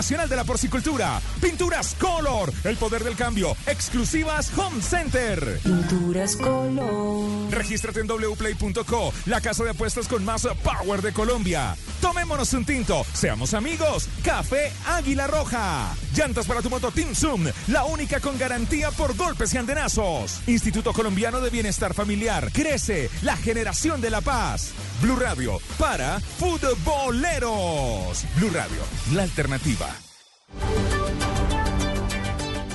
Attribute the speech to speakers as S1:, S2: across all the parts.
S1: Nacional de la Porcicultura. Pinturas Color. El poder del cambio. Exclusivas Home Center.
S2: Pinturas Color.
S1: Regístrate en wplay.co. La casa de apuestas con más power de Colombia. Tomémonos un tinto. Seamos amigos. Café Águila Roja. Llantas para tu moto Team Zoom. La única con garantía por golpes y andenazos. Instituto Colombiano de Bienestar Familiar. Crece la generación de la paz. Blue Radio para futboleros. Blue Radio, la alternativa.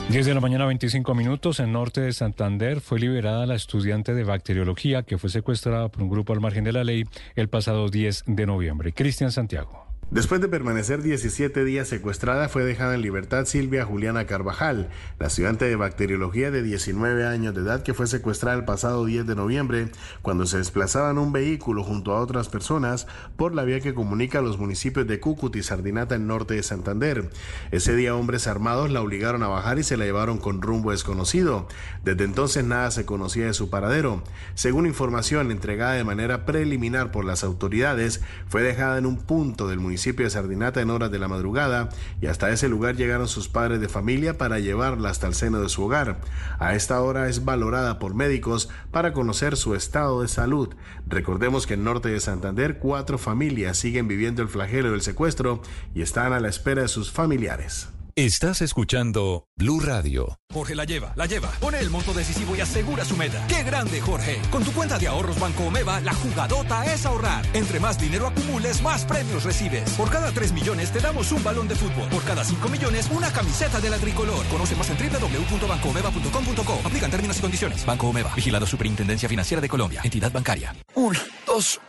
S3: 10 de la mañana, 25 minutos, en norte de Santander fue liberada la estudiante de bacteriología que fue secuestrada por un grupo al margen de la ley el pasado 10 de noviembre. Cristian Santiago.
S4: Después de permanecer 17 días secuestrada, fue dejada en libertad Silvia Juliana Carvajal, la estudiante de bacteriología de 19 años de edad que fue secuestrada el pasado 10 de noviembre cuando se desplazaba en un vehículo junto a otras personas por la vía que comunica los municipios de Cúcuta y Sardinata en norte de Santander. Ese día hombres armados la obligaron a bajar y se la llevaron con rumbo desconocido. Desde entonces nada se conocía de su paradero. Según información entregada de manera preliminar por las autoridades, fue dejada en un punto del municipio municipio de Sardinata en horas de la madrugada y hasta ese lugar llegaron sus padres de familia para llevarla hasta el seno de su hogar. A esta hora es valorada por médicos para conocer su estado de salud. Recordemos que en norte de Santander cuatro familias siguen viviendo el flagelo del secuestro y están a la espera de sus familiares.
S5: Estás escuchando Blue Radio.
S6: Jorge la lleva, la lleva. Pone el monto decisivo y asegura su meta. ¡Qué grande, Jorge! Con tu cuenta de ahorros Banco Omeva, la jugadota es ahorrar. Entre más dinero acumules, más premios recibes. Por cada 3 millones te damos un balón de fútbol. Por cada 5 millones, una camiseta de la tricolor. Conoce más en www.bancoomeva.com.co. Aplican términos y condiciones. Banco Omeva. Vigilado Superintendencia Financiera de Colombia. Entidad bancaria.
S7: Un, dos,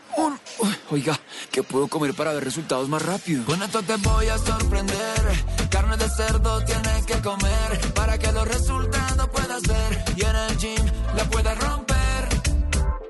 S7: Oiga, ¿qué puedo comer para ver resultados más rápido?
S8: Con esto te voy a sorprender. Carne de cerdo tienes que comer para que los resultados puedas ver. Y en el gym la puedas romper.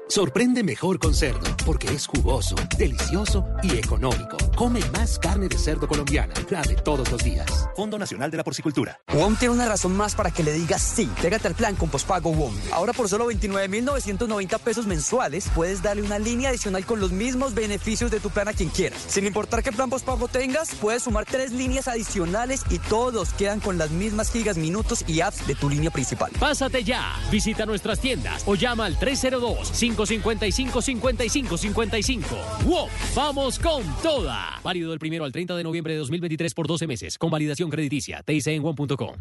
S9: Sorprende mejor con cerdo, porque es jugoso, delicioso y económico. Come más carne de cerdo colombiana, la de todos los días.
S10: Fondo Nacional de la Porcicultura.
S11: WOM tiene una razón más para que le digas sí. Pégate al plan con pospago WOM. Ahora por solo 29,990 pesos mensuales, puedes darle una línea adicional con los mismos beneficios de tu plan a quien quieras. Sin importar qué plan pospago tengas, puedes sumar tres líneas adicionales y todos quedan con las mismas gigas, minutos y apps de tu línea principal.
S12: Pásate ya, visita nuestras tiendas o llama al 302 5 55 55 55. ¡Wow! ¡Vamos con toda! Válido del primero al 30 de noviembre de 2023 por 12 meses, con validación crediticia. TIC en one.com.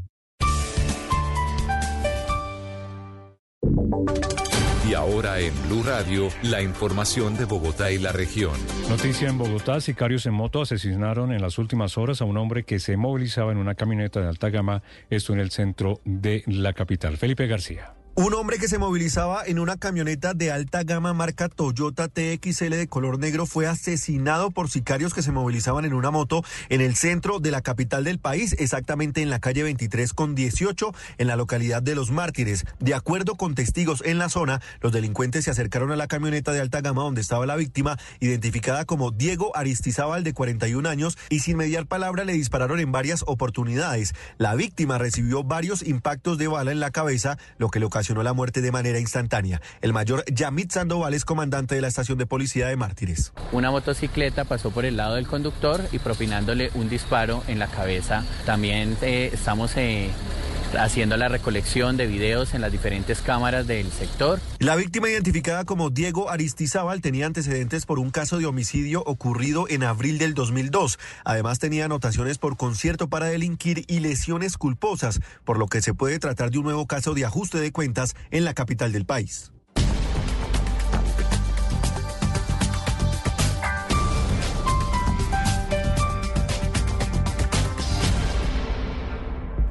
S5: Y ahora en Blue Radio, la información de Bogotá y la región.
S3: Noticia en Bogotá, sicarios en moto asesinaron en las últimas horas a un hombre que se movilizaba en una camioneta de alta gama, esto en el centro de la capital. Felipe García.
S13: Un hombre que se movilizaba en una camioneta de alta gama marca Toyota TXL de color negro fue asesinado por sicarios que se movilizaban en una moto en el centro de la capital del país, exactamente en la calle 23 con 18 en la localidad de Los Mártires. De acuerdo con testigos en la zona, los delincuentes se acercaron a la camioneta de alta gama donde estaba la víctima, identificada como Diego Aristizábal de 41 años, y sin mediar palabra le dispararon en varias oportunidades. La víctima recibió varios impactos de bala en la cabeza, lo que le ocasionó la muerte de manera instantánea. El mayor Yamit Sandoval es comandante de la estación de policía de Mártires.
S14: Una motocicleta pasó por el lado del conductor y propinándole un disparo en la cabeza. También eh, estamos eh, haciendo la recolección de videos en las diferentes cámaras del sector.
S13: La víctima identificada como Diego Aristizábal tenía antecedentes por un caso de homicidio ocurrido en abril del 2002. Además tenía anotaciones por concierto para delinquir y lesiones culposas, por lo que se puede tratar de un nuevo caso de ajuste de cuentas en la capital del país.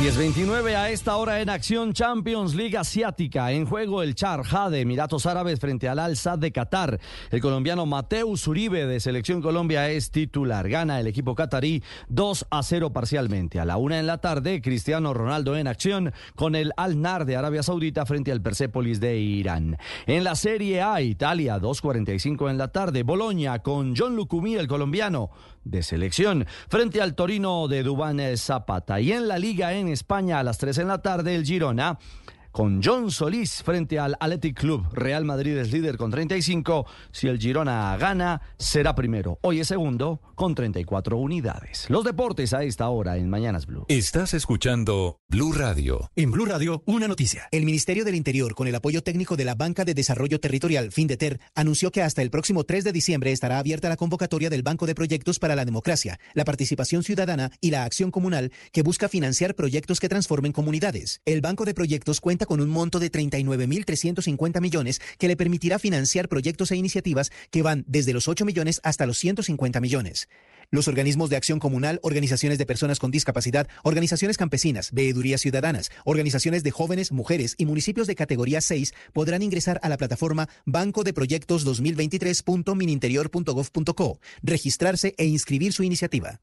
S15: 10.29 a esta hora en acción Champions League Asiática. En juego el Charja de Emiratos Árabes frente al Al de Qatar. El colombiano Mateus Uribe de Selección Colombia es titular. Gana el equipo catarí 2 a 0 parcialmente. A la una en la tarde, Cristiano Ronaldo en acción con el Al Nar de Arabia Saudita frente al Persepolis de Irán. En la Serie A, Italia 2.45 en la tarde. Boloña con John Lucumí, el colombiano de selección, frente al Torino de Dubán Zapata. Y en la Liga en España a las 3 en la tarde, el Girona con John Solís frente al Athletic Club. Real Madrid es líder con 35. Si el Girona gana, será primero. Hoy es segundo con 34 unidades. Los deportes a esta hora en Mañanas Blue.
S5: Estás escuchando Blue Radio.
S6: En Blue Radio, una noticia. El Ministerio del Interior, con el apoyo técnico de la Banca de Desarrollo Territorial Findeter, anunció que hasta el próximo 3 de diciembre estará abierta la convocatoria del Banco de Proyectos para la Democracia, la Participación Ciudadana y la Acción Comunal, que busca financiar proyectos que transformen comunidades. El Banco de Proyectos cuenta con un monto de 39.350 millones que le permitirá financiar proyectos e iniciativas que van desde los 8 millones hasta los 150 millones. Los organismos de acción comunal, organizaciones de personas con discapacidad, organizaciones campesinas, veedurías ciudadanas, organizaciones de jóvenes, mujeres y municipios de categoría 6 podrán ingresar a la plataforma banco de proyectos 2023.mininterior.gov.co, registrarse e inscribir su iniciativa.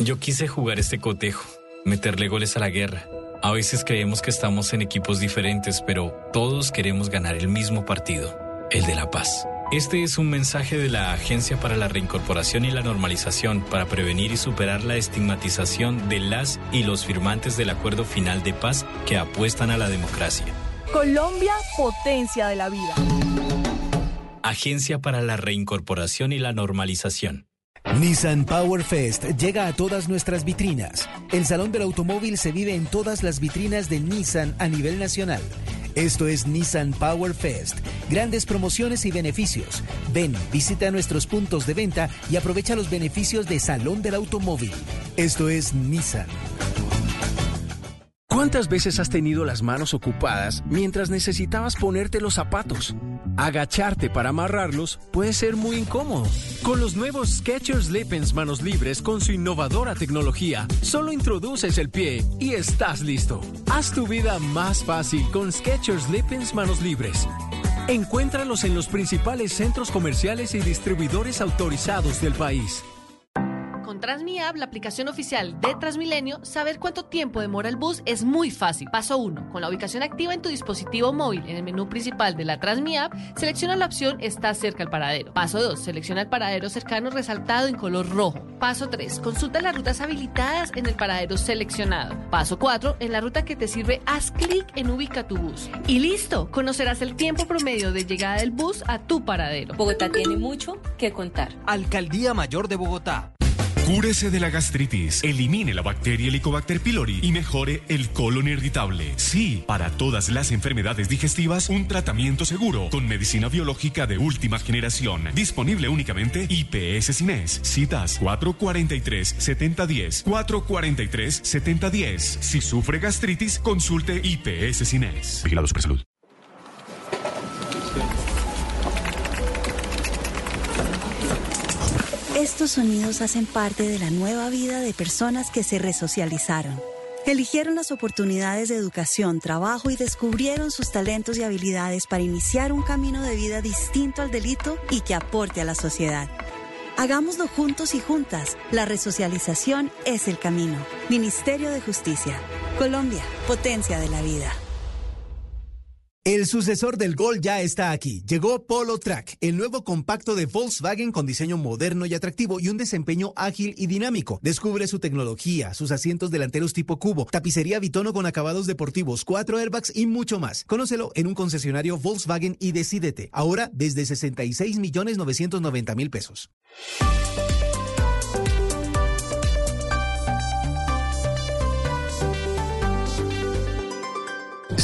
S12: Yo quise jugar este cotejo, meterle goles a la guerra. A veces creemos que estamos en equipos diferentes, pero todos queremos ganar el mismo partido, el de la paz. Este es un mensaje de la Agencia para la Reincorporación y la Normalización para prevenir y superar la estigmatización de las y los firmantes del Acuerdo Final de Paz que apuestan a la democracia.
S16: Colombia, potencia de la vida.
S12: Agencia para la Reincorporación y la Normalización.
S17: Nissan Power Fest llega a todas nuestras vitrinas. El Salón del Automóvil se vive en todas las vitrinas de Nissan a nivel nacional. Esto es Nissan Power Fest. Grandes promociones y beneficios. Ven, visita nuestros puntos de venta y aprovecha los beneficios de Salón del Automóvil. Esto es Nissan.
S18: ¿Cuántas veces has tenido las manos ocupadas mientras necesitabas ponerte los zapatos? Agacharte para amarrarlos puede ser muy incómodo. Con los nuevos Skechers Slip-ins manos libres con su innovadora tecnología, solo introduces el pie y estás listo. Haz tu vida más fácil con Skechers Slip-ins manos libres. Encuéntralos en los principales centros comerciales y distribuidores autorizados del país.
S19: Con Transmiap, la aplicación oficial de Transmilenio, saber cuánto tiempo demora el bus es muy fácil. Paso 1. Con la ubicación activa en tu dispositivo móvil en el menú principal de la Transmiap, selecciona la opción Está cerca al paradero. Paso 2. Selecciona el paradero cercano resaltado en color rojo. Paso 3. Consulta las rutas habilitadas en el paradero seleccionado. Paso 4. En la ruta que te sirve, haz clic en Ubica tu bus. Y listo, conocerás el tiempo promedio de llegada del bus a tu paradero.
S20: Bogotá tiene mucho que contar.
S21: Alcaldía Mayor de Bogotá.
S22: Cúrese de la gastritis, elimine la bacteria Helicobacter pylori y mejore el colon irritable. Sí, para todas las enfermedades digestivas, un tratamiento seguro con medicina biológica de última generación. Disponible únicamente IPS Cines. Citas 443-7010. 443-7010. Si sufre gastritis, consulte IPS Cines. Vigilado Supersalud.
S23: Estos sonidos hacen parte de la nueva vida de personas que se resocializaron. Eligieron las oportunidades de educación, trabajo y descubrieron sus talentos y habilidades para iniciar un camino de vida distinto al delito y que aporte a la sociedad. Hagámoslo juntos y juntas. La resocialización es el camino. Ministerio de Justicia. Colombia, potencia de la vida.
S17: El sucesor del Gol ya está aquí. Llegó Polo Track, el nuevo compacto de Volkswagen con diseño moderno y atractivo y un desempeño ágil y dinámico. Descubre su tecnología, sus asientos delanteros tipo cubo, tapicería bitono con acabados deportivos, cuatro airbags y mucho más. Conócelo en un concesionario Volkswagen y decídete. Ahora desde 66 millones 990 mil pesos.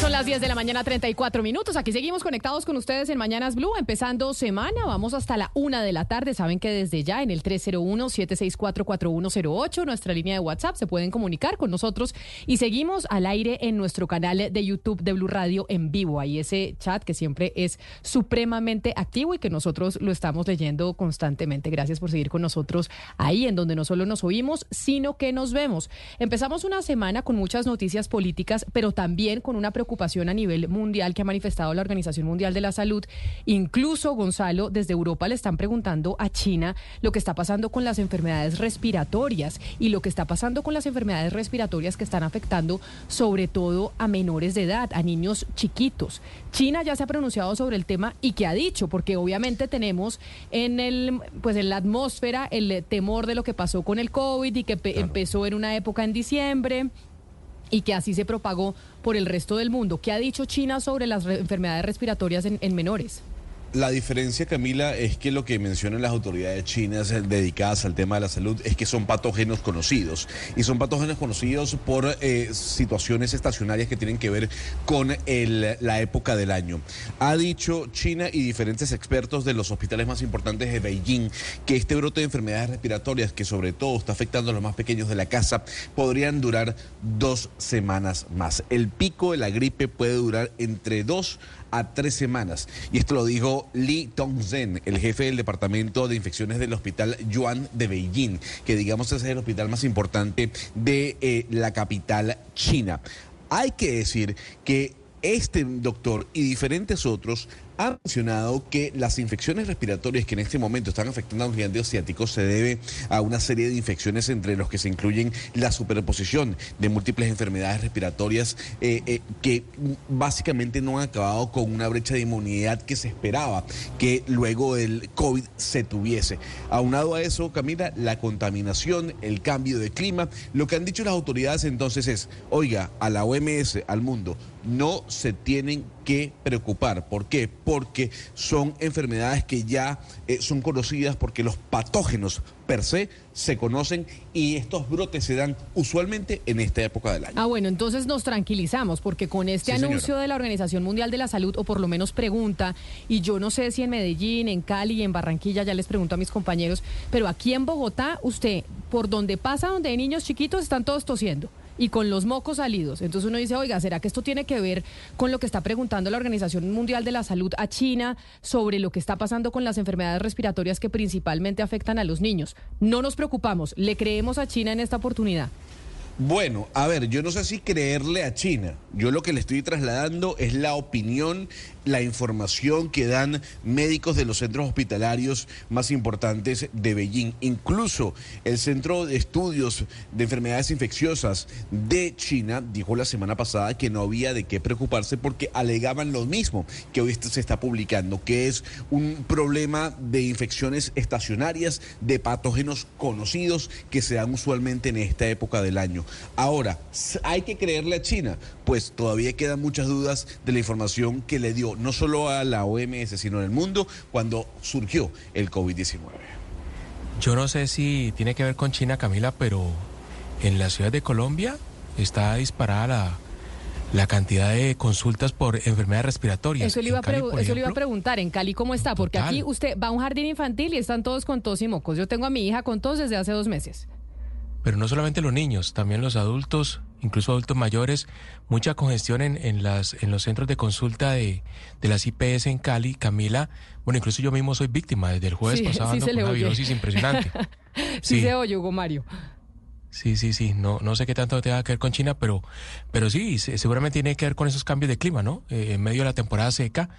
S24: Son las 10 de la mañana, 34 minutos. Aquí seguimos conectados con ustedes en Mañanas Blue, empezando semana. Vamos hasta la una de la tarde. Saben que desde ya en el 301-764-4108, nuestra línea de WhatsApp, se pueden comunicar con nosotros y seguimos al aire en nuestro canal de YouTube de Blue Radio en vivo. Ahí ese chat que siempre es supremamente activo y que nosotros lo estamos leyendo constantemente. Gracias por seguir con nosotros ahí, en donde no solo nos oímos, sino que nos vemos. Empezamos una semana con muchas noticias políticas, pero también con una preocupación preocupación a nivel mundial que ha manifestado la Organización Mundial de la Salud. Incluso, Gonzalo, desde Europa le están preguntando a China lo que está pasando con las enfermedades respiratorias y lo que está pasando con las enfermedades respiratorias que están afectando sobre todo a menores de edad, a niños chiquitos. China ya se ha pronunciado sobre el tema y que ha dicho, porque obviamente tenemos en el pues en la atmósfera el temor de lo que pasó con el COVID y que empezó en una época en diciembre y que así se propagó por el resto del mundo. ¿Qué ha dicho China sobre las enfermedades respiratorias en menores?
S25: La diferencia, Camila, es que lo que mencionan las autoridades chinas dedicadas al tema de la salud es que son patógenos conocidos. Y son patógenos conocidos por eh, situaciones estacionarias que tienen que ver con la época del año. Ha dicho China y diferentes expertos de los hospitales más importantes de Beijing que este brote de enfermedades respiratorias, que sobre todo está afectando a los más pequeños de la casa, podrían durar dos semanas más. El pico de la gripe puede durar entre dos a tres semanas. Y esto lo dijo Li Tongzhen, el jefe del Departamento de Infecciones del Hospital Yuan de Beijing, que digamos es el hospital más importante de eh, la capital china. Hay que decir que este doctor y diferentes otros ha mencionado que las infecciones respiratorias que en este momento están afectando a los gigantes asiáticos se debe a una serie de infecciones entre los que se incluyen la superposición de múltiples enfermedades respiratorias eh, eh, que básicamente no han acabado con una brecha de inmunidad que se esperaba que luego del COVID se tuviese. Aunado a eso, Camila, la contaminación, el cambio de clima, lo que han dicho las autoridades entonces es, oiga, a la OMS, al mundo, no se tienen que preocupar. ¿Por qué? Porque son enfermedades que ya eh, son conocidas porque los patógenos per se se conocen y estos brotes se dan usualmente en esta época del año.
S24: Ah, bueno, entonces nos tranquilizamos porque con este anuncio de la Organización Mundial de la Salud, o por lo menos pregunta, y yo no sé si en Medellín, en Cali, en Barranquilla, ya les pregunto a mis compañeros, pero aquí en Bogotá, usted, por donde pasa, donde hay niños chiquitos, están todos tosiendo y con los mocos salidos. Entonces uno dice, oiga, ¿será que esto tiene que ver con lo que está preguntando la Organización Mundial de la Salud a China sobre lo que está pasando con las enfermedades respiratorias que principalmente afectan a los niños? No nos preocupamos, le creemos a China en esta oportunidad.
S25: Bueno, a ver, yo no sé si creerle a China. Yo lo que le estoy trasladando es la opinión la información que dan médicos de los centros hospitalarios más importantes de Beijing. Incluso el Centro de Estudios de Enfermedades Infecciosas de China dijo la semana pasada que no había de qué preocuparse porque alegaban lo mismo que hoy se está publicando, que es un problema de infecciones estacionarias, de patógenos conocidos que se dan usualmente en esta época del año. Ahora, ¿hay que creerle a China? Pues todavía quedan muchas dudas de la información que le dio no solo a la OMS, sino en el mundo cuando surgió el COVID-19.
S26: Yo no sé si tiene que ver con China, Camila, pero en la ciudad de Colombia está disparada la, la cantidad de consultas por enfermedades respiratorias.
S24: Eso le iba, a, preguntar, ¿en Cali cómo está? Porque aquí usted va a un jardín infantil y están todos con tos y mocos. Yo tengo a mi hija con tos desde hace dos meses.
S26: Pero no solamente los niños, también los adultos incluso adultos mayores, mucha congestión en, en, las, en los centros de consulta de, de las IPS en Cali. Camila, bueno, incluso yo mismo soy víctima desde el jueves pasado con una virosis impresionante.
S24: sí, se oye, Hugo Mario.
S26: Sí, sí, sí. No, no sé qué tanto tenga que ver con China, pero, pero sí, seguramente tiene que ver con esos cambios de clima, ¿no? Eh, en medio de la temporada seca,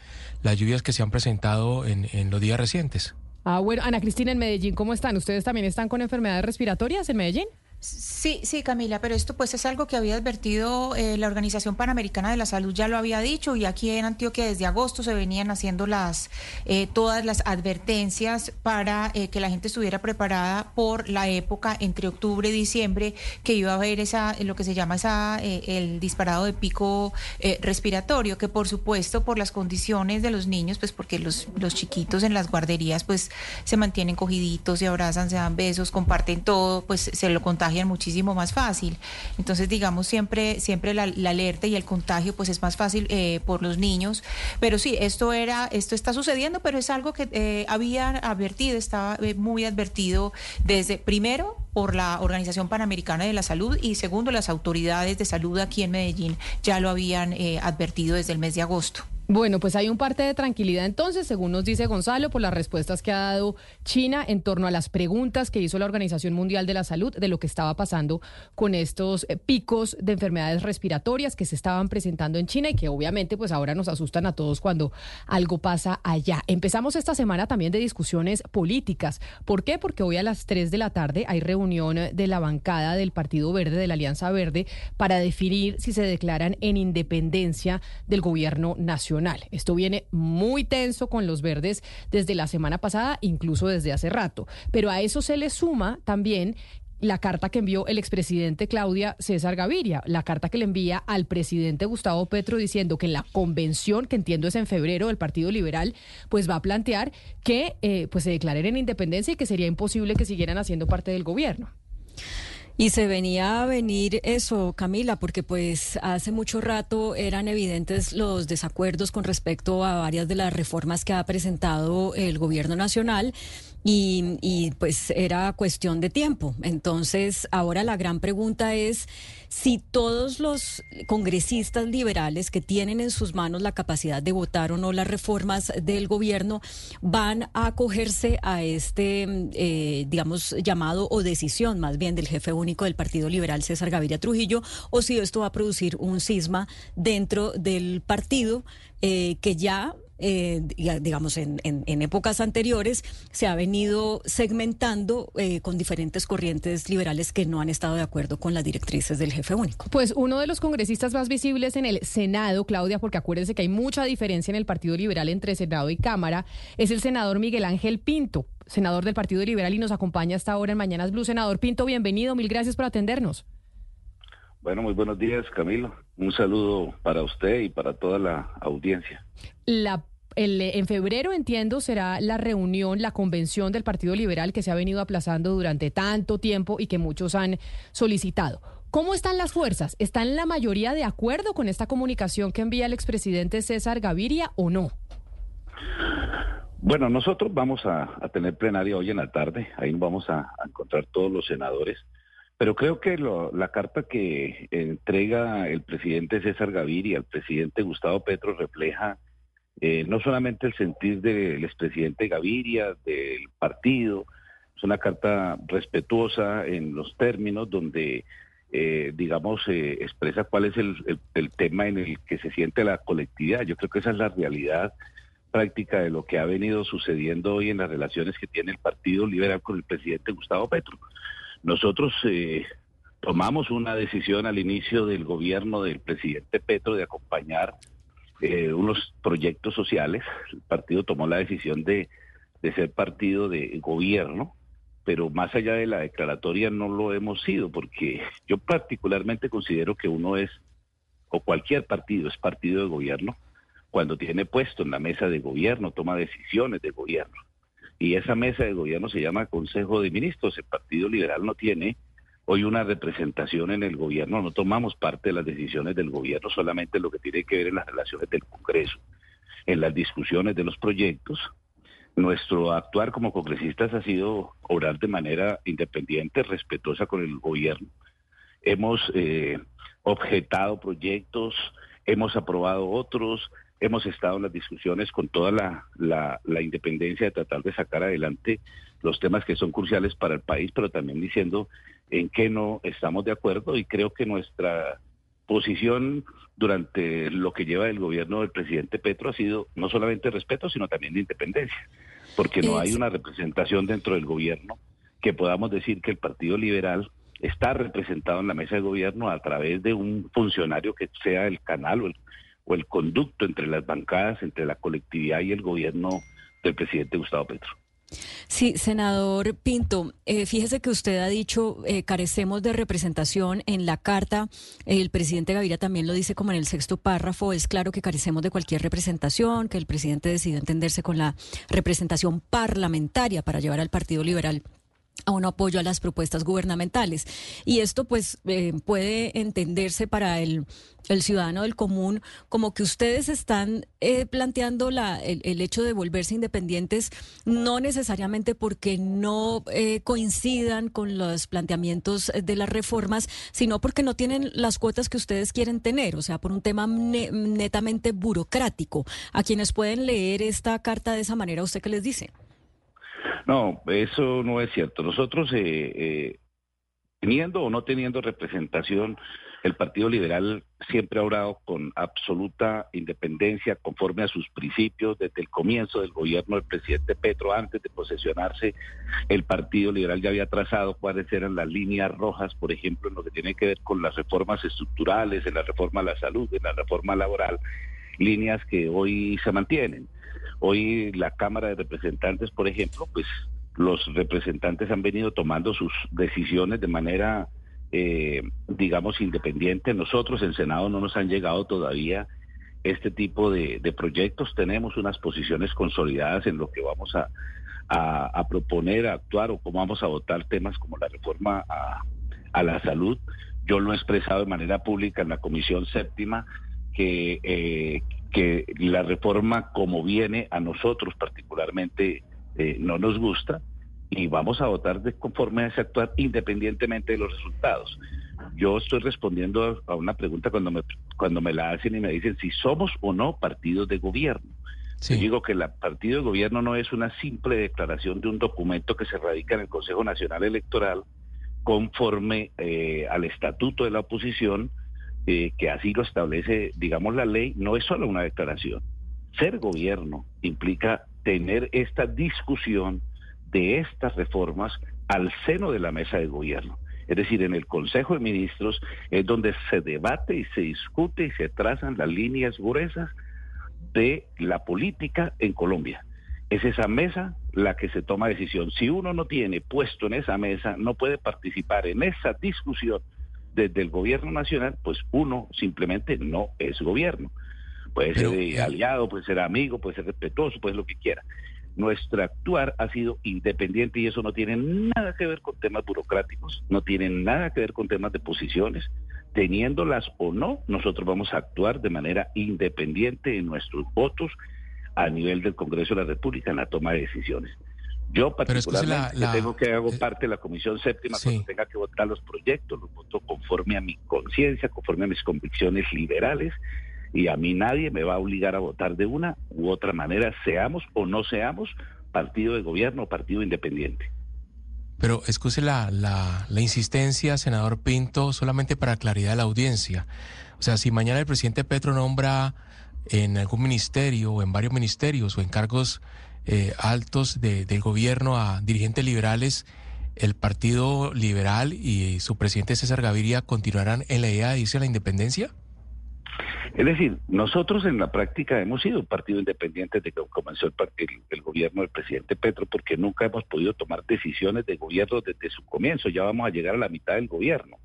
S26: las lluvias que se han presentado en, en los días recientes.
S24: Ah, bueno, Ana Cristina, en Medellín, ¿cómo están? ¿Ustedes también están con enfermedades respiratorias en Medellín?
S27: Sí, sí, Camila, pero esto pues es algo que había advertido eh, la Organización Panamericana de la Salud, ya lo había dicho, y aquí en Antioquia desde agosto se venían haciendo las eh, todas las advertencias para eh, que la gente estuviera preparada por la época entre octubre y diciembre que iba a haber esa lo que se llama esa el disparado de pico respiratorio, que por supuesto por las condiciones de los niños, pues porque los, los chiquitos en las guarderías pues se mantienen cogiditos, se abrazan, se dan besos, comparten todo, pues se lo contagian muchísimo más fácil. Entonces, digamos, siempre, siempre la, alerta y el contagio pues es más fácil eh, por los niños. Pero sí, esto era, esto está sucediendo, pero es algo que eh, había advertido, estaba eh, muy advertido desde, primero, por la Organización Panamericana de la Salud y segundo, las autoridades de salud aquí en Medellín ya lo habían advertido desde el mes de agosto.
S24: Bueno, pues hay un parte de tranquilidad entonces, según nos dice Gonzalo, por las respuestas que ha dado China en torno a las preguntas que hizo la Organización Mundial de la Salud de lo que estaba pasando con estos eh, picos de enfermedades respiratorias que se estaban presentando en China y que obviamente pues ahora nos asustan a todos cuando algo pasa allá. Empezamos esta semana también de discusiones políticas. ¿Por qué? Porque hoy a las 3 de la tarde hay reunión de la bancada del Partido Verde, de la Alianza Verde, para definir si se declaran en independencia del gobierno nacional. Esto viene muy tenso con los verdes desde la semana pasada, incluso desde hace rato. Pero a eso se le suma también la carta que envió el expresidente Claudia César Gaviria, la carta que le envía al presidente Gustavo Petro diciendo que en la convención, que entiendo es en febrero del Partido Liberal, pues va a plantear que eh, pues se declaren en independencia y que sería imposible que siguieran haciendo parte del gobierno.
S28: Y se venía a venir eso, Camila, porque pues hace mucho rato eran evidentes los desacuerdos con respecto a varias de las reformas que ha presentado el gobierno nacional y, y, pues era cuestión de tiempo. Entonces, ahora la gran pregunta es si todos los congresistas liberales que tienen en sus manos la capacidad de votar o no las reformas del gobierno van a acogerse a este, eh, digamos, llamado o decisión más bien del jefe único del Partido Liberal, César Gaviria Trujillo, o si esto va a producir un cisma dentro del partido eh, que ya eh, digamos, en, en, épocas anteriores, se ha venido segmentando eh, con diferentes corrientes liberales que no han estado de acuerdo con las directrices del jefe único.
S24: Pues uno de los congresistas más visibles en el Senado, Claudia, porque acuérdense que hay mucha diferencia en el Partido Liberal entre Senado y Cámara, es el senador Miguel Ángel Pinto, senador del Partido Liberal y nos acompaña hasta ahora en Mañanas Blue. Senador Pinto, bienvenido, mil gracias por atendernos.
S29: Bueno, muy buenos días, Camilo. Un saludo para usted y para toda la audiencia.
S24: La en febrero, entiendo, será la reunión, la convención del Partido Liberal que se ha venido aplazando durante tanto tiempo y que muchos han solicitado. ¿Cómo están las fuerzas? ¿Están la mayoría de acuerdo con esta comunicación que envía el expresidente César Gaviria o no?
S29: Bueno, nosotros vamos a, tener plenaria hoy en la tarde, ahí vamos a, encontrar todos los senadores, pero creo que la carta que entrega el presidente César Gaviria al presidente Gustavo Petro refleja eh, no solamente el sentir del expresidente Gaviria, del partido, es una carta respetuosa en los términos donde, eh, digamos, eh, expresa cuál es el, tema en el que se siente la colectividad. Yo creo que esa es la realidad práctica de lo que ha venido sucediendo hoy en las relaciones que tiene el Partido Liberal con el presidente Gustavo Petro. Nosotros tomamos una decisión al inicio del gobierno del presidente Petro de acompañar eh, unos proyectos sociales. El partido tomó la decisión de, de ser partido de gobierno, pero más allá de la declaratoria no lo hemos sido, porque yo particularmente considero que uno es, o cualquier partido es partido de gobierno, cuando tiene puesto en la mesa de gobierno, toma decisiones de gobierno. Y esa mesa de gobierno se llama Consejo de Ministros. El Partido Liberal no tiene hoy una representación en el gobierno, no tomamos parte de las decisiones del gobierno, solamente lo que tiene que ver en las relaciones del Congreso, en las discusiones de los proyectos. Nuestro actuar como congresistas ha sido orar de manera independiente, respetuosa con el gobierno. Hemos eh, objetado proyectos, hemos aprobado otros, hemos estado en las discusiones con toda la, la, independencia de tratar de sacar adelante los temas que son cruciales para el país, pero también diciendo en qué no estamos de acuerdo. Y creo que nuestra posición durante lo que lleva el gobierno del presidente Petro ha sido no solamente respeto, sino también de independencia, porque no hay una representación dentro del gobierno que podamos decir que el Partido Liberal está representado en la mesa de gobierno a través de un funcionario que sea el canal o el, o el conducto entre las bancadas, entre la colectividad y el gobierno del presidente Gustavo Petro.
S28: Sí, senador Pinto, eh, fíjese que usted ha dicho eh, carecemos de representación en la carta. El presidente Gaviria también lo dice como en el sexto párrafo. Es claro que carecemos de cualquier representación, que el presidente decidió entenderse con la representación parlamentaria para llevar al Partido Liberal a un apoyo a las propuestas gubernamentales. Y esto pues eh, puede entenderse para el, ciudadano del común como que ustedes están eh, planteando la, el, hecho de volverse independientes no necesariamente porque no eh, coincidan con los planteamientos de las reformas, sino porque no tienen las cuotas que ustedes quieren tener, o sea, por un tema netamente burocrático. A quienes pueden leer esta carta de esa manera, ¿usted qué les dice?
S29: No, eso no es cierto. Nosotros, eh, eh, teniendo o no teniendo representación, el Partido Liberal siempre ha orado con absoluta independencia, conforme a sus principios. Desde el comienzo del gobierno del presidente Petro, antes de posesionarse, el Partido Liberal ya había trazado cuáles eran las líneas rojas, por ejemplo, en lo que tiene que ver con las reformas estructurales, en la reforma a la salud, en la reforma laboral, líneas que hoy se mantienen. Hoy la Cámara de Representantes, por ejemplo, pues los representantes han venido tomando sus decisiones de manera, eh, digamos, independiente. Nosotros en Senado no nos han llegado todavía este tipo de, proyectos. Tenemos unas posiciones consolidadas en lo que vamos a, proponer, a actuar o cómo vamos a votar temas como la reforma a, la salud. Yo lo he expresado de manera pública en la Comisión Séptima que, eh, que la reforma como viene a nosotros particularmente eh, no nos gusta y vamos a votar de conforme a ese actuar independientemente de los resultados. Yo estoy respondiendo a una pregunta cuando me, cuando me la hacen y me dicen si somos o no partidos de gobierno. Yo digo que el partido de gobierno no es una simple declaración de un documento que se radica en el Consejo Nacional Electoral conforme eh, al estatuto de la oposición eh, que así lo establece, digamos, la ley, no es solo una declaración. Ser gobierno implica tener esta discusión de estas reformas al seno de la mesa de gobierno. Es decir, en el Consejo de Ministros es donde se debate y se discute y se trazan las líneas gruesas de la política en Colombia. Es esa mesa la que se toma decisión. Si uno no tiene puesto en esa mesa, no puede participar en esa discusión desde el gobierno nacional, pues uno simplemente no es gobierno. Puede ser eh, aliado, puede ser amigo, puede ser respetuoso, puede ser lo que quiera. Nuestro actuar ha sido independiente y eso no tiene nada que ver con temas burocráticos, no tiene nada que ver con temas de posiciones. Teniéndolas o no, nosotros vamos a actuar de manera independiente en nuestros votos a nivel del Congreso de la República en la toma de decisiones. Yo particularmente tengo que hago eh, parte de la comisión séptima cuando tenga que votar los proyectos, los voto conforme a mi conciencia, conforme a mis convicciones liberales y a mí nadie me va a obligar a votar de una u otra manera, seamos o no seamos partido de gobierno o partido independiente.
S26: Pero excuse la, la, la insistencia, senador Pinto, solamente para claridad de la audiencia. O sea, si mañana el presidente Petro nombra en algún ministerio o en varios ministerios o en cargos eh, altos del gobierno a dirigentes liberales, el Partido Liberal y su presidente César Gaviria continuarán en la idea de irse a la independencia?
S29: Es decir, nosotros en la práctica hemos sido un partido independiente desde que comenzó el, el, gobierno del presidente Petro, porque nunca hemos podido tomar decisiones de gobierno desde su comienzo. Ya vamos a llegar a la mitad del gobierno.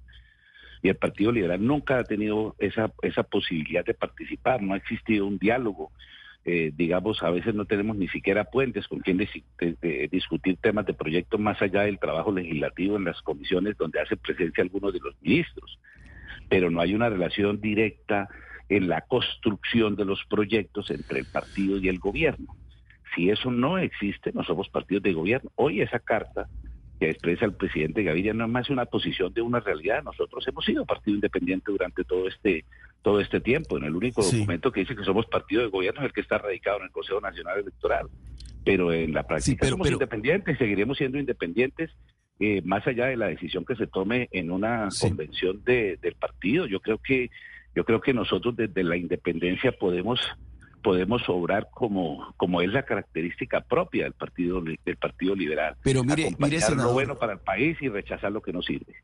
S29: Y el Partido Liberal nunca ha tenido esa, esa posibilidad de participar, no ha existido un diálogo eh, digamos, a veces no tenemos ni siquiera puentes con quien discutir temas de proyectos más allá del trabajo legislativo en las comisiones donde hace presencia algunos de los ministros. Pero no hay una relación directa en la construcción de los proyectos entre el partido y el gobierno. Si eso no existe, no somos partidos de gobierno. Hoy esa carta que expresa el presidente Gaviria no es más una posición de una realidad. Nosotros hemos sido partido independiente durante todo este todo este tiempo. En el único documento que dice que somos partido de gobierno es el que está radicado en el Consejo Nacional Electoral. Pero en la práctica somos independientes, seguiremos siendo independientes eh, más allá de la decisión que se tome en una convención de, del partido. Yo creo que yo creo que nosotros desde la independencia podemos podemos obrar como, como es la característica propia del partido del partido liberal.
S30: Pero mire, mire
S29: lo bueno para el país y rechazar lo que no sirve.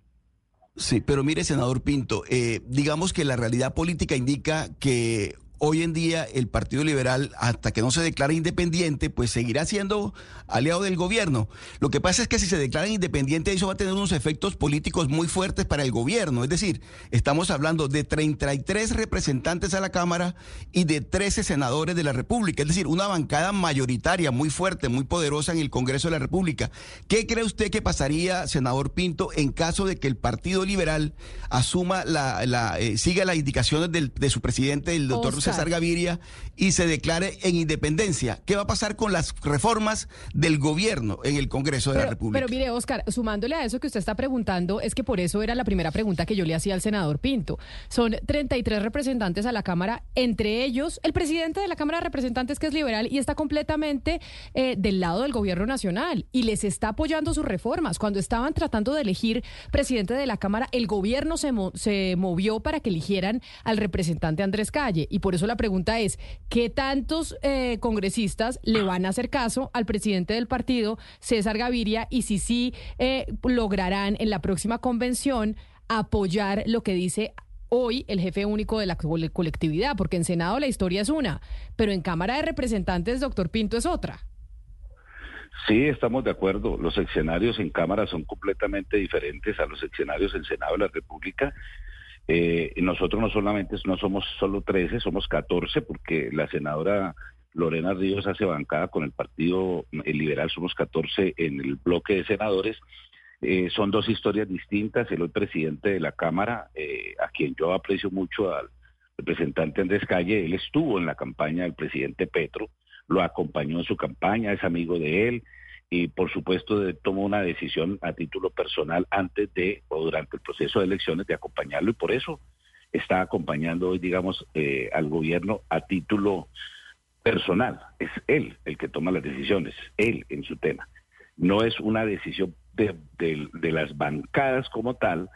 S30: Sí, pero mire, senador Pinto, eh, digamos que la realidad política indica que hoy en día el Partido Liberal, hasta que no se declare independiente, pues seguirá siendo aliado del gobierno. Lo que pasa es que si se declara independiente, eso va a tener unos efectos políticos muy fuertes para el gobierno. Es decir, estamos hablando de 33 representantes a la Cámara y de 13 senadores de la República. Es decir, una bancada mayoritaria muy fuerte, muy poderosa en el Congreso de la República. ¿Qué cree usted que pasaría, senador Pinto, en caso de que el Partido Liberal asuma la, la eh, siga las indicaciones del, de su presidente, el doctor César Gaviria, y se declare en independencia? ¿Qué va a pasar con las reformas del gobierno en el Congreso de la República?
S24: Pero mire, Oscar, sumándole a eso que usted está preguntando, es que por eso era la primera pregunta que yo le hacía al senador Pinto. Son 33 representantes a la Cámara, entre ellos el presidente de la Cámara de Representantes, que es liberal y está completamente eh, del lado del gobierno nacional y les está apoyando sus reformas. Cuando estaban tratando de elegir presidente de la Cámara, el gobierno se, se movió para que eligieran al representante Andrés Calle. Y por eso la pregunta es, ¿qué tantos eh, congresistas le van a hacer caso al presidente del partido, César Gaviria, y si sí eh, lograrán en la próxima convención apoyar lo que dice hoy el jefe único de la colectividad, porque en Senado la historia es una, pero en Cámara de Representantes, doctor Pinto, es otra.
S29: Sí, estamos de acuerdo. Los escenarios en Cámara son completamente diferentes a los escenarios en Senado de la República. Eh, nosotros no solamente no somos solo 13, somos 14, porque la senadora Lorena Ríos hace bancada con el Partido Liberal, somos 14 en el bloque de senadores. Eh, son dos historias distintas. El hoy presidente de la Cámara, eh, a quien yo aprecio mucho al representante Andrés Calle, él estuvo en la campaña del presidente Petro, lo acompañó en su campaña, es amigo de él y por supuesto tomó una decisión a título personal antes de o durante el proceso de elecciones de acompañarlo y por eso está acompañando hoy, digamos, eh, al gobierno a título personal. Es él el que toma las decisiones, él en su tema. No es una decisión de, de las bancadas como tal,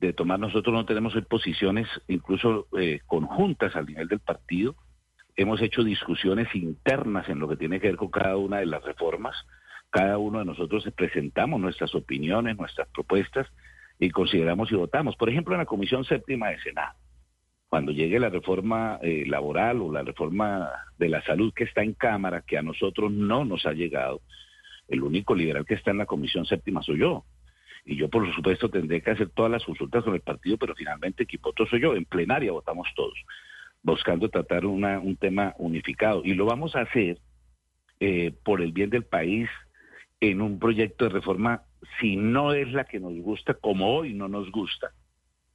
S29: de tomar nosotros no tenemos posiciones incluso eh, conjuntas al nivel del partido. Hemos hecho discusiones internas en lo que tiene que ver con cada una de las reformas. Cada uno de nosotros presentamos nuestras opiniones, nuestras propuestas y consideramos y votamos. Por ejemplo, en la Comisión Séptima de Senado, cuando llegue la reforma eh, laboral o la reforma de la salud que está en Cámara, que a nosotros no nos ha llegado, el único liberal que está en la Comisión Séptima soy yo. Y yo, por supuesto, tendré que hacer todas las consultas con el partido, pero finalmente equipoto soy yo. En plenaria votamos todos, buscando tratar un tema unificado. Y lo vamos a hacer eh, por el bien del país en un proyecto de reforma, si no es la que nos gusta, como hoy no nos gusta,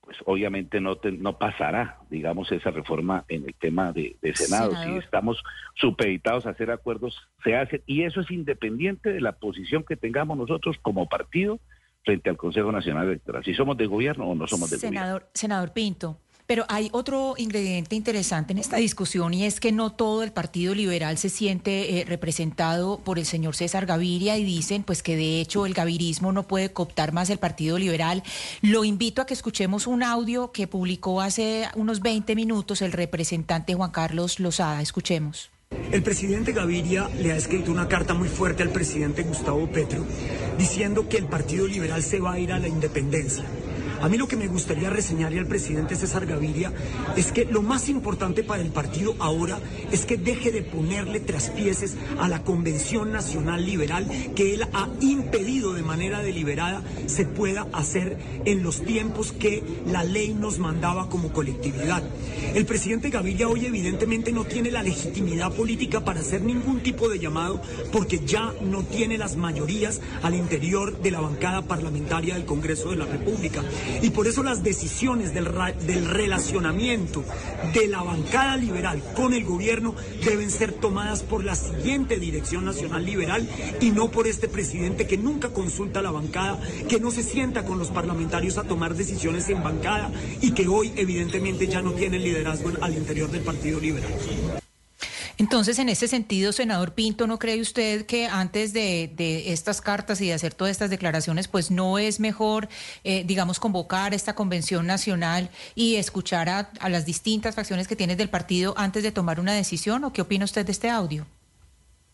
S29: pues obviamente no, no pasará, digamos, esa reforma en el tema de, Senado. Si estamos supeditados a hacer acuerdos, se hace, y eso es independiente de la posición que tengamos nosotros como partido frente al Consejo Nacional Electoral, si somos de gobierno o no somos de
S27: gobierno. Senador Pinto, pero hay otro ingrediente interesante en esta discusión y es que no todo el Partido Liberal se siente eh, representado por el señor César Gaviria y dicen pues que de hecho el gavirismo no puede cooptar más el Partido Liberal. Lo invito a que escuchemos un audio que publicó hace unos 20 minutos el representante Juan Carlos Lozada. Escuchemos.
S31: El presidente Gaviria le ha escrito una carta muy fuerte al presidente Gustavo Petro diciendo que el Partido Liberal se va a ir a la independencia. A mí lo que me gustaría reseñarle al presidente César Gaviria es que lo más importante para el partido ahora es que deje de ponerle traspieces a la Convención Nacional Liberal que él ha impedido de manera deliberada se pueda hacer en los tiempos que la ley nos mandaba como colectividad. El presidente Gaviria hoy evidentemente no tiene la legitimidad política para hacer ningún tipo de llamado porque ya no tiene las mayorías al interior de la bancada parlamentaria del Congreso de la República. Y por eso las decisiones del, del relacionamiento de la bancada liberal con el gobierno deben ser tomadas por la siguiente Dirección Nacional Liberal y no por este presidente que nunca consulta a la bancada, que no se sienta con los parlamentarios a tomar decisiones en bancada y que hoy evidentemente ya no tiene liderazgo al interior del Partido Liberal.
S27: Entonces, en ese sentido, senador Pinto, ¿no cree usted que antes de, estas cartas y de hacer todas estas declaraciones, pues no es mejor, eh, digamos, convocar esta convención nacional y escuchar a, las distintas facciones que tiene del partido antes de tomar una decisión? ¿O qué opina usted de este audio?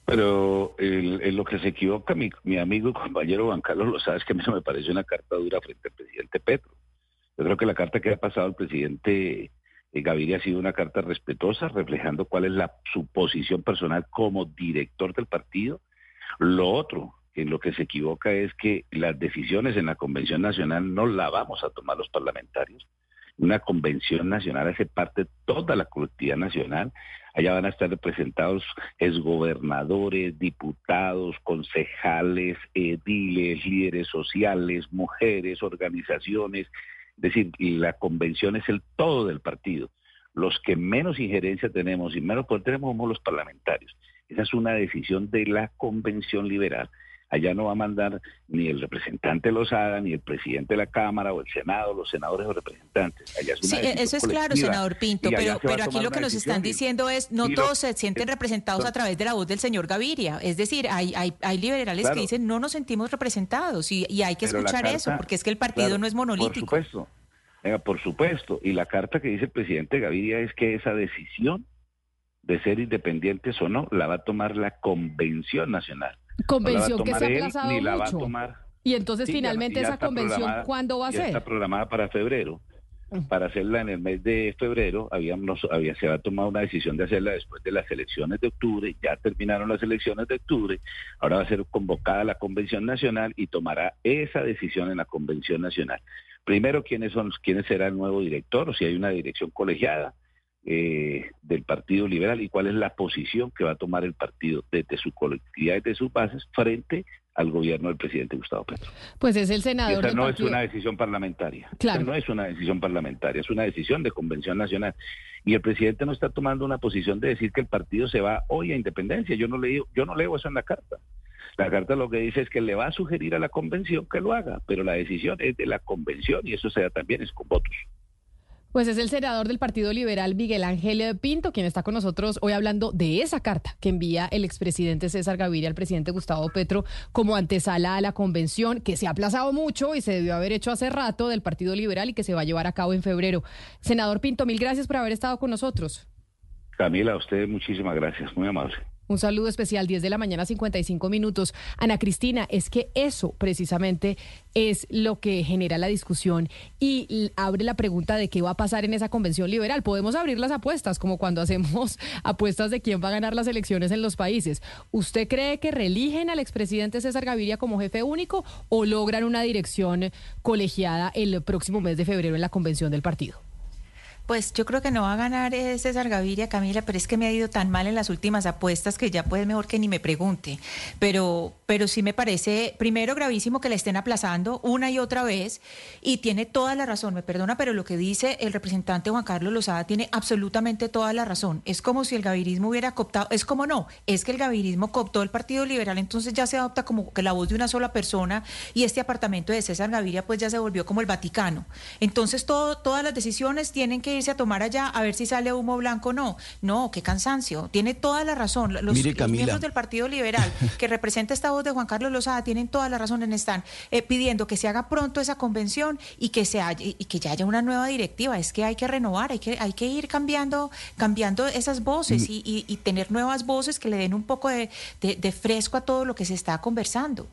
S29: Pero en lo que se equivoca mi, mi, amigo y compañero Juan Carlos lo sabe, es que a mí no me parece una carta dura frente al presidente Petro. Yo creo que la carta que ha pasado el presidente Gaviria ha sido una carta respetuosa, reflejando cuál es la, su posición personal como director del partido. Lo otro, en lo que se equivoca es que las decisiones en la Convención Nacional no la vamos a tomar los parlamentarios. Una convención nacional hace parte de toda la colectividad nacional. Allá van a estar representados exgobernadores, diputados, concejales, ediles, líderes sociales, mujeres, organizaciones. Es decir, la convención es el todo del partido. Los que menos injerencia tenemos y menos poder tenemos somos los parlamentarios. Esa es una decisión de la convención liberal. Allá no va a mandar ni el representante Lozada, ni el presidente de la Cámara o el Senado, los senadores o representantes. Allá es una
S27: sí, eso es claro, senador Pinto, pero, pero aquí lo que nos están diciendo es, no todos se sienten representados a través de la voz del señor Gaviria. Es decir, hay, hay, hay liberales que dicen, no nos sentimos representados y, y hay que escuchar eso, porque es que el partido no es monolítico.
S29: Por supuesto, por supuesto. Y la carta que dice el presidente Gaviria es que esa decisión de ser independientes o no la va a tomar la Convención Nacional.
S24: Convención que se ha aplazado
S29: ni la
S24: mucho.
S29: Va a tomar,
S24: y entonces
S29: Sí,
S24: finalmente
S29: ya
S24: esa convención, ¿cuándo va a
S29: ya
S24: ser?
S29: Está programada para febrero. Para hacerla en el mes de febrero, habíamos, había, se había tomado una decisión de hacerla después de las elecciones de octubre, ya terminaron las elecciones de octubre, ahora va a ser convocada la Convención Nacional y tomará esa decisión en la Convención Nacional. Primero, quiénes son, quiénes será el nuevo director, o si hay una dirección colegiada eh, del Partido Liberal y cuál es la posición que va a tomar el partido desde su colectividad, desde sus bases, frente al gobierno del presidente Gustavo Petro.
S24: Pues es el senador del
S29: no
S24: partido.
S29: es una decisión parlamentaria.
S24: Claro.
S29: Esa no es una decisión parlamentaria, es una decisión de convención nacional. Y el presidente no está tomando una posición de decir que el partido se va hoy a independencia. Yo no leo, yo no leo eso en la carta. La carta lo que dice es que le va a sugerir a la convención que lo haga, pero la decisión es de la convención y eso se da también es con votos.
S24: Pues es el senador del Partido Liberal Miguel Ángel Pinto quien está con nosotros hoy hablando de esa carta que envía el expresidente César Gaviria al presidente Gustavo Petro como antesala a la convención que se ha aplazado mucho y se debió haber hecho hace rato del Partido Liberal y que se va a llevar a cabo en febrero. Senador Pinto, mil gracias por haber estado con nosotros.
S29: Camila, a usted muchísimas gracias, muy amable.
S24: Un saludo especial, 10 de la mañana, 55 minutos. Ana Cristina, es que eso precisamente es lo que genera la discusión y abre la pregunta de qué va a pasar en esa convención liberal. Podemos abrir las apuestas, como cuando hacemos apuestas de quién va a ganar las elecciones en los países. ¿Usted cree que reeligen al expresidente César Gaviria como jefe único o logran una dirección colegiada el próximo mes de febrero en la convención del partido?
S27: Pues yo creo que no va a ganar eh, César Gaviria, Camila, pero es que me ha ido tan mal en las últimas apuestas que ya pues mejor que ni me pregunte. Pero, pero sí me parece, primero, gravísimo que le estén aplazando una y otra vez y tiene toda la razón, me perdona, pero lo que dice el representante Juan Carlos Lozada tiene absolutamente toda la razón. Es como si el gavirismo hubiera cooptado, es como no, es que el gavirismo cooptó el Partido Liberal, entonces ya se adopta como que la voz de una sola persona y este apartamento de César Gaviria pues ya se volvió como el Vaticano. Entonces todo, todas las decisiones tienen que irse a tomar allá a ver si sale humo blanco o no. No, qué cansancio. Tiene toda la razón. Los,
S30: Mire,
S27: los
S30: Camila.
S27: miembros del Partido Liberal que representa esta voz de Juan Carlos Lozada tienen toda la razón en estar eh, pidiendo que se haga pronto esa convención y que se haya, y que ya haya una nueva directiva. Es que hay que renovar, hay que, hay que ir cambiando, cambiando esas voces y, y- y tener nuevas voces que le den un poco de, de- de fresco a todo lo que se está conversando.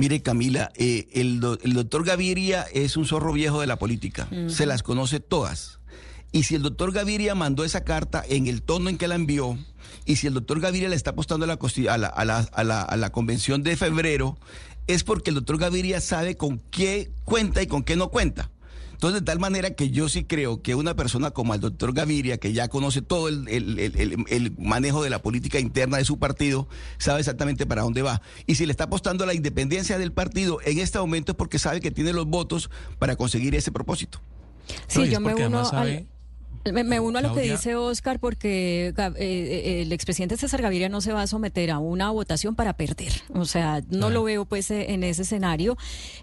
S30: Mire, Camila, eh, el, do- el doctor Gaviria es un zorro viejo de la política. Se las conoce todas. Y si el doctor Gaviria mandó esa carta en el tono en que la envió, y si el doctor Gaviria le está apostando a la, a la, a la- a la- a la convención de febrero, es porque el doctor Gaviria sabe con qué cuenta y con qué no cuenta. Entonces, de tal manera que yo sí creo que una persona como el doctor Gaviria, que ya conoce todo el, el- el- el- el manejo de la política interna de su partido, sabe exactamente para dónde va. Y si le está apostando a la independencia del partido en este momento es porque sabe que tiene los votos para conseguir ese propósito.
S28: Sí,
S26: No,
S28: yo me
S26: porque
S28: uno,
S26: además
S28: al-
S26: sabe-
S28: me, me uno a lo que dice Oscar porque eh, eh, el expresidente César Gaviria no se va a someter a una votación para perder. O sea, no lo veo pues eh, en ese escenario.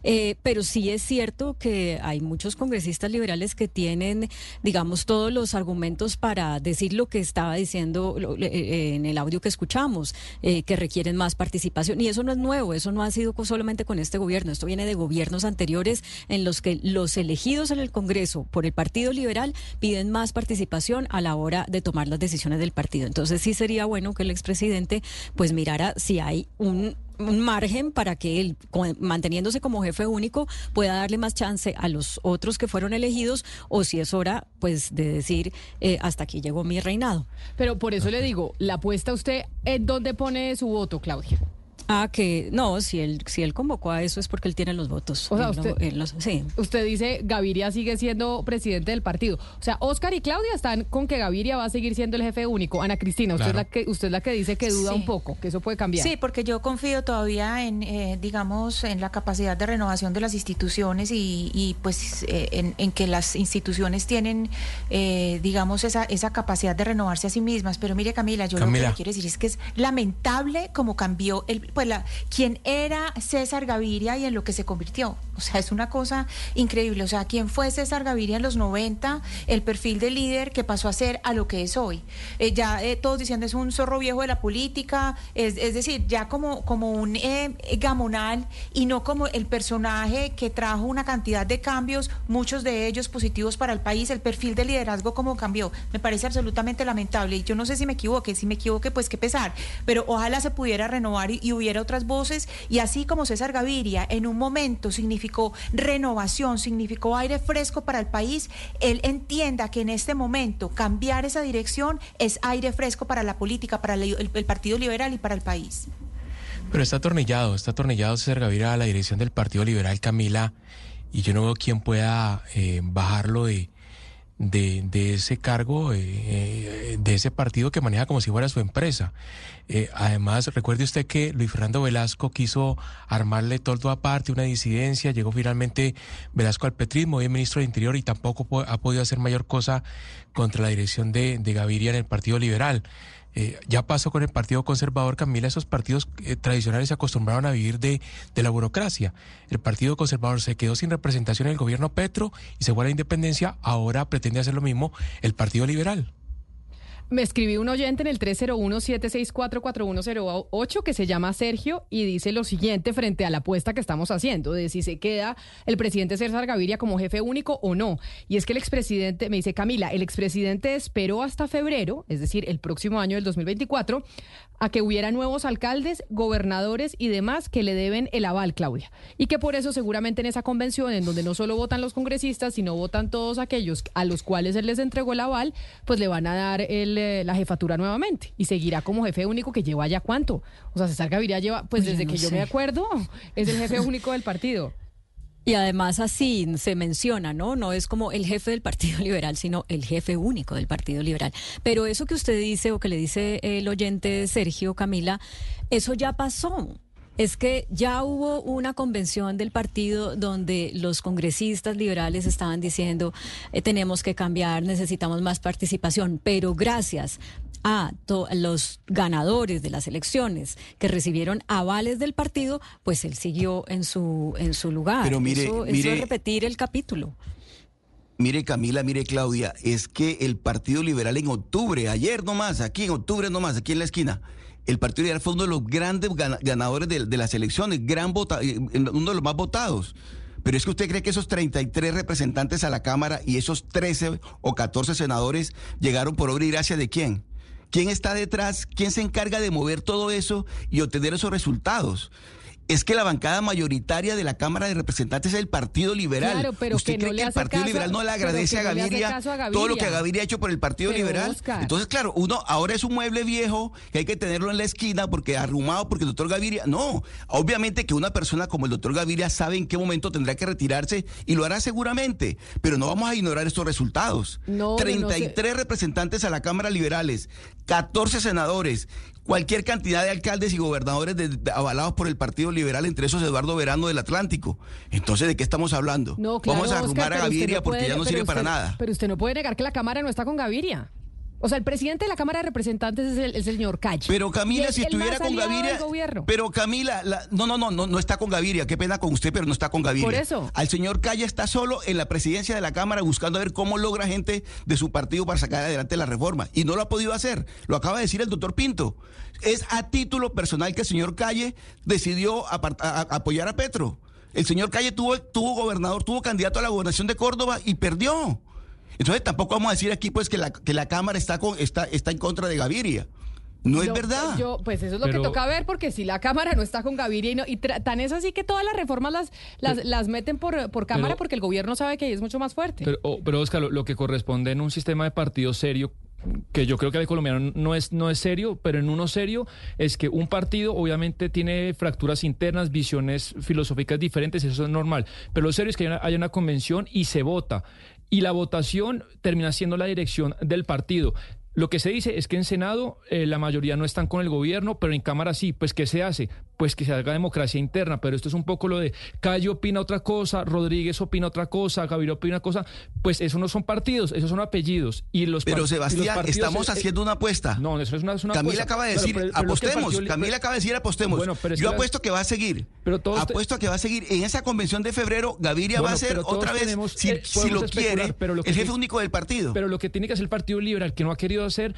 S28: Eh, pero sí es cierto que hay muchos congresistas liberales que tienen, digamos, todos los argumentos para decir lo que estaba diciendo en el audio que escuchamos, eh, que requieren más participación. Y eso no es nuevo, eso no ha sido solamente con este gobierno, esto viene de gobiernos anteriores en los que los elegidos en el Congreso por el Partido Liberal piden más participación a la hora de tomar las decisiones del partido. Entonces sí sería bueno que el expresidente pues mirara si hay un un margen para que él, manteniéndose como jefe único, pueda darle más chance a los otros que fueron elegidos o si es hora, pues, de decir, eh, hasta aquí llegó mi reinado.
S24: Pero por eso le digo, la apuesta usted, ¿en dónde pone su voto, Claudia?
S28: Ah, que no, si él, si él convocó a eso es porque él tiene los votos.
S24: O sea, usted, usted dice Gaviria sigue siendo presidente del partido. O sea, Oscar y Claudia están con que Gaviria va a seguir siendo el jefe único. Ana Cristina, usted, es, la que, usted es la que dice que duda un poco, que eso puede cambiar.
S27: Sí, porque yo confío todavía en, eh, digamos, en la capacidad de renovación de las instituciones y, pues eh, en, que las instituciones tienen, eh, digamos, esa, esa capacidad de renovarse a sí mismas. Pero mire, Camila, yo lo que quiero decir es que es lamentable cómo cambió el pues quién era César Gaviria y en lo que se convirtió. O sea, es una cosa increíble. O sea, quién fue César Gaviria en los 90, el perfil de líder que pasó a ser a lo que es hoy. Eh, ya eh, todos diciendo es un zorro viejo de la política, es, decir, ya como, como un eh, gamonal y no como el personaje que trajo una cantidad de cambios, muchos de ellos positivos para el país, el perfil de liderazgo como cambió. Me parece absolutamente lamentable y yo no sé si me equivoque, si me equivoque pues qué pesar, pero ojalá se pudiera renovar y, y hubiera otras voces y así como César Gaviria en un momento significó renovación, significó aire fresco para el país, él entienda que en este momento cambiar esa dirección es aire fresco para la política, para el, Partido Liberal y para el país.
S26: Pero está atornillado, está atornillado César Gaviria a la dirección del Partido Liberal, Camila, y yo no veo quién pueda eh, bajarlo de, de, de ese cargo, eh, eh, de ese partido que maneja como si fuera su empresa. Eh, además, recuerde usted que Luis Fernando Velasco quiso armarle todo aparte, una disidencia, llegó finalmente Velasco al petrismo, hoy ministro de Interior y tampoco ha podido hacer mayor cosa contra la dirección de, de Gaviria en el Partido Liberal. Eh, ya pasó con el Partido Conservador, Camila, esos partidos eh, tradicionales se acostumbraron a vivir de, de, la burocracia. El Partido Conservador se quedó sin representación en el gobierno Petro y se fue a la independencia, ahora pretende hacer lo mismo el Partido Liberal.
S24: Me escribí un oyente en el 301-764-4108 que se llama Sergio y dice lo siguiente frente a la apuesta que estamos haciendo de si se queda el presidente César Gaviria como jefe único o no. Y es que el expresidente, me dice Camila, el expresidente esperó hasta febrero, es decir, el próximo año del 2024, a que hubiera nuevos alcaldes, gobernadores y demás que le deben el aval, Claudia. Y que por eso seguramente en esa convención, en donde no solo votan los congresistas, sino votan todos aquellos a los cuales él les entregó el aval, pues le van a dar eh, la jefatura nuevamente. Y seguirá como jefe único que lleva ya cuánto. O sea, César Gaviria lleva, pues desde que yo me acuerdo, es el jefe único del partido.
S28: Y además así se menciona, ¿no? No es como el jefe del Partido Liberal, sino el jefe único del Partido Liberal. Pero eso que usted dice o que le dice el oyente Sergio Camila, eso ya pasó. Es que ya hubo una convención del partido donde los congresistas liberales estaban diciendo eh, tenemos que cambiar, necesitamos más participación, pero gracias a los ganadores de las elecciones que recibieron avales del partido, pues él siguió en su en su lugar.
S30: Pero mire,
S28: eso,
S30: mire,
S28: es repetir el capítulo.
S30: Mire Camila, mire Claudia, es que el Partido Liberal en octubre, ayer nomás, aquí en octubre nomás, aquí en la esquina, el Partido Liberal fue uno de los grandes ganadores de, las elecciones, gran vota, eh, uno de los más votados. Pero es que usted cree que esos 33 representantes a la Cámara y esos 13 o 14 senadores llegaron por obra y gracia de quién? ¿Quién está detrás? ¿Quién se encarga de mover todo eso y obtener esos resultados? Es que la bancada mayoritaria de la Cámara de Representantes es el Partido Liberal. ¿Usted cree que el Partido Liberal no le agradece a, Gaviria todo lo que Gaviria ha hecho por el Partido Liberal? Entonces, claro, uno ahora es un mueble viejo que hay que tenerlo en la esquina porque arrumado porque el doctor Gaviria. No, obviamente que una persona como el doctor Gaviria sabe en qué momento tendrá que retirarse y lo hará seguramente, pero no vamos a ignorar estos resultados. 33 representantes a la Cámara Liberales, 14 senadores, cualquier cantidad de alcaldes y gobernadores avalados por el Partido Liberal, entre esos Eduardo Verano del Atlántico. Entonces, ¿de qué estamos hablando? Vamos a arrumar a Gaviria porque ya no sirve para nada.
S24: Pero usted no puede negar que la Cámara no está con Gaviria. O sea, el presidente de la Cámara de Representantes es el, señor Calle.
S30: Pero Camila, si estuviera con Gaviria. Pero Camila, no, no, no, no, no está con Gaviria. Qué pena con usted, pero no está con Gaviria.
S24: Por eso.
S30: Al señor Calle está solo en la presidencia de la Cámara buscando a ver cómo logra gente de su partido para sacar adelante la reforma. Y no lo ha podido hacer. Lo acaba de decir el doctor Pinto. Es a título personal que el señor Calle decidió apoyar a Petro. El señor Calle tuvo, tuvo gobernador, tuvo candidato a la gobernación de Córdoba y perdió. Entonces tampoco vamos a decir aquí pues que la, que la Cámara está, con, está, está en contra de Gaviria. No es verdad.
S24: Yo, pues eso es lo que toca ver, porque si la Cámara no está con Gaviria y, no, y tan es así que todas las reformas las, las, las meten por, por Cámara porque el gobierno sabe que ahí es mucho más fuerte.
S32: Pero, oh, pero Oscar, lo, lo que corresponde en un sistema de partido serio que yo creo que el colombiano no es, no es serio, pero en uno serio es que un partido obviamente tiene fracturas internas, visiones filosóficas diferentes, eso es normal, pero lo serio es que hay una convención y se vota. Y la votación termina siendo la dirección del partido. Lo que se dice es que en Senado eh, la mayoría no están con el gobierno, pero en Cámara sí. Pues, ¿qué se hace? Pues que se haga democracia interna. Pero esto es un poco lo de Calle opina otra cosa, Rodríguez opina otra cosa, Gaviria opina otra cosa. Pues eso no son partidos, esos son apellidos. Y los
S30: pero Sebastián, estamos haciendo una apuesta.
S32: No, eso es una, una
S30: Camila acaba de decir, apostemos. Camila acaba de decir, apostemos. Yo apuesto que va a seguir. Pero todos apuesto a que va a seguir. En esa convención de febrero, Gaviria va a ser otra vez, si, eh, lo quiere, el jefe único del partido.
S32: Pero lo que tiene que hacer el Partido Liberal, que no ha querido hacer,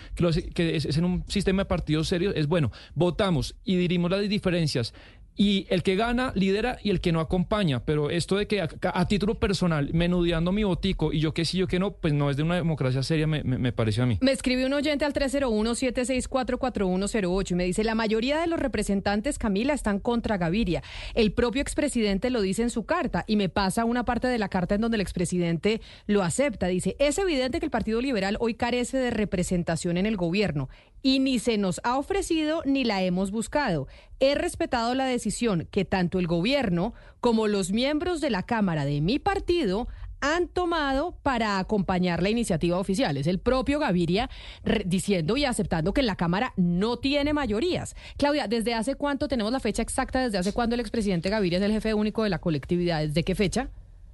S32: que, es, en un sistema de partidos serios, es bueno, votamos y dirimos las diferencias y el que gana lidera y el que no acompaña. Pero esto de que a, título personal, menudeando mi botico y yo que sí, yo que no, pues no es de una democracia seria, me, me, pareció a mí.
S24: Me escribió un oyente al 301-764-4108 y me dice, la mayoría de los representantes, Camila, están contra Gaviria. El propio expresidente lo dice en su carta y me pasa una parte de la carta en donde el expresidente lo acepta. Dice, es evidente que el Partido Liberal hoy carece de representación en el gobierno y ni se nos ha ofrecido ni la hemos buscado. He respetado la decisión que tanto el gobierno como los miembros de la Cámara de mi partido han tomado para acompañar la iniciativa oficial. Es el propio Gaviria diciendo y aceptando que la Cámara no tiene mayorías. Claudia, ¿desde hace cuánto tenemos la fecha exacta? ¿Desde hace cuándo el expresidente Gaviria es el jefe único de la colectividad? ¿Desde qué fecha?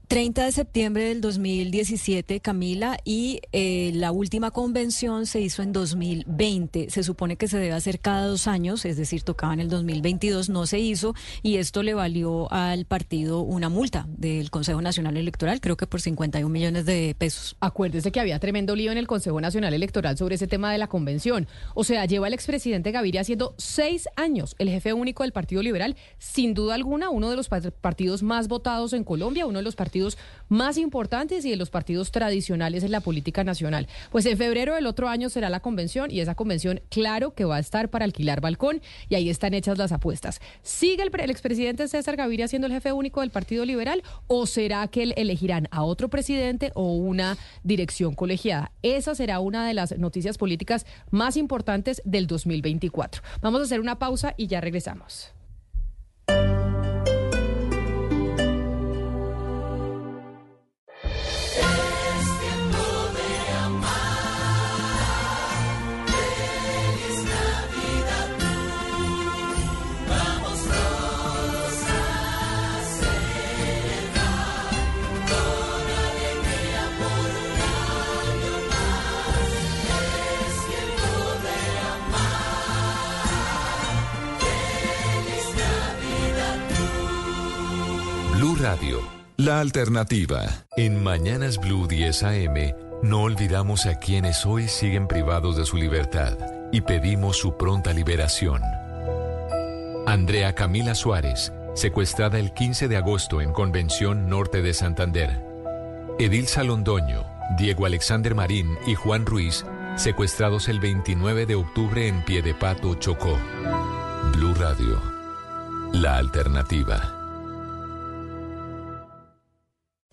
S28: 30 de septiembre del 2017, Camila, y eh, la última convención se hizo en 2020. Se supone que se debe hacer cada dos años, es decir, tocaba en el 2022, no se hizo, y esto le valió al partido una multa del Consejo Nacional Electoral, creo que por 51 millones de pesos.
S24: Acuérdese que había tremendo lío en el Consejo Nacional Electoral sobre ese tema de la convención. O sea, lleva el expresidente Gaviria siendo seis años el jefe único del Partido Liberal, sin duda alguna, uno de los partidos más votados en Colombia, uno de los partidos más importantes y de los partidos tradicionales en la política nacional. Pues en febrero del otro año será la convención y esa convención, claro que va a estar para alquilar balcón y ahí están hechas las apuestas. ¿Sigue el, el expresidente César Gaviria siendo el jefe único del Partido Liberal o será que elegirán a otro presidente o una dirección colegiada? Esa será una de las noticias políticas más importantes del 2024. Vamos a hacer una pausa y ya regresamos.
S5: Alternativa. En Mañanas Blue 10 AM, no olvidamos a quienes hoy siguen privados de su libertad y pedimos su pronta liberación. Andrea Camila Suárez, secuestrada el 15 de agosto en Convención Norte de Santander. Edil Salondoño, Diego Alexander Marín y Juan Ruiz, secuestrados el 29 de octubre en Piedepato, Chocó. Blue Radio, la alternativa.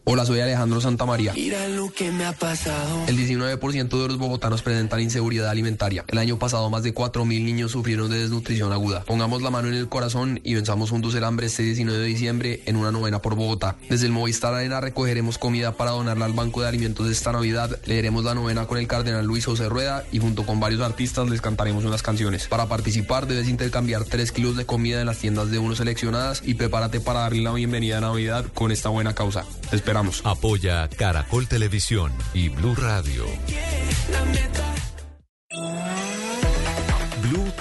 S33: Hola, soy Alejandro Santamaría.
S34: Mira lo que me ha pasado.
S33: El 19% de los bogotanos presentan inseguridad alimentaria. El año pasado más de 4.000 niños sufrieron de desnutrición aguda. Pongamos la mano en el corazón y venzamos juntos el hambre este 19 de diciembre en una novena por Bogotá. Desde el Movistar Arena recogeremos comida para donarla al Banco de Alimentos de esta Navidad. Leeremos la novena con el cardenal Luis José Rueda y junto con varios artistas les cantaremos unas canciones. Para participar debes intercambiar 3 kilos de comida en las tiendas de uno seleccionadas y prepárate para darle la bienvenida a Navidad con esta buena causa.
S5: Apoya Caracol Televisión y Blue Radio.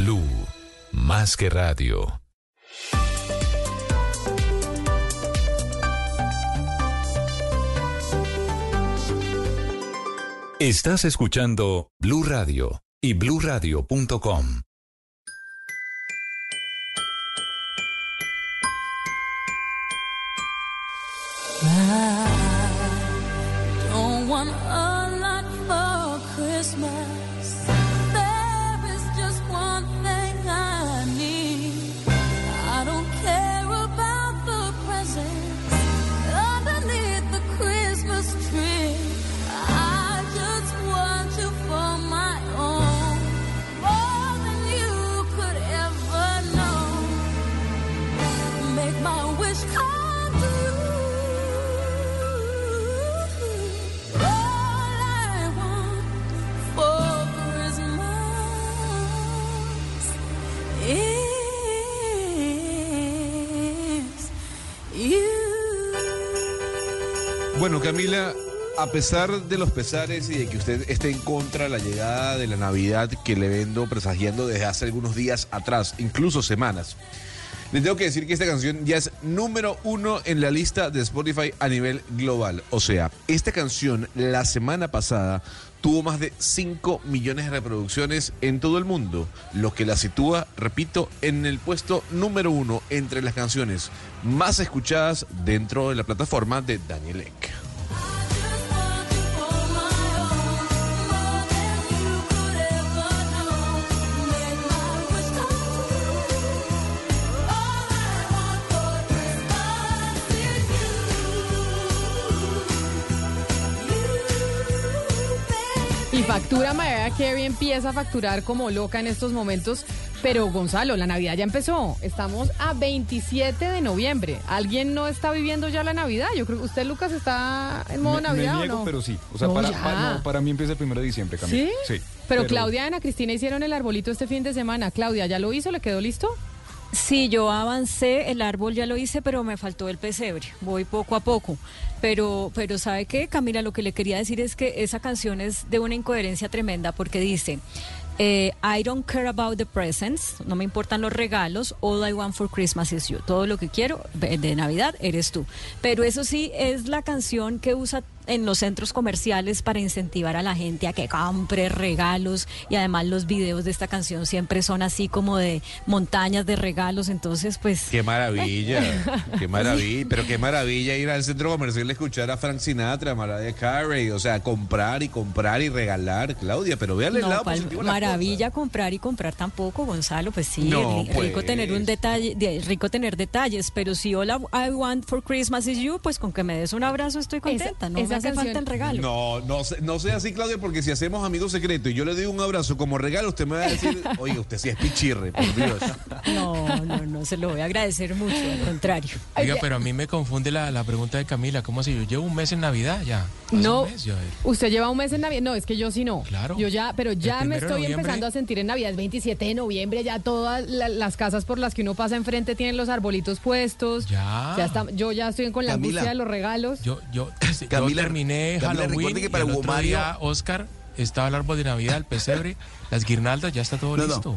S35: Blue, más que radio. Estás escuchando Blue Radio y bluradio.com.
S25: Bueno, Camila, a pesar de los pesares y de que usted esté en contra de la llegada de la Navidad que le vendo presagiando desde hace algunos días atrás, incluso semanas, le tengo que decir que esta canción ya es número uno en la lista de Spotify a nivel global. O sea, esta canción la semana pasada tuvo más de 5 millones de reproducciones en todo el mundo, lo que la sitúa, repito, en el puesto número uno entre las canciones más escuchadas dentro de la plataforma de Daniel Ek.
S24: Factura Mariah Carey empieza a facturar como loca en estos momentos. Pero Gonzalo, la Navidad ya empezó. Estamos a 27 de noviembre. ¿Alguien no está viviendo ya la Navidad? Yo creo que usted, Lucas, está en modo
S36: Me-
S24: Navidad
S36: me
S24: o no?
S36: pero sí. O sea,
S24: No,
S36: para,
S24: ya.
S36: pa- no, para mí empieza el primero de diciembre, Camila.
S24: ¿Sí? Pero, Claudia y Ana Cristina hicieron el arbolito este fin de semana. Claudia, ¿ya lo hizo? ¿Le quedó listo?
S28: Sí, yo avancé, el árbol ya lo hice, pero me faltó el pesebre. Voy poco a poco. Pero, pero ¿sabe qué, Camila? Lo que le quería decir es que esa canción es de una incoherencia tremenda porque dice, eh, I don't care about the presents, no me importan los regalos, all I want for Christmas is you. Todo lo que quiero de Navidad eres tú. Pero eso sí es la canción que usa en los centros comerciales para incentivar a la gente a que compre regalos. Y además los videos de esta canción siempre son así como de montañas de regalos, entonces pues...
S25: Qué maravilla, qué maravilla, pero qué maravilla ir al centro comercial a escuchar a Frank Sinatra, a Mariah Carey, o sea, comprar y comprar y regalar, Claudia, pero véale el
S28: No,
S25: lado
S28: pal-
S25: positivo
S28: maravilla comprar y comprar tampoco, Gonzalo, pues sí,
S25: No,
S28: rico
S25: pues.
S28: tener un detalle, de- rico tener detalles, pero si all I want for Christmas is you, pues con que me des un abrazo estoy contenta, no
S24: esa
S28: hace
S24: canción-
S28: falta el regalo.
S25: No, no, no sea así, Claudia, porque si hacemos amigos secretos y yo le doy un abrazo como regalo, usted me va a decir, oye, usted sí es pichirre, por Dios.
S28: No, no, no, se lo voy a agradecer mucho, al contrario.
S26: Oiga, pero a mí me confunde la, la pregunta de Camila. ¿Cómo así? Yo llevo un mes en Navidad ya.
S24: No,
S26: mes ya.
S24: usted lleva un mes en Navidad. No, es que yo sí no.
S26: Claro.
S24: Yo ya, pero ya me estoy empezando a sentir en Navidad. Es 27 de noviembre, ya todas la- las casas por las que uno pasa enfrente tienen los arbolitos puestos.
S26: Ya.
S24: está, yo ya estoy con la
S26: Camila.
S24: angustia de los regalos.
S26: Yo, yo
S30: Camila,
S26: terminé Halloween
S30: recuerde que
S26: y
S30: para
S26: el
S30: Hugo
S26: otro día, Oscar, estaba el árbol de Navidad, el pesebre, las guirnaldas, ya está todo
S30: No, no.
S26: listo.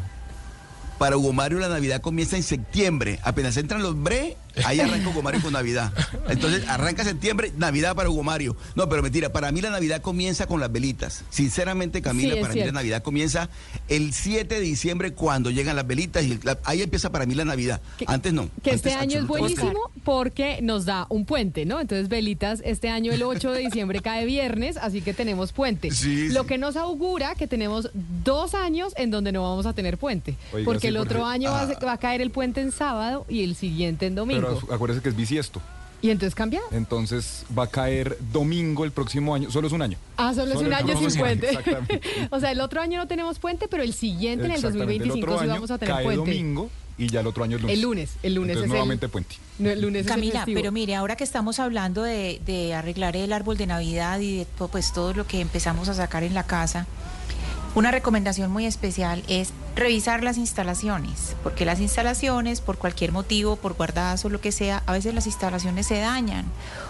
S30: Para Hugo Mario la Navidad comienza en septiembre. Apenas entran los bre, ahí arranca Hugo Mario con Navidad. Entonces arranca septiembre, Navidad para Hugo Mario. No, pero mentira, para mí la Navidad comienza con las velitas. Sinceramente, Camila,
S24: Sí,
S30: para mí la. Navidad comienza el 7 de diciembre cuando llegan las velitas y la- ahí empieza para mí la Navidad. Antes no.
S24: Que
S30: Antes
S24: este año es buenísimo porque nos da un puente, ¿no? Entonces, Velitas, este año el 8 de diciembre cae viernes, así que tenemos puente.
S30: Sí,
S24: Lo
S30: sí.
S24: que nos augura que tenemos dos años en donde no vamos a tener puente.
S36: Oiga,
S24: porque
S36: sí,
S24: el otro
S36: porque-
S24: año va, a
S36: ah.
S24: va a caer el puente en sábado y el siguiente en domingo.
S36: Pero acuérdese que es bisiesto.
S24: ¿Y entonces cambia?
S36: Entonces va a caer domingo el próximo año. Solo es un año.
S24: Ah, solo es un
S36: el
S24: año sin puente.
S36: exactamente.
S24: o sea, el otro año no tenemos puente, pero el siguiente, en el
S36: Exactamente,
S24: 2025,
S36: otro
S24: sí vamos a tener
S36: cae
S24: puente.
S36: domingo y ya el otro año es lunes.
S24: El lunes, el lunes
S36: Entonces,
S24: es el-
S36: nuevamente puente.
S24: No, el lunes es el
S27: Camila, pero mire, ahora que estamos hablando de, de arreglar el árbol de Navidad y de to- pues todo lo que empezamos a sacar en la casa, Una recomendación muy especial es revisar las instalaciones, porque las instalaciones, por cualquier motivo, por guardadas o lo que sea, a veces las instalaciones se dañan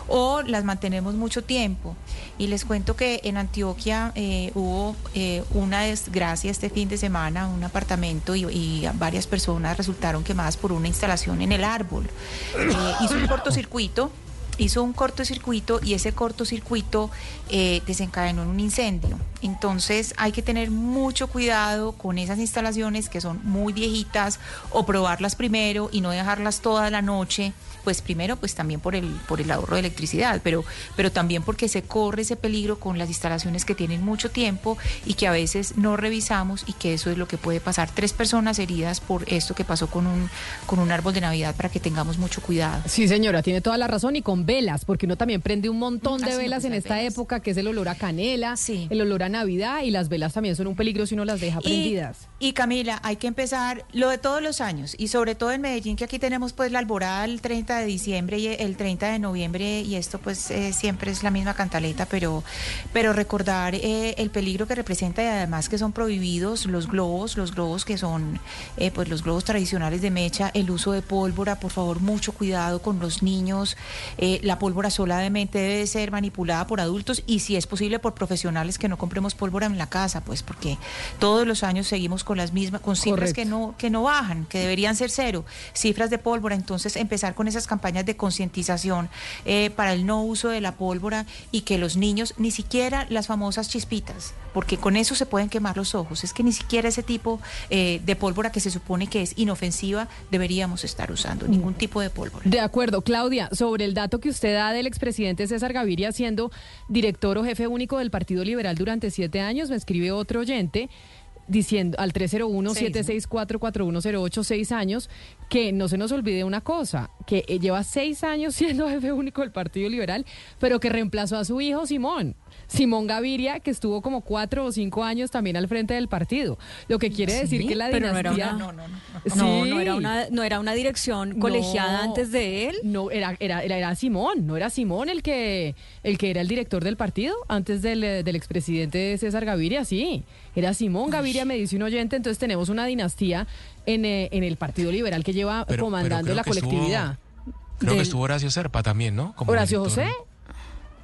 S27: o las mantenemos mucho tiempo. Y les cuento que en Antioquia eh, hubo eh, una desgracia este fin de semana, un apartamento y, varias personas resultaron quemadas por una instalación en el árbol. Eh, hizo un cortocircuito hizo un cortocircuito y ese cortocircuito eh, desencadenó en un incendio. Entonces hay que tener mucho cuidado con esas instalaciones que son muy viejitas o probarlas primero y no dejarlas toda la noche pues primero pues también por el por el ahorro de electricidad, pero pero también porque se corre ese peligro con las instalaciones que tienen mucho tiempo y que a veces no revisamos y que eso es lo que puede pasar. Tres personas heridas por esto que pasó con un con un árbol de Navidad para que tengamos mucho cuidado.
S24: Sí, señora, tiene toda la razón y con velas, porque uno también prende un montón de
S27: Ah,
S24: velas
S27: pues
S24: en esta
S27: velas.
S24: época, que es el olor a canela, el olor a Navidad y las velas también son un peligro si uno las deja prendidas.
S27: Y Camila, hay que empezar lo de todos los años y sobre todo en Medellín que aquí tenemos pues la alborada el 30 de diciembre y el 30 de noviembre y esto pues eh, siempre es la misma cantaleta, pero, pero recordar eh, el peligro que representa y además que son prohibidos los globos, los globos que son eh, pues los globos tradicionales de mecha, el uso de pólvora, por favor mucho cuidado con los niños, eh, la pólvora solamente debe ser manipulada por adultos y si es posible por profesionales que no compremos pólvora en la casa, pues porque todos los años seguimos con las mismas, con cifras
S24: Correcto.
S27: que no, que no bajan, que deberían ser cero, cifras de pólvora, entonces empezar con esas campañas de concientización eh, para el no uso de la pólvora y que los niños, ni siquiera las famosas chispitas, porque con eso se pueden quemar los ojos, es que ni siquiera ese tipo eh, de pólvora que se supone que es inofensiva deberíamos estar usando, ningún tipo de pólvora.
S24: De acuerdo, Claudia, sobre el dato que usted da del expresidente César Gaviria siendo director o jefe único del Partido Liberal durante siete años, me escribe otro oyente diciendo al 301-764-4108, seis años, que no se nos olvide una cosa, que eh, lleva seis años siendo jefe único del Partido Liberal, pero que reemplazó a su hijo Simón. Simón Gaviria, que estuvo como cuatro o cinco años también al frente del partido. Lo que quiere decir
S28: Sí,
S24: que la
S28: pero no era
S24: dinastía...
S28: una-
S24: no,
S28: No, no era una, no era una dirección colegiada antes de él.
S24: No, era, era, era, era Simón, no era Simón el que, el que era el director del partido antes del, eh, del expresidente César Gaviria, sí. Era Simón Gaviria, me dice un oyente, entonces tenemos una dinastía en, eh, en el Partido Liberal que lleva
S26: Pero-
S24: comandando
S26: pero
S24: la
S26: que estuvo-
S24: colectividad.
S26: Creo
S24: Del-
S26: que estuvo Horacio Serpa también, ¿no? Como
S24: Horacio
S26: director.
S24: José,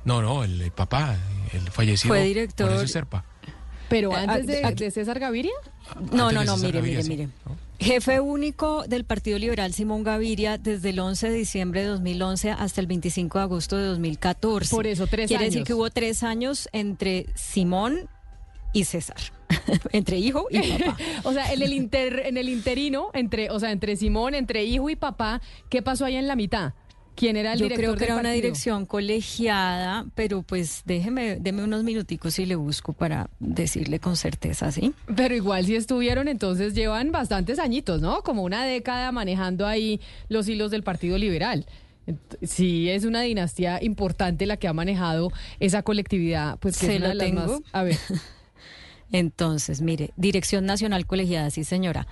S26: No, no, el, el papá, el fallecido.
S28: Fue director-
S26: Horacio Serpa.
S24: pero
S28: Eh,
S24: antes de, César Gaviria.
S28: No, no, no, mire,
S26: Gaviria,
S28: mire,
S26: sí,
S28: mire. Jefe único del Partido Liberal Simón Gaviria desde el 11 de diciembre de 2011 hasta el 25 de agosto de 2014.
S24: Por eso, tres
S28: Quiere decir
S24: años.
S28: que hubo tres años entre Simón y César, entre hijo y papá.
S24: o sea, en el inter, en el interino, entre, o sea, entre Simón, entre hijo y papá, ¿qué pasó ahí en la mitad? ¿Quién era el
S28: Yo
S24: director
S28: creo que
S24: del
S28: era una dirección colegiada, pero pues déjeme, deme unos minuticos y le busco para decirle con certeza, ¿sí?
S24: Pero igual si estuvieron, entonces llevan bastantes añitos, ¿no? Como una década manejando ahí los hilos del Partido Liberal. Sí, es una dinastía importante la que ha manejado esa colectividad, pues que
S28: Se
S24: es una de las
S28: tengo.
S24: más. A ver.
S28: Entonces, mire, Dirección Nacional Colegiada, sí señora.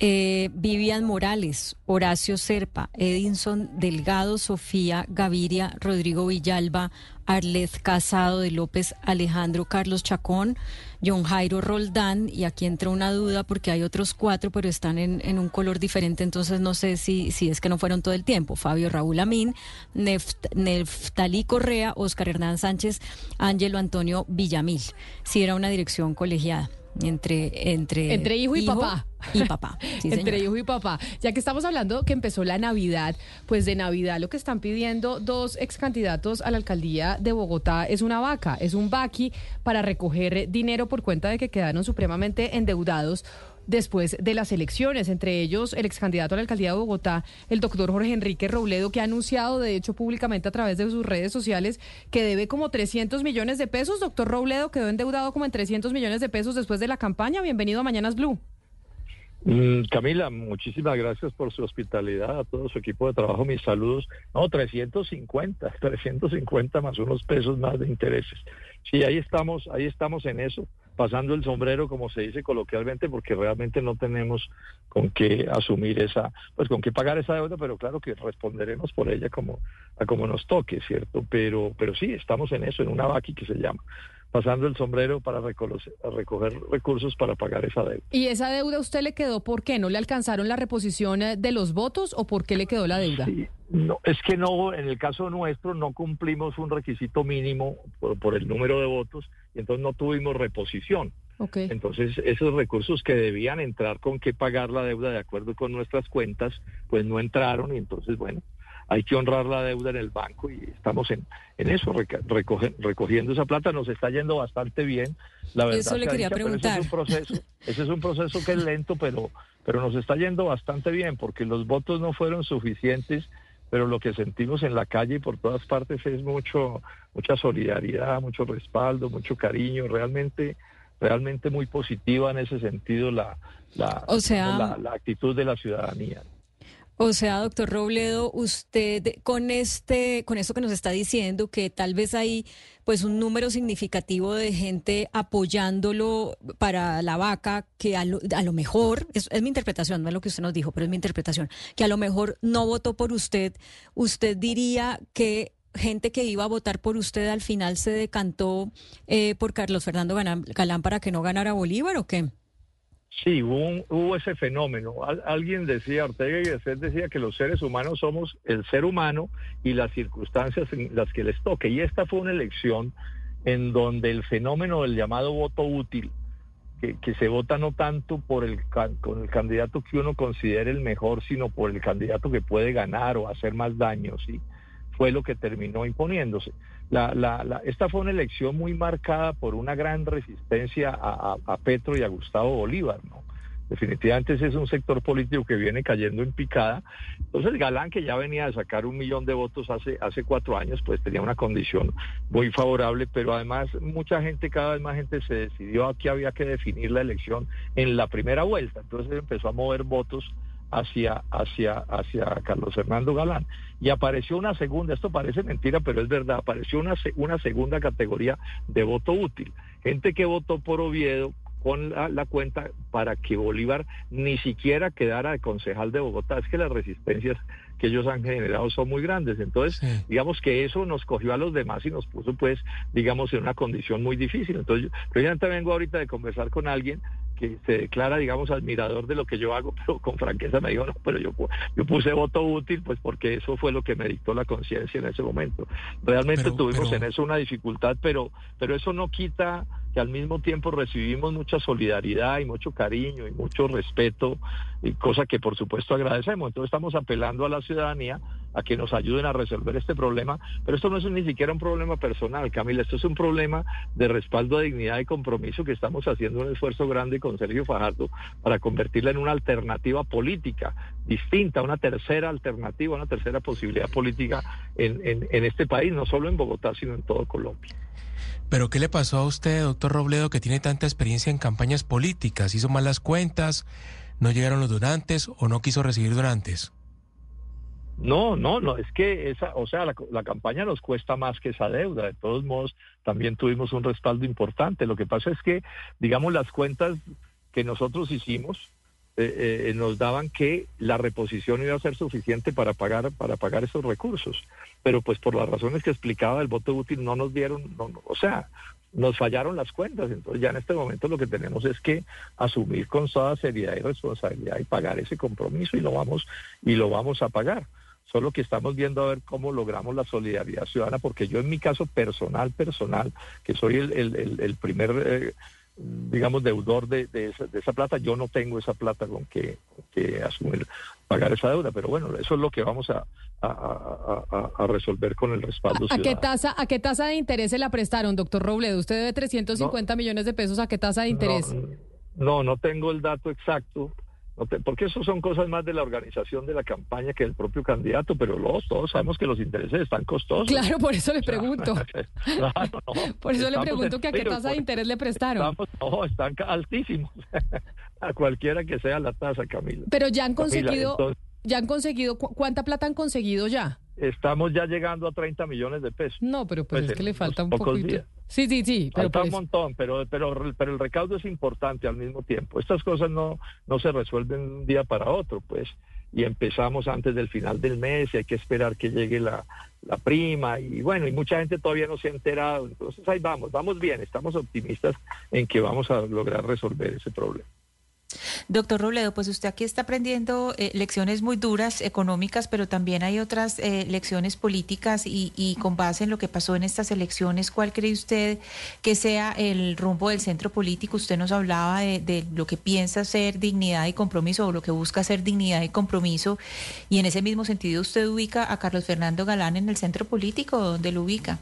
S28: Eh, Vivian Morales, Horacio Serpa, Edinson Delgado, Sofía Gaviria, Rodrigo Villalba, Arlet Casado de López, Alejandro Carlos Chacón, John Jairo Roldán, y aquí entra una duda porque hay otros cuatro, pero están en, un color diferente, entonces no sé si, si es que no fueron todo el tiempo. Fabio Raúl Amín, Neft- Neftalí Correa, Oscar Hernán Sánchez, Ángelo Antonio Villamil. Sí, era una dirección colegiada entre entre
S24: Entre hijo y papá.
S28: y papá sí,
S24: Entre hijo y papá. Ya que estamos hablando que empezó la Navidad, pues de Navidad lo que están pidiendo dos ex candidatos a la alcaldía de Bogotá es una vaca, es un vaqui para recoger dinero por cuenta de que quedaron supremamente endeudados después de las elecciones, entre ellos el ex candidato a la alcaldía de Bogotá, el doctor Jorge Enrique Robledo, que ha anunciado, de hecho, públicamente a través de sus redes sociales, que debe como 300 millones de pesos. Doctor Robledo quedó endeudado como en 300 millones de pesos después de la campaña. Bienvenido a Mañanas Blue.
S37: Mm, Camila, muchísimas gracias por su hospitalidad, a todo su equipo de trabajo, mis saludos. No, 350, 350 más unos pesos más de intereses. Sí, ahí estamos, ahí estamos en eso, pasando el sombrero, como se dice coloquialmente, porque realmente no tenemos con qué asumir esa, pues con qué pagar esa deuda, pero claro que responderemos por ella como, a como nos toque, ¿cierto? Pero, pero sí, estamos en eso, en una vaqui que se llama. Pasando el sombrero para reconocer- recoger recursos para pagar esa deuda.
S24: ¿Y esa deuda a usted le quedó por qué? ¿No le alcanzaron la reposición eh, de los votos o por qué le quedó la deuda?
S37: No, es que no, en el caso nuestro no cumplimos un requisito mínimo por, por el número de votos y entonces no tuvimos reposición.
S24: Ok.
S37: Entonces, esos recursos que debían entrar con que pagar la deuda de acuerdo con nuestras cuentas, pues no entraron y entonces, bueno, hay que honrar la deuda en el banco y estamos en, en eso, recoge- recogiendo esa plata. Nos está yendo bastante bien, la verdad.
S28: Eso le quería
S37: dicha,
S28: preguntar.
S37: Ese es un proceso, ese es un proceso que es lento, pero, pero nos está yendo bastante bien porque los votos no fueron suficientes pero lo que sentimos en la calle y por todas partes es mucho mucha solidaridad, mucho respaldo, mucho cariño, realmente realmente muy positiva en ese sentido la la,
S28: O sea-
S37: la, la actitud de la ciudadanía.
S28: O sea, doctor Robledo, usted con este, con esto que nos está diciendo, que tal vez hay pues un número significativo de gente apoyándolo para la vaca, que a lo, mejor, es, mi interpretación, no es lo que usted nos dijo, pero es mi interpretación, que a lo mejor no votó por usted, usted diría que gente que iba a votar por usted al final se decantó eh, por Carlos Fernando Galán, Galán para que no ganara Bolívar o qué?
S37: Sí, hubo, un- hubo ese fenómeno. Al- alguien decía, Ortega y Gasset decía que los seres humanos somos el ser humano y las circunstancias en las que les toque. Y esta fue una elección en donde el fenómeno del llamado voto útil, que, que se vota no tanto por el, con el candidato que uno considere el mejor, sino por el candidato que puede ganar o hacer más daño, ¿sí? Fue lo que terminó imponiéndose. La, la, la- esta fue una elección muy marcada por una gran resistencia a, Petro y a Gustavo Bolívar, ¿no? Definitivamente ese es un sector político que viene cayendo en picada. Entonces Galán, que ya venía de sacar un millón de votos hace, hace cuatro años, pues tenía una condición muy favorable, pero además mucha gente, cada vez más gente se decidió a que había que definir la elección en la primera vuelta. Entonces empezó a mover votos hacia, hacia, hacia Carlos Fernando Galán. Y apareció una segunda, esto parece mentira, pero es verdad, apareció una, una segunda categoría de voto útil. Gente que votó por Oviedo con la, la cuenta para que Bolívar ni siquiera quedara de concejal de Bogotá. Es que las resistencias que ellos han generado son muy grandes. Entonces, digamos que eso nos cogió a los demás y nos puso, pues, digamos, en una condición muy difícil. Entonces, yo precisamente vengo ahorita de conversar con alguien que se declara, digamos, admirador de lo que yo hago, pero con franqueza me dijo, no, pero yo, yo puse voto útil, pues porque eso fue lo que me dictó la conciencia en ese momento. Realmente
S26: Pero-
S37: tuvimos
S26: pero-
S37: en eso una dificultad, pero, pero eso no quita que al mismo tiempo recibimos mucha solidaridad y mucho cariño y mucho respeto, y cosa que por supuesto agradecemos. Entonces estamos apelando a la ciudadanía a que nos ayuden a resolver este problema, pero esto no es ni siquiera un problema personal, Camila, esto es un problema de respaldo a dignidad y compromiso que estamos haciendo un esfuerzo grande con Sergio Fajardo para convertirla en una alternativa política distinta, una tercera alternativa, una tercera posibilidad política en, en- este país, no solo en Bogotá, sino en todo Colombia.
S26: ¿Pero qué le pasó a usted, doctor Robledo, que tiene tanta experiencia en campañas políticas? ¿Hizo mal las cuentas? ¿No llegaron los donantes o no quiso recibir donantes?
S37: No, no, no, es que esa, o sea, la, la campaña nos cuesta más que esa deuda. De todos modos, también tuvimos un respaldo importante. Lo que pasa es que, digamos, las cuentas que nosotros hicimos eh, eh, nos daban que la reposición iba a ser suficiente para pagar para pagar esos recursos. Pero pues por las razones que explicaba el voto útil no nos dieron, no, no, o sea, nos fallaron las cuentas. Entonces ya en este momento lo que tenemos es que asumir con toda seriedad y responsabilidad y pagar ese compromiso y lo vamos y lo vamos a pagar. Solo que estamos viendo a ver cómo logramos la solidaridad ciudadana, porque yo en mi caso personal, personal, que soy el, el- el- el primer, eh, digamos, deudor de, de esa, de esa plata, yo no tengo esa plata con que, que asumir, pagar esa deuda. Pero bueno, eso es lo que vamos a, a- a- a- resolver con el respaldo
S24: ¿A qué
S37: ciudadano.
S24: tasa, a qué tasa de interés se la prestaron, doctor Robledo? Usted debe 350 millones de pesos. ¿A qué tasa de interés?
S37: No, no tengo el dato exacto, no porque eso son cosas más de la organización de la campaña que del propio candidato, pero los, todos sabemos que los intereses están costosos.
S24: Claro, por eso le pregunto.
S37: Claro, no.
S24: Por eso le pregunto que a qué tasa de interés le prestaron.
S37: estamos- no, están altísimos. a cualquiera que sea la tasa, Camila.
S24: Pero ya han
S37: Camila,
S24: conseguido,
S37: entonces,
S24: ya han conseguido, ¿cu- ¿cuánta plata han conseguido ya?
S37: Estamos ya llegando a 30 millones de pesos.
S24: No, pero pues,
S37: Pues
S24: es que le falta un poquito.
S37: días.
S24: Sí, sí, sí, pero
S37: Falta
S24: pues,
S37: un montón, pero, pero, pero el recaudo es importante al mismo tiempo. Estas cosas no, no se resuelven de un día para otro, pues. y empezamos antes del final del mes y hay que esperar que llegue la, la prima y bueno, y mucha gente todavía no se ha enterado. Entonces ahí vamos, vamos bien, estamos optimistas en que vamos a lograr resolver ese problema.
S27: Doctor Robledo, pues usted aquí está aprendiendo eh, lecciones muy duras económicas, pero también hay otras eh, lecciones políticas y, con base en lo que pasó en estas elecciones, ¿cuál cree usted que sea el rumbo del centro político? Usted nos hablaba de, de lo que piensa ser dignidad y compromiso o lo que busca ser dignidad y compromiso y en ese mismo sentido usted ubica a Carlos Fernando Galán en el centro político, ¿dónde lo ubica?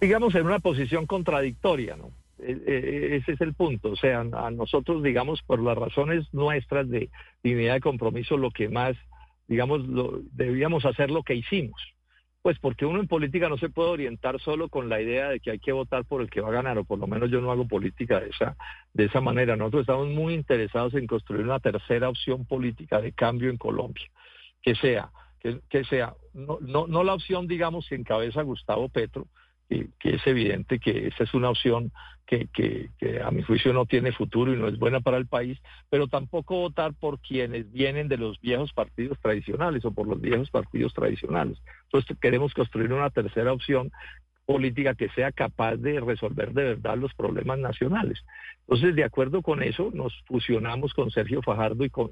S37: Digamos en una posición contradictoria, ¿no? Ese es el punto. O sea, a nosotros, digamos, por las razones nuestras de dignidad de compromiso, lo que más, digamos, lo, debíamos hacer lo que hicimos. Pues porque uno en política no se puede orientar solo con la idea de que hay que votar por el que va a ganar, o por lo menos yo no hago política de esa, de esa manera. Nosotros estamos muy interesados en construir una tercera opción política de cambio en Colombia, que sea, que, que sea, no, no, no la opción, digamos, que encabeza Gustavo Petro, que, es evidente que esa es una opción que, a mi juicio no tiene futuro y no es buena para el país, pero tampoco votar por quienes vienen de los viejos partidos tradicionales o por los viejos partidos tradicionales. Entonces queremos construir una tercera opción política que sea capaz de resolver de verdad los problemas nacionales. Entonces, de acuerdo con eso, nos fusionamos con Sergio Fajardo y, con,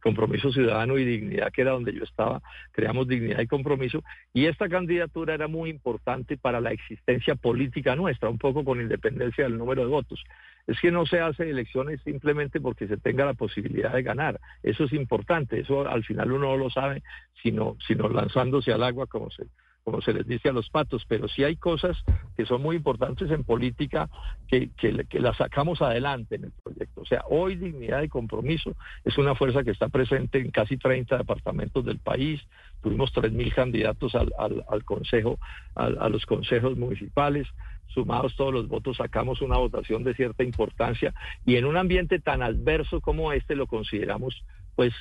S37: Compromiso Ciudadano y Dignidad, que era donde yo estaba, creamos Dignidad y Compromiso, y esta candidatura era muy importante para la existencia política nuestra, un poco con independencia del número de votos. Es que no se hace elecciones simplemente porque se tenga la posibilidad de ganar. Eso es importante, eso al final uno no lo sabe, sino, sino lanzándose al agua como se, como se les dice a los patos, pero sí hay cosas que son muy importantes en política que, que, las sacamos adelante en el proyecto. O sea, hoy Dignidad y Compromiso es una fuerza que está presente en casi 30 departamentos del país. Tuvimos 3.000 candidatos al, al, consejo, a los consejos municipales. Sumados todos los votos, sacamos una votación de cierta importancia y en un ambiente tan adverso como este lo consideramos pues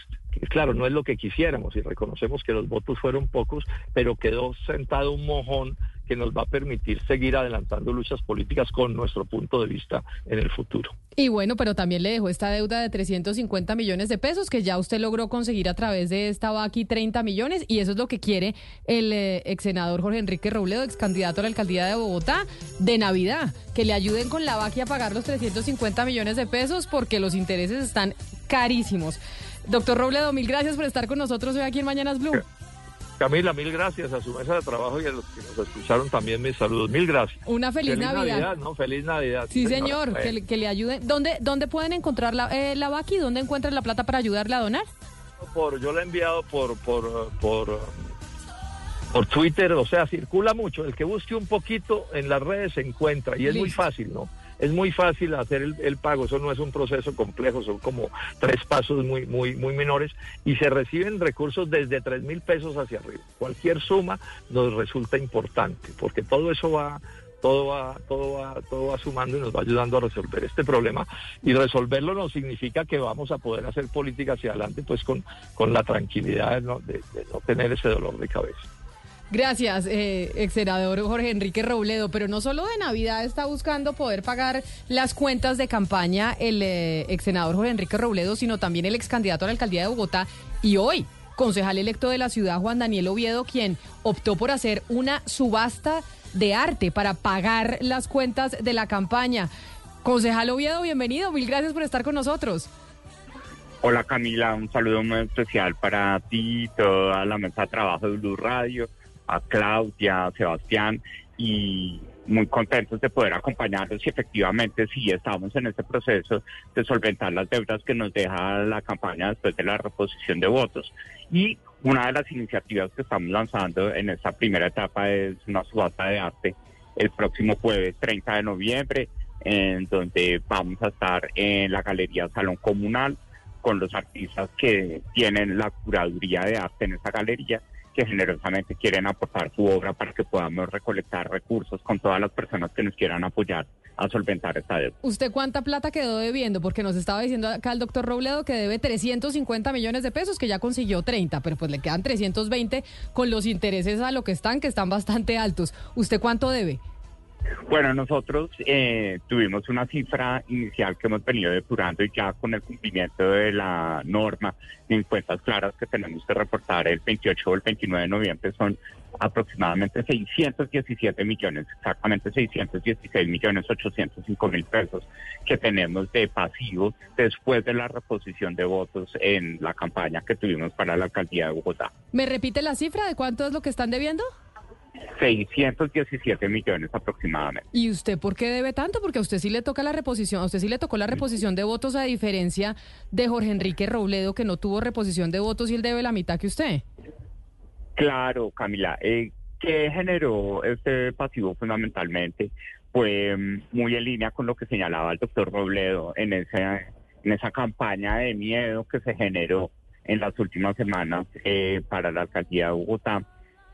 S37: claro, no es lo que quisiéramos y reconocemos que los votos fueron pocos, pero quedó sentado un mojón que nos va a permitir seguir adelantando luchas políticas con nuestro punto de vista en el futuro.
S24: Y bueno, pero también le dejó esta deuda de 350 millones de pesos que ya usted logró conseguir a través de esta aquí 30 millones y eso es lo que quiere el eh, ex senador Jorge Enrique Robledo, ex candidato a la alcaldía de Bogotá, de Navidad, que le ayuden con la vaquia a pagar los 350 millones de pesos porque los intereses están carísimos. Doctor Robledo, mil gracias por estar con nosotros hoy aquí en Mañanas Blue.
S37: Camila, mil gracias a su mesa de trabajo y a los que nos escucharon también mis saludos. Mil gracias.
S24: Una feliz, Navidad.
S37: ¿no? Feliz Navidad.
S24: Sí, señor, que, le, que, le ayuden. ¿Dónde, ¿Dónde pueden encontrar la, eh, la vaqui? ¿Dónde encuentran la plata para ayudarle a donar?
S37: Por, yo la he enviado por, por, por, por Twitter, o sea, circula mucho. El que busque un poquito en las redes se encuentra y es muy fácil, ¿no? Es muy fácil hacer el, pago, eso no es un proceso complejo, son como tres pasos muy, muy, muy menores y se reciben recursos desde tres mil pesos hacia arriba. Cualquier suma nos resulta importante porque todo eso va todo va, todo va, todo va sumando y nos va ayudando a resolver este problema. Y resolverlo no significa que vamos a poder hacer política hacia adelante, pues con, con la tranquilidad de no tener ese dolor de cabeza.
S24: Gracias, eh, ex senador Jorge Enrique Robledo. Pero no solo de Navidad está buscando poder pagar las cuentas de campaña el eh, Jorge Enrique Robledo, sino también el ex candidato a la alcaldía de Bogotá y hoy concejal electo de la ciudad Juan Daniel Oviedo, quien optó por hacer una subasta de arte para pagar las cuentas de la campaña. Concejal Oviedo, bienvenido, mil gracias por estar con nosotros.
S38: Hola Camila, un saludo muy especial para ti, toda la mesa de trabajo de Blue Radio a Claudia, a Sebastián y muy contentos de poder acompañarlos y efectivamente sí estamos en este proceso de solventar las deudas que nos deja la campaña después de la reposición de votos. Y una de las iniciativas que estamos lanzando en esta primera etapa es una subasta de arte el próximo jueves 30 de noviembre, en donde vamos a estar en la Galería Salón Comunal con los artistas que tienen la curaduría de arte en esta galería que generosamente quieren aportar su obra para que podamos recolectar recursos con todas las personas que nos quieran apoyar a solventar esta deuda.
S24: ¿Usted cuánta plata quedó debiendo? Porque nos estaba diciendo acá el doctor Robledo que debe 350 millones de pesos, que ya consiguió 30, pero pues le quedan 320 con los intereses a lo que están, que están bastante altos. ¿Usted cuánto debe?
S38: Bueno, nosotros eh, tuvimos una cifra inicial que hemos venido depurando y ya con el cumplimiento de la norma de encuestas claras que tenemos que reportar el 28 o el 29 de noviembre son aproximadamente 617 millones, exactamente 616 millones 805 mil pesos que tenemos de pasivos después de la reposición de votos en la campaña que tuvimos para la alcaldía de Bogotá.
S24: ¿Me repite la cifra de cuánto es lo que están debiendo?
S38: 617 millones aproximadamente.
S24: ¿Y usted por qué debe tanto? Porque a usted sí le toca la reposición, a usted sí le tocó la reposición de votos a diferencia de Jorge Enrique Robledo que no tuvo reposición de votos y él debe la mitad que usted.
S38: Claro, Camila. Eh, ¿Qué generó este pasivo fundamentalmente? Fue mm, muy en línea con lo que señalaba el doctor Robledo en esa, en esa campaña de miedo que se generó en las últimas semanas eh, para la alcaldía de Bogotá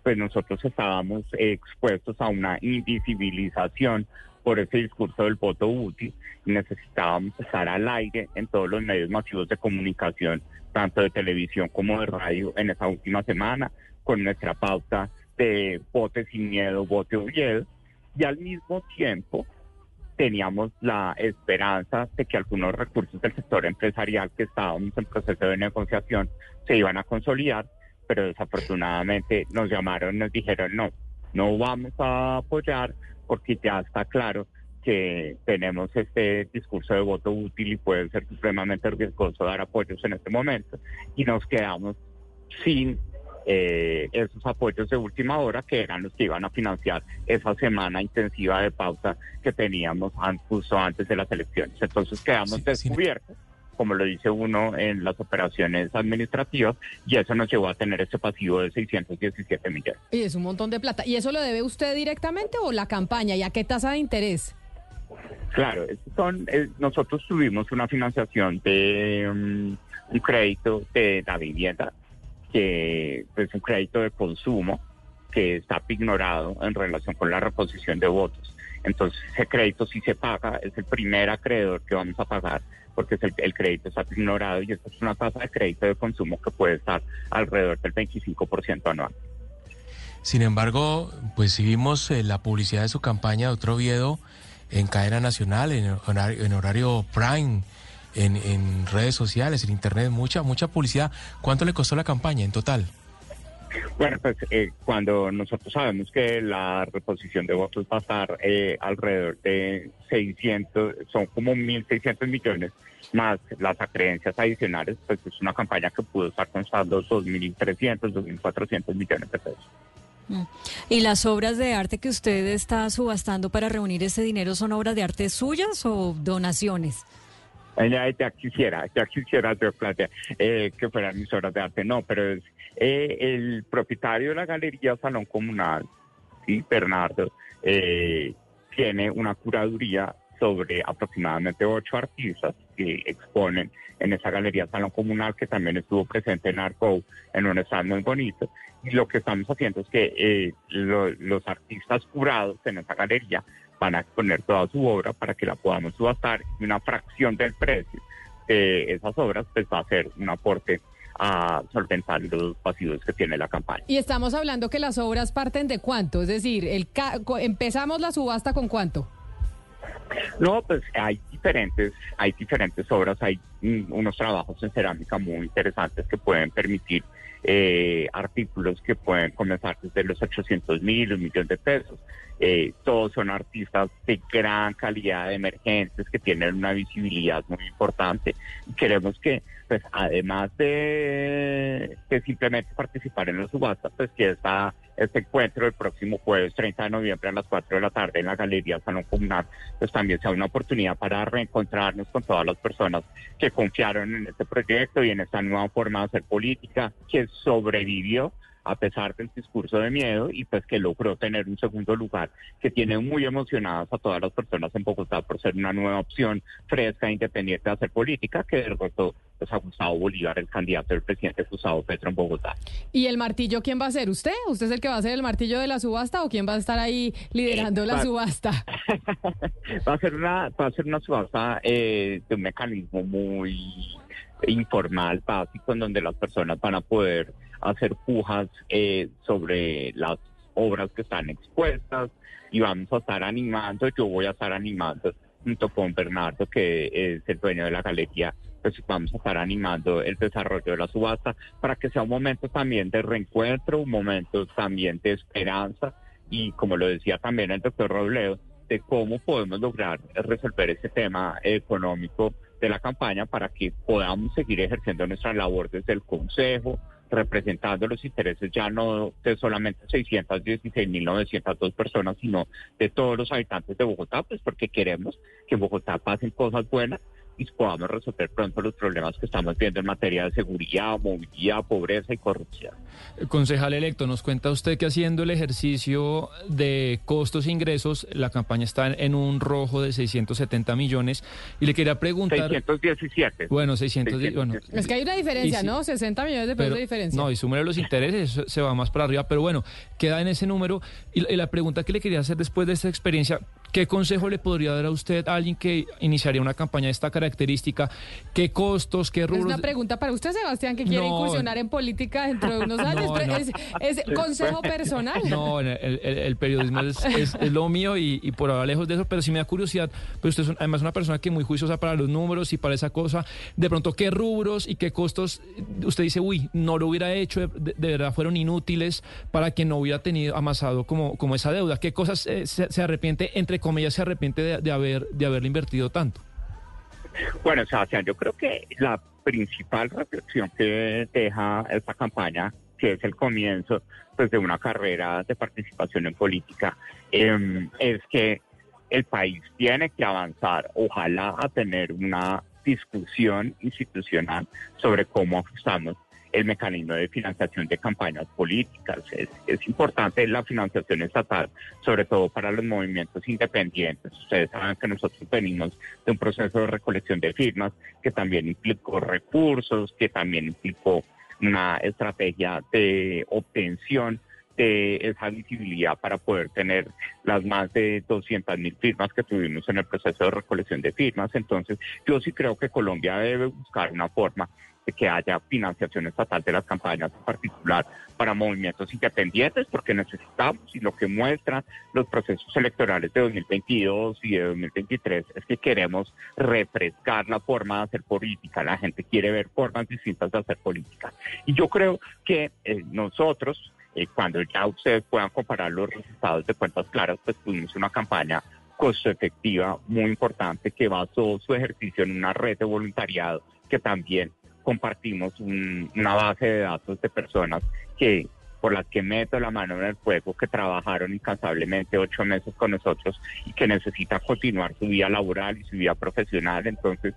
S38: pues nosotros estábamos expuestos a una invisibilización por ese discurso del voto útil. Y necesitábamos estar al aire en todos los medios masivos de comunicación, tanto de televisión como de radio, en esa última semana, con nuestra pauta de vote sin miedo, vote Oviedo, y al mismo tiempo teníamos la esperanza de que algunos recursos del sector empresarial que estábamos en proceso de negociación se iban a consolidar pero desafortunadamente nos llamaron, nos dijeron no, no vamos a apoyar porque ya está claro que tenemos este discurso de voto útil y puede ser supremamente riesgoso dar apoyos en este momento y nos quedamos sin eh, esos apoyos de última hora que eran los que iban a financiar esa semana intensiva de pausa que teníamos justo antes de las elecciones. Entonces quedamos descubiertos como lo dice uno en las operaciones administrativas, y eso nos llevó a tener ese pasivo de 617 millones.
S24: Y es un montón de plata. ¿Y eso lo debe usted directamente o la campaña? ¿Y a qué tasa de interés?
S38: Claro, son, eh, nosotros tuvimos una financiación de um, un crédito de la vivienda, que es un crédito de consumo que está ignorado en relación con la reposición de votos. Entonces, ese crédito si se paga, es el primer acreedor que vamos a pagar porque el, crédito está ignorado y esta es una tasa de crédito de consumo que puede estar alrededor del 25% anual.
S26: Sin embargo, pues si vimos eh, la publicidad de su campaña, doctor Oviedo, en cadena nacional, en horario, prime, en redes sociales, en internet, mucha, mucha publicidad. ¿Cuánto le costó la campaña en total?
S38: Bueno, pues eh, cuando nosotros sabemos que la reposición de votos va a estar eh, alrededor de 600, son como 1.600 millones, más las acreencias adicionales, pues es una campaña que pudo estar costando 2.300, 2.400 millones de pesos.
S28: Mm. ¿Y las obras de arte que usted está subastando para reunir ese dinero son obras de arte suyas o donaciones?
S38: Ya, quisiera, ya quisiera yo eh, que fueran mis obras de arte, no, pero es eh, el propietario de la galería Salón Comunal, ¿sí? Bernardo, eh, tiene una curaduría sobre aproximadamente ocho artistas que exponen en esa galería Salón Comunal, que también estuvo presente en Arco, en un stand muy bonito. Y lo que estamos haciendo es que los artistas curados en esa galería van a exponer toda su obra para que la podamos subastar y una fracción del precio de esas obras pues va a ser un aporte a solventar los pasivos que tiene la campaña.
S24: Y estamos hablando que las obras parten de cuánto, es decir, el empezamos la subasta con cuánto.
S38: No, pues hay diferentes, hay diferentes obras, hay unos trabajos en cerámica muy interesantes que pueden permitir eh, artículos que pueden comenzar desde los 800 mil, un millón de pesos. Eh, todos son artistas de gran calidad, emergentes, que tienen una visibilidad muy importante. Queremos que, pues, además de, de simplemente participar en la subasta, pues que esta este encuentro el próximo jueves 30 de noviembre a las 4 de la tarde en la Galería Salón Comunal, pues también sea una oportunidad para reencontrarnos con todas las personas que confiaron en este proyecto y en esta nueva forma de hacer política que sobrevivió a pesar del discurso de miedo y pues que logró tener un segundo lugar que tiene muy emocionadas a todas las personas en Bogotá por ser una nueva opción fresca e independiente de hacer política que derrotó pues, a Gustavo Bolívar, el candidato del presidente Gustavo Petro en Bogotá.
S24: ¿Y el martillo quién va a ser? ¿Usted? ¿Usted es el que va a ser el martillo de la subasta o quién va a estar ahí liderando la subasta?
S38: va a ser una, va a ser una subasta eh, de un mecanismo muy informal, básico, en donde las personas van a poder hacer pujas eh, sobre las obras que están expuestas y vamos a estar animando, yo voy a estar animando junto con Bernardo, que es el dueño de la galería, pues vamos a estar animando el desarrollo de la subasta para que sea un momento también de reencuentro, un momento también de esperanza y como lo decía también el doctor Robledo, de cómo podemos lograr resolver ese tema económico de la campaña para que podamos seguir ejerciendo nuestra labor desde el Consejo, representando los intereses ya no de solamente 616.902 personas, sino de todos los habitantes de Bogotá, pues porque queremos que en Bogotá pasen cosas buenas y podamos resolver pronto los problemas que estamos viendo en materia de seguridad, movilidad, pobreza y corrupción.
S39: Concejal electo, nos cuenta usted que haciendo el ejercicio de costos e ingresos, la campaña está en un rojo de 670 millones y le quería preguntar...
S38: 617.
S39: Bueno, 610, bueno.
S24: Es que hay una diferencia, ¿no? 60 millones de pesos
S39: Pero-
S24: de diferencia.
S39: No, y súmele los intereses, eso se va más para arriba, pero bueno, queda en ese número. Y la pregunta que le quería hacer después de esta experiencia, ¿qué consejo le podría dar a usted a alguien que iniciaría una campaña de esta característica? ¿Qué costos, qué
S24: Es
S39: rubros?
S24: una pregunta para usted, Sebastián, que quiere
S39: No.
S24: incursionar en política dentro de unos años.
S39: No.
S24: Es, es consejo personal.
S39: No, el, el- el periodismo es, es- es lo mío y, y por ahora lejos de eso, pero sí me da curiosidad, pues usted es un- además una persona que es muy juiciosa para los números y para esa cosa, de pronto qué rubros y qué costos usted dice, uy, no lo hubiera hecho, de, de- de verdad fueron inútiles para que no hubiera tenido amasado como, como esa deuda, qué cosas eh, se, se arrepiente, entre comillas, se arrepiente de, haber, de haberle invertido tanto.
S38: Bueno, Sebastián, yo creo que la principal reflexión que deja esta campaña, que es el comienzo pues, de una carrera de participación en política, eh, es que el país tiene que avanzar, ojalá, a tener una discusión institucional sobre cómo ajustamos el mecanismo de financiación de campañas políticas. Es, importante la financiación estatal, sobre todo para los movimientos independientes. Ustedes saben que nosotros venimos de un proceso de recolección de firmas que también implicó recursos, que también implicó una estrategia de obtención de esa visibilidad para poder tener las más de 200 mil firmas que tuvimos en el proceso de recolección de firmas. Entonces, yo sí creo que Colombia debe buscar una forma de que haya financiación estatal de las campañas, en particular para movimientos independientes, porque necesitamos, y lo que muestran los procesos electorales de 2022 y de 2023 es que queremos refrescar la forma de hacer política. La gente quiere ver formas distintas de hacer política. Y yo creo que eh, nosotros, eh, cuando ya ustedes puedan comparar los resultados de cuentas claras, pues tuvimos una campaña costo efectiva muy importante que basó su ejercicio en una red de voluntariado que también compartimos un- una base de datos de personas que por las que meto la mano en el fuego, que trabajaron incansablemente ocho meses con nosotros y que necesitan continuar su vida laboral y su vida profesional. Entonces,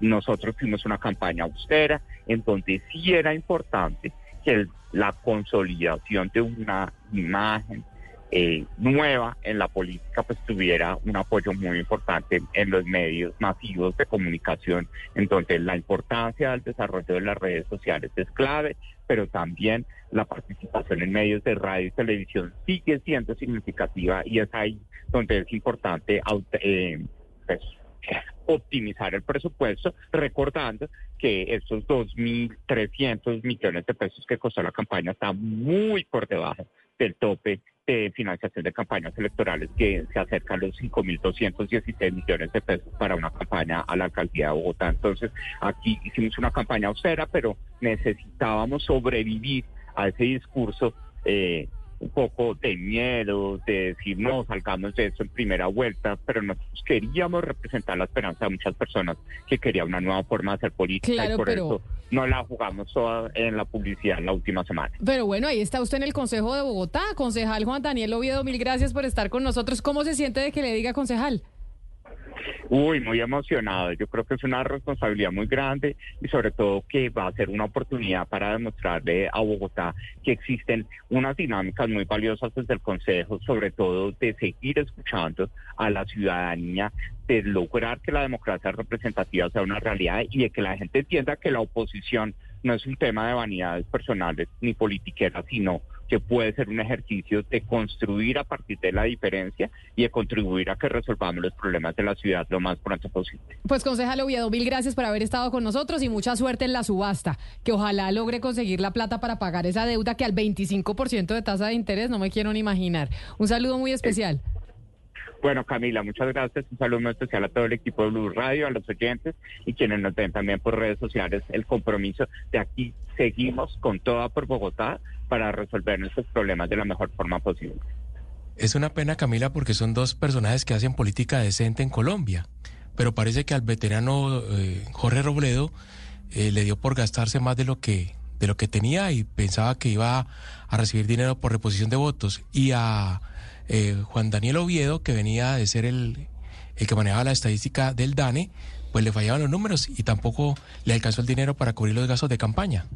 S38: nosotros tuvimos una campaña austera en donde sí era importante que el- la consolidación de una imagen eh, nueva en la política pues tuviera un apoyo muy importante en los medios masivos de comunicación, en donde la importancia del desarrollo de las redes sociales es clave, pero también la participación en medios de radio y televisión sigue siendo significativa y es ahí donde es importante eh, pues, optimizar el presupuesto, recordando que estos 2.300 millones de pesos que costó la campaña está muy por debajo del tope de financiación de campañas electorales que se acerca a los 5.216 millones de pesos para una campaña a la alcaldía de Bogotá. Entonces, aquí hicimos una campaña austera, pero necesitábamos sobrevivir a ese discurso eh, un poco de miedo, de decir no, salgamos de eso en primera vuelta, pero nosotros queríamos representar la esperanza de muchas personas que querían una nueva forma de hacer política
S24: Claro, y por pero-
S38: eso no la jugamos toda en la publicidad la última semana.
S24: Pero bueno, ahí está usted en el Consejo de Bogotá. Concejal Juan Daniel Oviedo, mil gracias por estar con nosotros. ¿Cómo se siente de que le diga concejal?
S38: Uy, muy emocionado. Yo creo que es una responsabilidad muy grande y sobre todo que va a ser una oportunidad para demostrarle a Bogotá que existen unas dinámicas muy valiosas desde el Consejo, sobre todo de seguir escuchando a la ciudadanía, de lograr que la democracia representativa sea una realidad y de que la gente entienda que la oposición no es un tema de vanidades personales ni politiqueras, sino que puede ser un ejercicio de construir a partir de la diferencia y de contribuir a que resolvamos los problemas de la ciudad lo más pronto posible.
S24: Pues concejal Oviedo, mil gracias por haber estado con nosotros y mucha suerte en la subasta, que ojalá logre conseguir la plata para pagar esa deuda que al 25% de tasa de interés no me quiero ni imaginar. Un saludo muy especial.
S38: Bueno, Camila, muchas gracias. Un saludo muy especial a todo el equipo de Blue Radio, a los oyentes y quienes nos ven también por redes sociales. El compromiso de aquí seguimos con toda por Bogotá para resolver nuestros problemas de la mejor forma posible.
S26: Es una pena, Camila, porque son dos personajes que hacen política decente en Colombia. Pero parece que al veterano eh, Jorge Robledo eh, le dio por gastarse más de lo que de lo que tenía y pensaba que iba a recibir dinero por reposición de votos. Y a eh, Juan Daniel Oviedo, que venía de ser el, el que manejaba la estadística del DANE, pues le fallaban los números y tampoco le alcanzó el dinero para cubrir los gastos de campaña.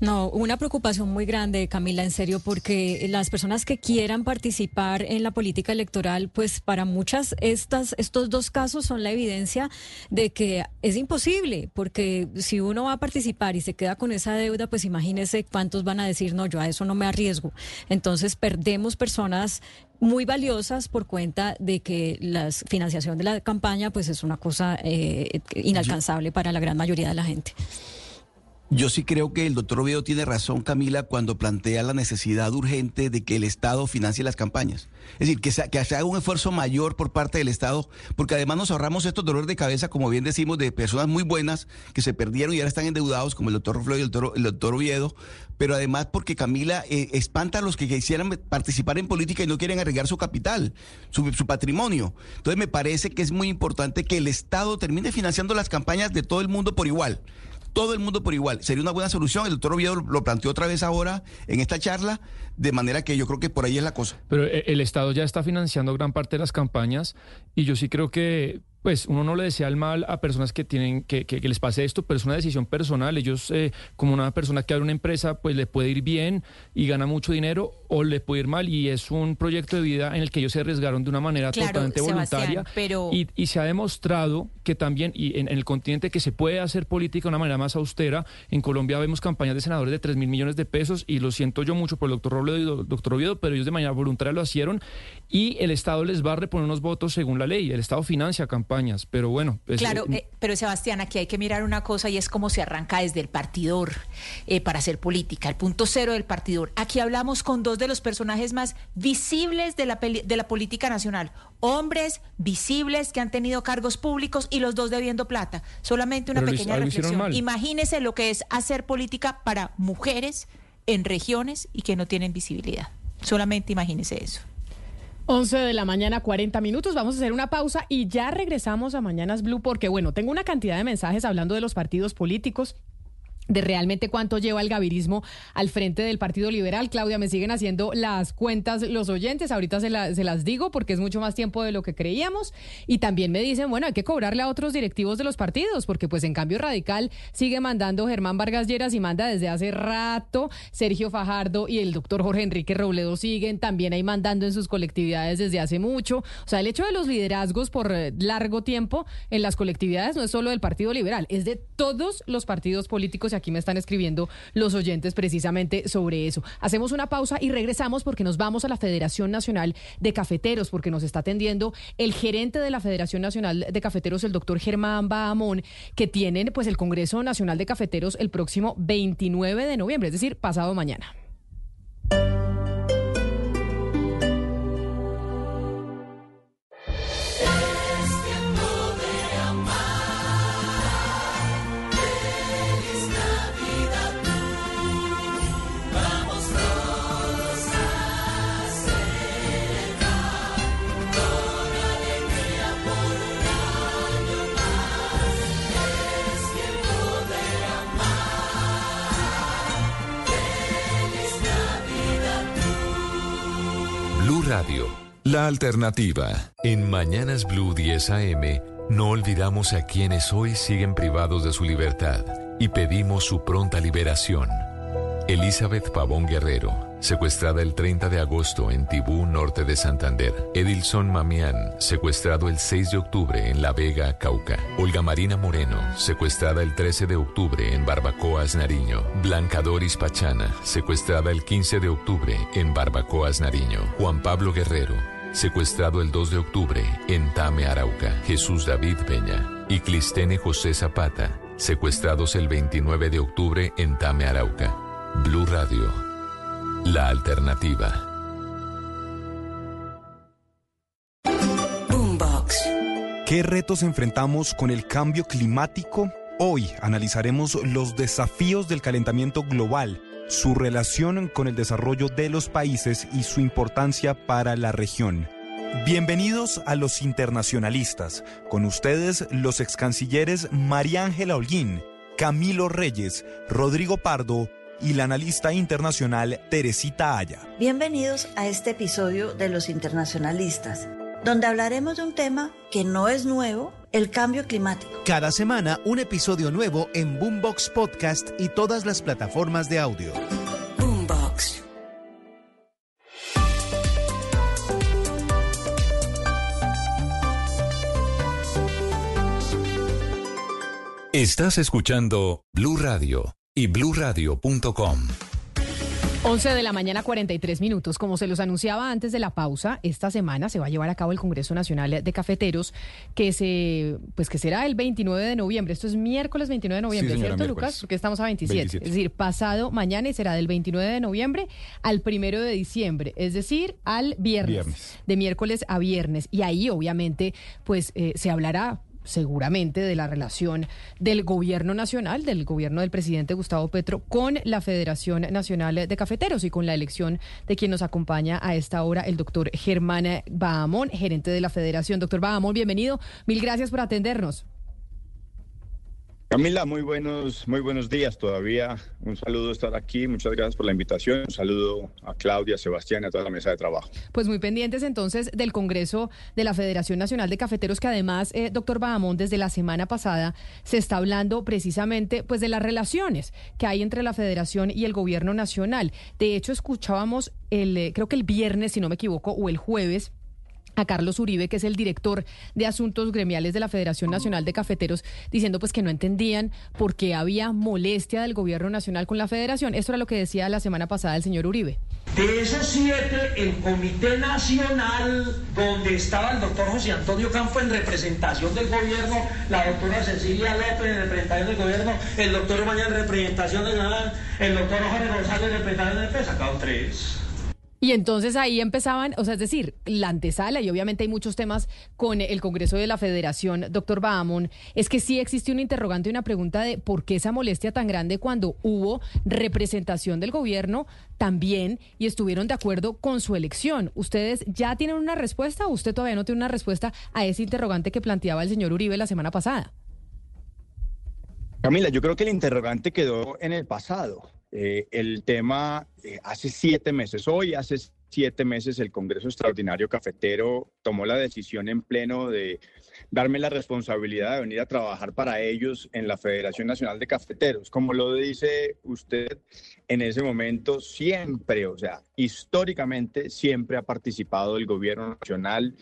S28: No, una preocupación muy grande, Camila, en serio, porque las personas que quieran participar en la política electoral, pues para muchas estas, estos dos casos son la evidencia de que es imposible, porque si uno va a participar y se queda con esa deuda, pues imagínese cuántos van a decir, no, yo a eso no me arriesgo. Entonces perdemos personas muy valiosas por cuenta de que la financiación de la campaña, pues es una cosa eh, inalcanzable para la gran mayoría de la gente.
S30: Yo sí creo que el doctor Oviedo tiene razón, Camila, cuando plantea la necesidad urgente de que el Estado financie las campañas. Es decir, que se, que se haga un esfuerzo mayor por parte del Estado, porque además nos ahorramos estos dolores de cabeza, como bien decimos, de personas muy buenas que se perdieron y ahora están endeudados, como el doctor Ruflo y el doctor, el doctor Oviedo, pero además porque Camila eh, espanta a los que quisieran participar en política y no quieren arriesgar su capital, su, su patrimonio. Entonces me parece que es muy importante que el Estado termine financiando las campañas de todo el mundo por igual todo el mundo por igual. Sería una buena solución. El doctor Oviedo lo planteó otra vez ahora en esta charla, de manera que yo creo que por ahí es la cosa.
S39: Pero eh, el Estado ya está financiando gran parte de las campañas y yo sí creo que pues uno no le desea el mal a personas que tienen que, que, que les pase esto, pero es una decisión personal. Ellos, eh, como una persona que abre una empresa, pues le puede ir bien y gana mucho dinero o le puede ir mal y es un proyecto de vida en el que ellos se arriesgaron de una manera
S27: Claro,
S39: totalmente
S27: Sebastián,
S39: voluntaria
S27: pero-
S39: y, y se ha demostrado que también y en, en el continente que se puede hacer política de una manera más austera. En Colombia vemos campañas de senadores de 3 mil millones de pesos y lo siento yo mucho por el doctor Robledo y do- doctor Oviedo, pero ellos de manera voluntaria lo hicieron y el Estado les va a reponer unos votos según la ley. El Estado financia campañas, pero bueno. pues,
S27: Claro,
S39: eh,
S27: eh, pero Sebastián, aquí hay que mirar una cosa y es cómo se arranca desde el partidor eh, para hacer política, el punto cero del partidor. Aquí hablamos con dos de los personajes más visibles de la, peli- de la política nacional, hombres visibles que han tenido cargos públicos y los dos debiendo plata. Solamente una
S39: Pero
S27: pequeña reflexión. Imagínese lo que es hacer política para mujeres en regiones y que no tienen visibilidad. Solamente imagínese eso.
S24: 11 de la mañana, 40 minutos. Vamos a hacer una pausa y ya regresamos a Mañanas Blue porque, bueno, tengo una cantidad de mensajes hablando de los partidos políticos de realmente cuánto lleva el gavirismo al frente del Partido Liberal. Claudia, me siguen haciendo las cuentas los oyentes, ahorita se, se las digo porque es mucho más tiempo de lo que creíamos. Y también me dicen, bueno, hay que cobrarle a otros directivos de los partidos, porque pues en cambio Radical sigue mandando Germán Vargas Lleras y manda desde hace rato, Sergio Fajardo y el doctor Jorge Enrique Robledo siguen también ahí mandando en sus colectividades desde hace mucho. O sea, el hecho de los liderazgos por eh, largo tiempo en las colectividades no es solo del Partido Liberal, es de todos los partidos políticos aquí me están escribiendo los oyentes precisamente sobre eso. Hacemos una pausa y regresamos porque nos vamos a la Federación Nacional de Cafeteros porque nos está atendiendo el gerente de la Federación Nacional de Cafeteros, el doctor Germán Bahamón, que tienen pues el Congreso Nacional de Cafeteros el próximo 29 de noviembre, es decir, pasado mañana.
S5: La alternativa. En Mañanas Blue 10 AM, no olvidamos a quienes hoy siguen privados de su libertad y pedimos su pronta liberación. Elizabeth Pavón Guerrero, secuestrada el 30 de agosto en Tibú, norte de Santander. Edilson Mamián, secuestrado el 6 de octubre en La Vega, Cauca. Olga Marina Moreno, secuestrada el 13 de octubre en Barbacoas, Nariño. Blanca Doris Pachana, secuestrada el 15 de octubre en Barbacoas, Nariño. Juan Pablo Guerrero, secuestrado el 2 de octubre en Tame, Arauca. Jesús David Peña y Clistene José Zapata, secuestrados el 29 de octubre en Tame, Arauca. Blue Radio, la alternativa.
S36: Boombox. ¿Qué retos enfrentamos con el cambio climático? Hoy analizaremos los desafíos del calentamiento global, su relación con el desarrollo de los países y su importancia para la región. Bienvenidos a los internacionalistas. Con ustedes los ex cancilleres María Ángela Holguín, Camilo Reyes, Rodrigo Pardo y la analista internacional Teresita Aya.
S40: Bienvenidos a este episodio de Los Internacionalistas, donde hablaremos de un tema que no es nuevo, el cambio climático.
S6: Cada semana un episodio nuevo en Boombox Podcast y todas las plataformas de audio.
S40: Boombox.
S5: Estás escuchando Blue Radio y bluradio.com.
S24: 11 de la mañana 43 minutos. Como se los anunciaba antes de la pausa, esta semana se va a llevar a cabo el Congreso Nacional de Cafeteros, que se pues que será el 29 de noviembre. Esto es miércoles 29 de noviembre,
S41: Sí, señora,
S24: ¿cierto,
S41: miércoles.
S24: Lucas? Porque estamos a 27.
S41: 27.
S24: Es decir, pasado mañana y será del 29 de noviembre al primero de diciembre, es decir, al viernes,
S41: Viernes.
S24: de miércoles a viernes. Y ahí, obviamente, pues eh, se hablará seguramente de la relación del gobierno nacional, del gobierno del presidente Gustavo Petro con la Federación Nacional de Cafeteros y con la elección de quien nos acompaña a esta hora, el doctor Germán Bahamón, gerente de la Federación. Doctor Bahamón, bienvenido. Mil gracias por atendernos.
S42: Camila, muy buenos, muy buenos días todavía. Un saludo estar aquí. Muchas gracias por la invitación. Un saludo a Claudia, Sebastián y a toda la mesa de trabajo.
S24: Pues muy pendientes entonces del Congreso de la Federación Nacional de Cafeteros, que además, eh, doctor Bahamón, desde la semana pasada se está hablando precisamente pues de las relaciones que hay entre la Federación y el Gobierno Nacional. De hecho, escuchábamos el, eh, creo que el viernes, si no me equivoco, o el jueves, a Carlos Uribe, que es el director de Asuntos Gremiales de la Federación Nacional de Cafeteros, diciendo pues que no entendían por qué había molestia del gobierno nacional con la federación. Esto era lo que decía la semana pasada el señor Uribe.
S43: De esos siete, el Comité Nacional, donde estaba el doctor José Antonio Campo en representación del gobierno, la doctora Cecilia López en representación del gobierno, el doctor Mañana en representación del el doctor Jorge González en representación del PES, sacaron tres.
S24: Y entonces ahí empezaban, o sea, es decir, la antesala, y obviamente hay muchos temas con el Congreso de la Federación, doctor Bahamón, es que sí existe un interrogante y una pregunta de por qué esa molestia tan grande cuando hubo representación del gobierno también y estuvieron de acuerdo con su elección. ¿Ustedes ya tienen una respuesta o usted todavía no tiene una respuesta a ese interrogante que planteaba el señor Uribe la semana pasada?
S42: Camila, yo creo que el interrogante quedó en el pasado. Eh, el tema eh, hace siete meses, hoy hace siete meses el Congreso Extraordinario Cafetero tomó la decisión en pleno de darme la responsabilidad de venir a trabajar para ellos en la Federación Nacional de Cafeteros. Como lo dice usted, en ese momento siempre, o sea, históricamente siempre ha participado el gobierno nacional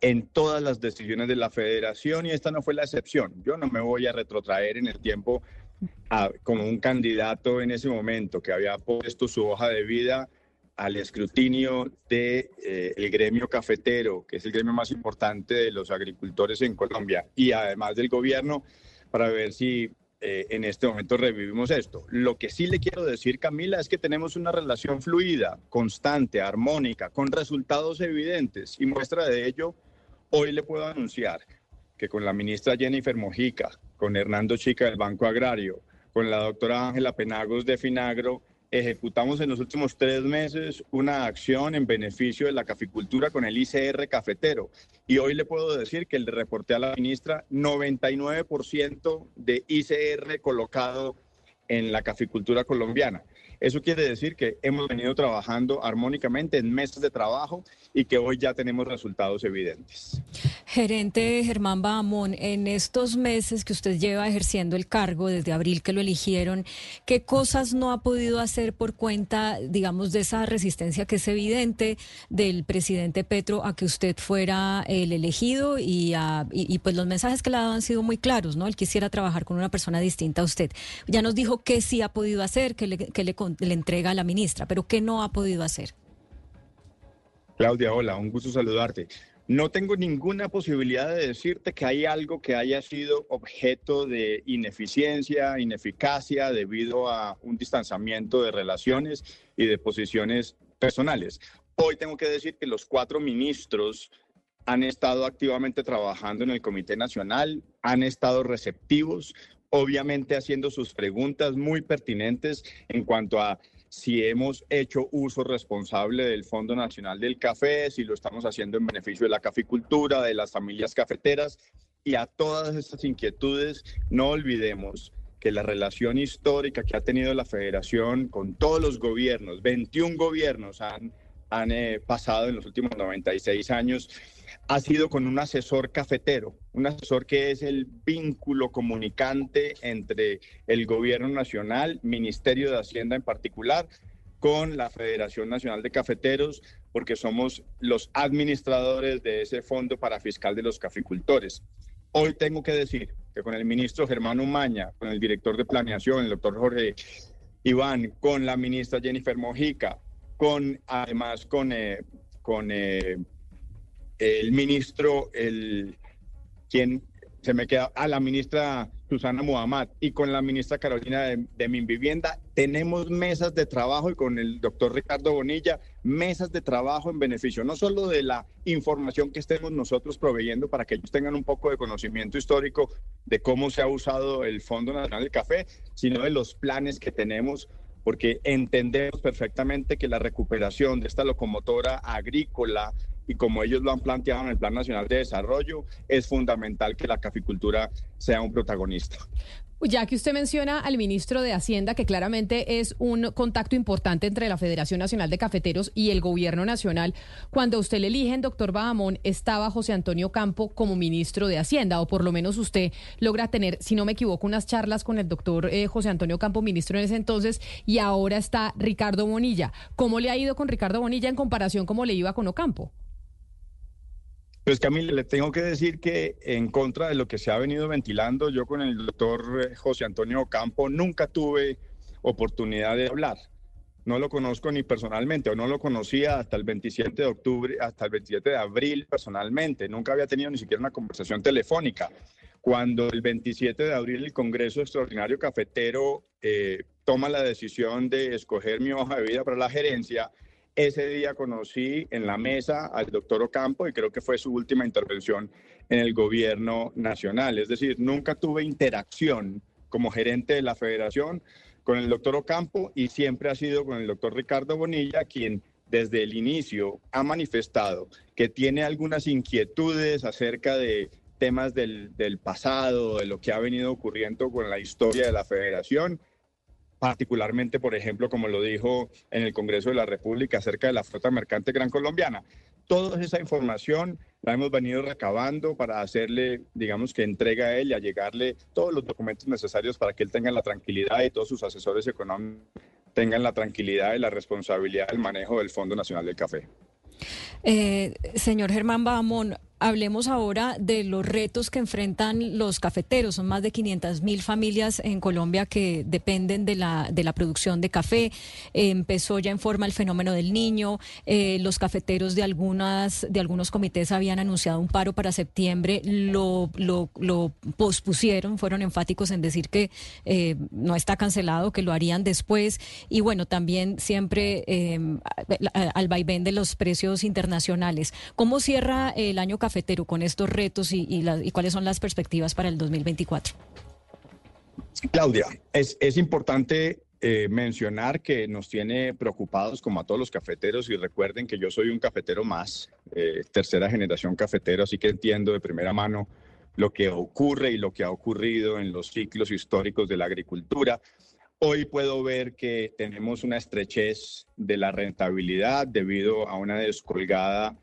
S42: en todas las decisiones de la federación y esta no fue la excepción. Yo no me voy a retrotraer en el tiempo a- como un candidato en ese momento que había puesto su hoja de vida al escrutinio del de, eh, gremio cafetero, que es el gremio más importante de los agricultores en Colombia, y además del gobierno, para ver si eh, en este momento revivimos esto. Lo que sí le quiero decir, Camila, es que tenemos una relación fluida, constante, armónica, con resultados evidentes, y muestra de ello, hoy le puedo anunciar que con la ministra Jennifer Mojica, con Hernando Chica del Banco Agrario, con la doctora Ángela Penagos de Finagro, ejecutamos en los últimos tres meses una acción en beneficio de la caficultura con el ICR cafetero. Y hoy le puedo decir que le reporté a la ministra 99% de ICR colocado en la caficultura colombiana. Eso quiere decir que hemos venido trabajando armónicamente en meses de trabajo y que hoy ya tenemos resultados evidentes.
S28: Gerente Germán Bahamón, en estos meses que usted lleva ejerciendo el cargo, desde abril que lo eligieron, ¿qué cosas no ha podido hacer por cuenta, digamos, de esa resistencia que es evidente del presidente Petro a que usted fuera el elegido y, pues los mensajes que le ha dado han sido muy claros, ¿no? Él quisiera trabajar con una persona distinta a usted. Ya nos dijo qué sí ha podido hacer, qué le, le le entrega a la ministra, pero qué no ha podido hacer.
S42: Claudia, hola, un gusto saludarte. No tengo ninguna posibilidad de decirte que hay algo que haya sido objeto de ineficiencia, ineficacia debido a un distanciamiento de relaciones y de posiciones personales. Hoy tengo que decir que los cuatro ministros han estado activamente trabajando en el Comité Nacional, han estado receptivos, obviamente haciendo sus preguntas muy pertinentes en cuanto a si hemos hecho uso responsable del Fondo Nacional del Café, si lo estamos haciendo en beneficio de la caficultura, de las familias cafeteras. Y a todas estas inquietudes, no olvidemos que la relación histórica que ha tenido la federación con todos los gobiernos, 21 gobiernos han, han eh, pasado en los últimos 96 años, ha sido con un asesor cafetero, un asesor que es el vínculo comunicante entre el gobierno nacional, Ministerio de Hacienda en particular, con la Federación Nacional de Cafeteros, porque somos los administradores de ese fondo para fiscal de los caficultores. Hoy tengo que decir que con el ministro Germán Umaña, con el director de planeación, el doctor Jorge Iván, con la ministra Jennifer Mojica, con además con, eh, con eh, el ministro, el quien se me queda, a la ministra Susana Muhammad y con la ministra Carolina de, de Minvivienda, tenemos mesas de trabajo y con el doctor Ricardo Bonilla, mesas de trabajo en beneficio no solo de la información que estemos nosotros proveyendo para que ellos tengan un poco de conocimiento histórico de cómo se ha usado el Fondo Nacional del Café, sino de los planes que tenemos porque entendemos perfectamente que la recuperación de esta locomotora agrícola y como ellos lo han planteado en el Plan Nacional de Desarrollo, es fundamental que la caficultura sea un protagonista.
S24: Ya que usted menciona al ministro de Hacienda, que claramente es un contacto importante entre la Federación Nacional de Cafeteros y el Gobierno Nacional, cuando usted le eligen, doctor Bahamón, estaba José Antonio Campo como ministro de Hacienda, o por lo menos usted logra tener, si no me equivoco, unas charlas con el doctor eh, José Antonio Campo, ministro en ese entonces, y ahora está Ricardo Bonilla. ¿Cómo le ha ido con Ricardo Bonilla en comparación cómo le iba con Ocampo?
S42: Pues Camila, le tengo que decir que en contra de lo que se ha venido ventilando, yo con el doctor José Antonio Ocampo nunca tuve oportunidad de hablar. No lo conozco ni personalmente, o no lo conocía hasta el 27 de octubre, hasta el 27 de abril personalmente. Nunca había tenido ni siquiera una conversación telefónica. Cuando el 27 de abril el Congreso Extraordinario Cafetero eh, toma la decisión de escoger mi hoja de vida para la gerencia, ese día conocí en la mesa al doctor Ocampo y creo que fue su última intervención en el gobierno nacional. Es decir, nunca tuve interacción como gerente de la federación con el doctor Ocampo y siempre ha sido con el doctor Ricardo Bonilla, quien desde el inicio ha manifestado que tiene algunas inquietudes acerca de temas del, pasado, de lo que ha venido ocurriendo con la historia de la federación particularmente, por ejemplo, como lo dijo en el Congreso de la República acerca de la flota mercante gran colombiana. Toda esa información la hemos venido recabando para hacerle, digamos, que entrega a él y a llegarle todos los documentos necesarios para que él tenga la tranquilidad y todos sus asesores económicos tengan la tranquilidad y la responsabilidad del manejo del Fondo Nacional del Café.
S28: Eh, señor Germán Bahamón, hablemos ahora de los retos que enfrentan los cafeteros. Son más de 500 mil familias en Colombia que dependen de la, de la producción de café. Empezó ya en forma el fenómeno del niño. Eh, los cafeteros de, algunas, de algunos comités habían anunciado un paro para septiembre. Lo pospusieron, fueron enfáticos en decir que eh, no está cancelado, que lo harían después. Y bueno, también siempre eh, al vaivén de los precios internacionales. ¿Cómo cierra el año cafetero con estos retos y, y, la, y cuáles son las perspectivas para el 2024?
S42: Claudia, es, es importante eh, mencionar que nos tiene preocupados como a todos los cafeteros y recuerden que yo soy un cafetero más, eh, tercera generación cafetero, así que entiendo de primera mano lo que ocurre y lo que ha ocurrido en los ciclos históricos de la agricultura. Hoy puedo ver que tenemos una estrechez de la rentabilidad debido a una descolgada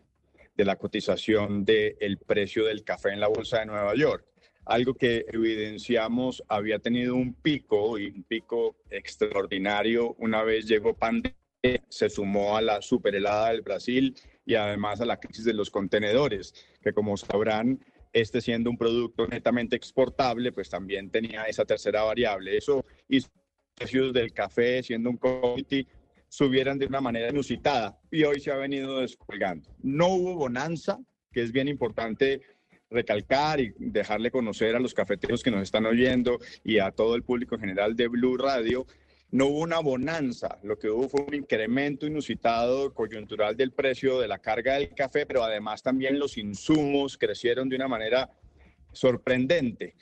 S42: de la cotización del precio del café en la Bolsa de Nueva York. Algo que evidenciamos había tenido un pico y un pico extraordinario una vez llegó pandemia, se sumó a la superhelada del Brasil y además a la crisis de los contenedores, que como sabrán, este siendo un producto netamente exportable, pues también tenía esa tercera variable. Eso hizo precios del café, siendo un commodity, subieran de una manera inusitada y hoy se ha venido descolgando. No hubo bonanza, que es bien importante recalcar y dejarle conocer a los cafeteros que nos están oyendo y a todo el público en general de Blue Radio. No hubo una bonanza, lo que hubo fue un incremento inusitado coyuntural del precio de la carga del café, pero además también los insumos crecieron de una manera sorprendente.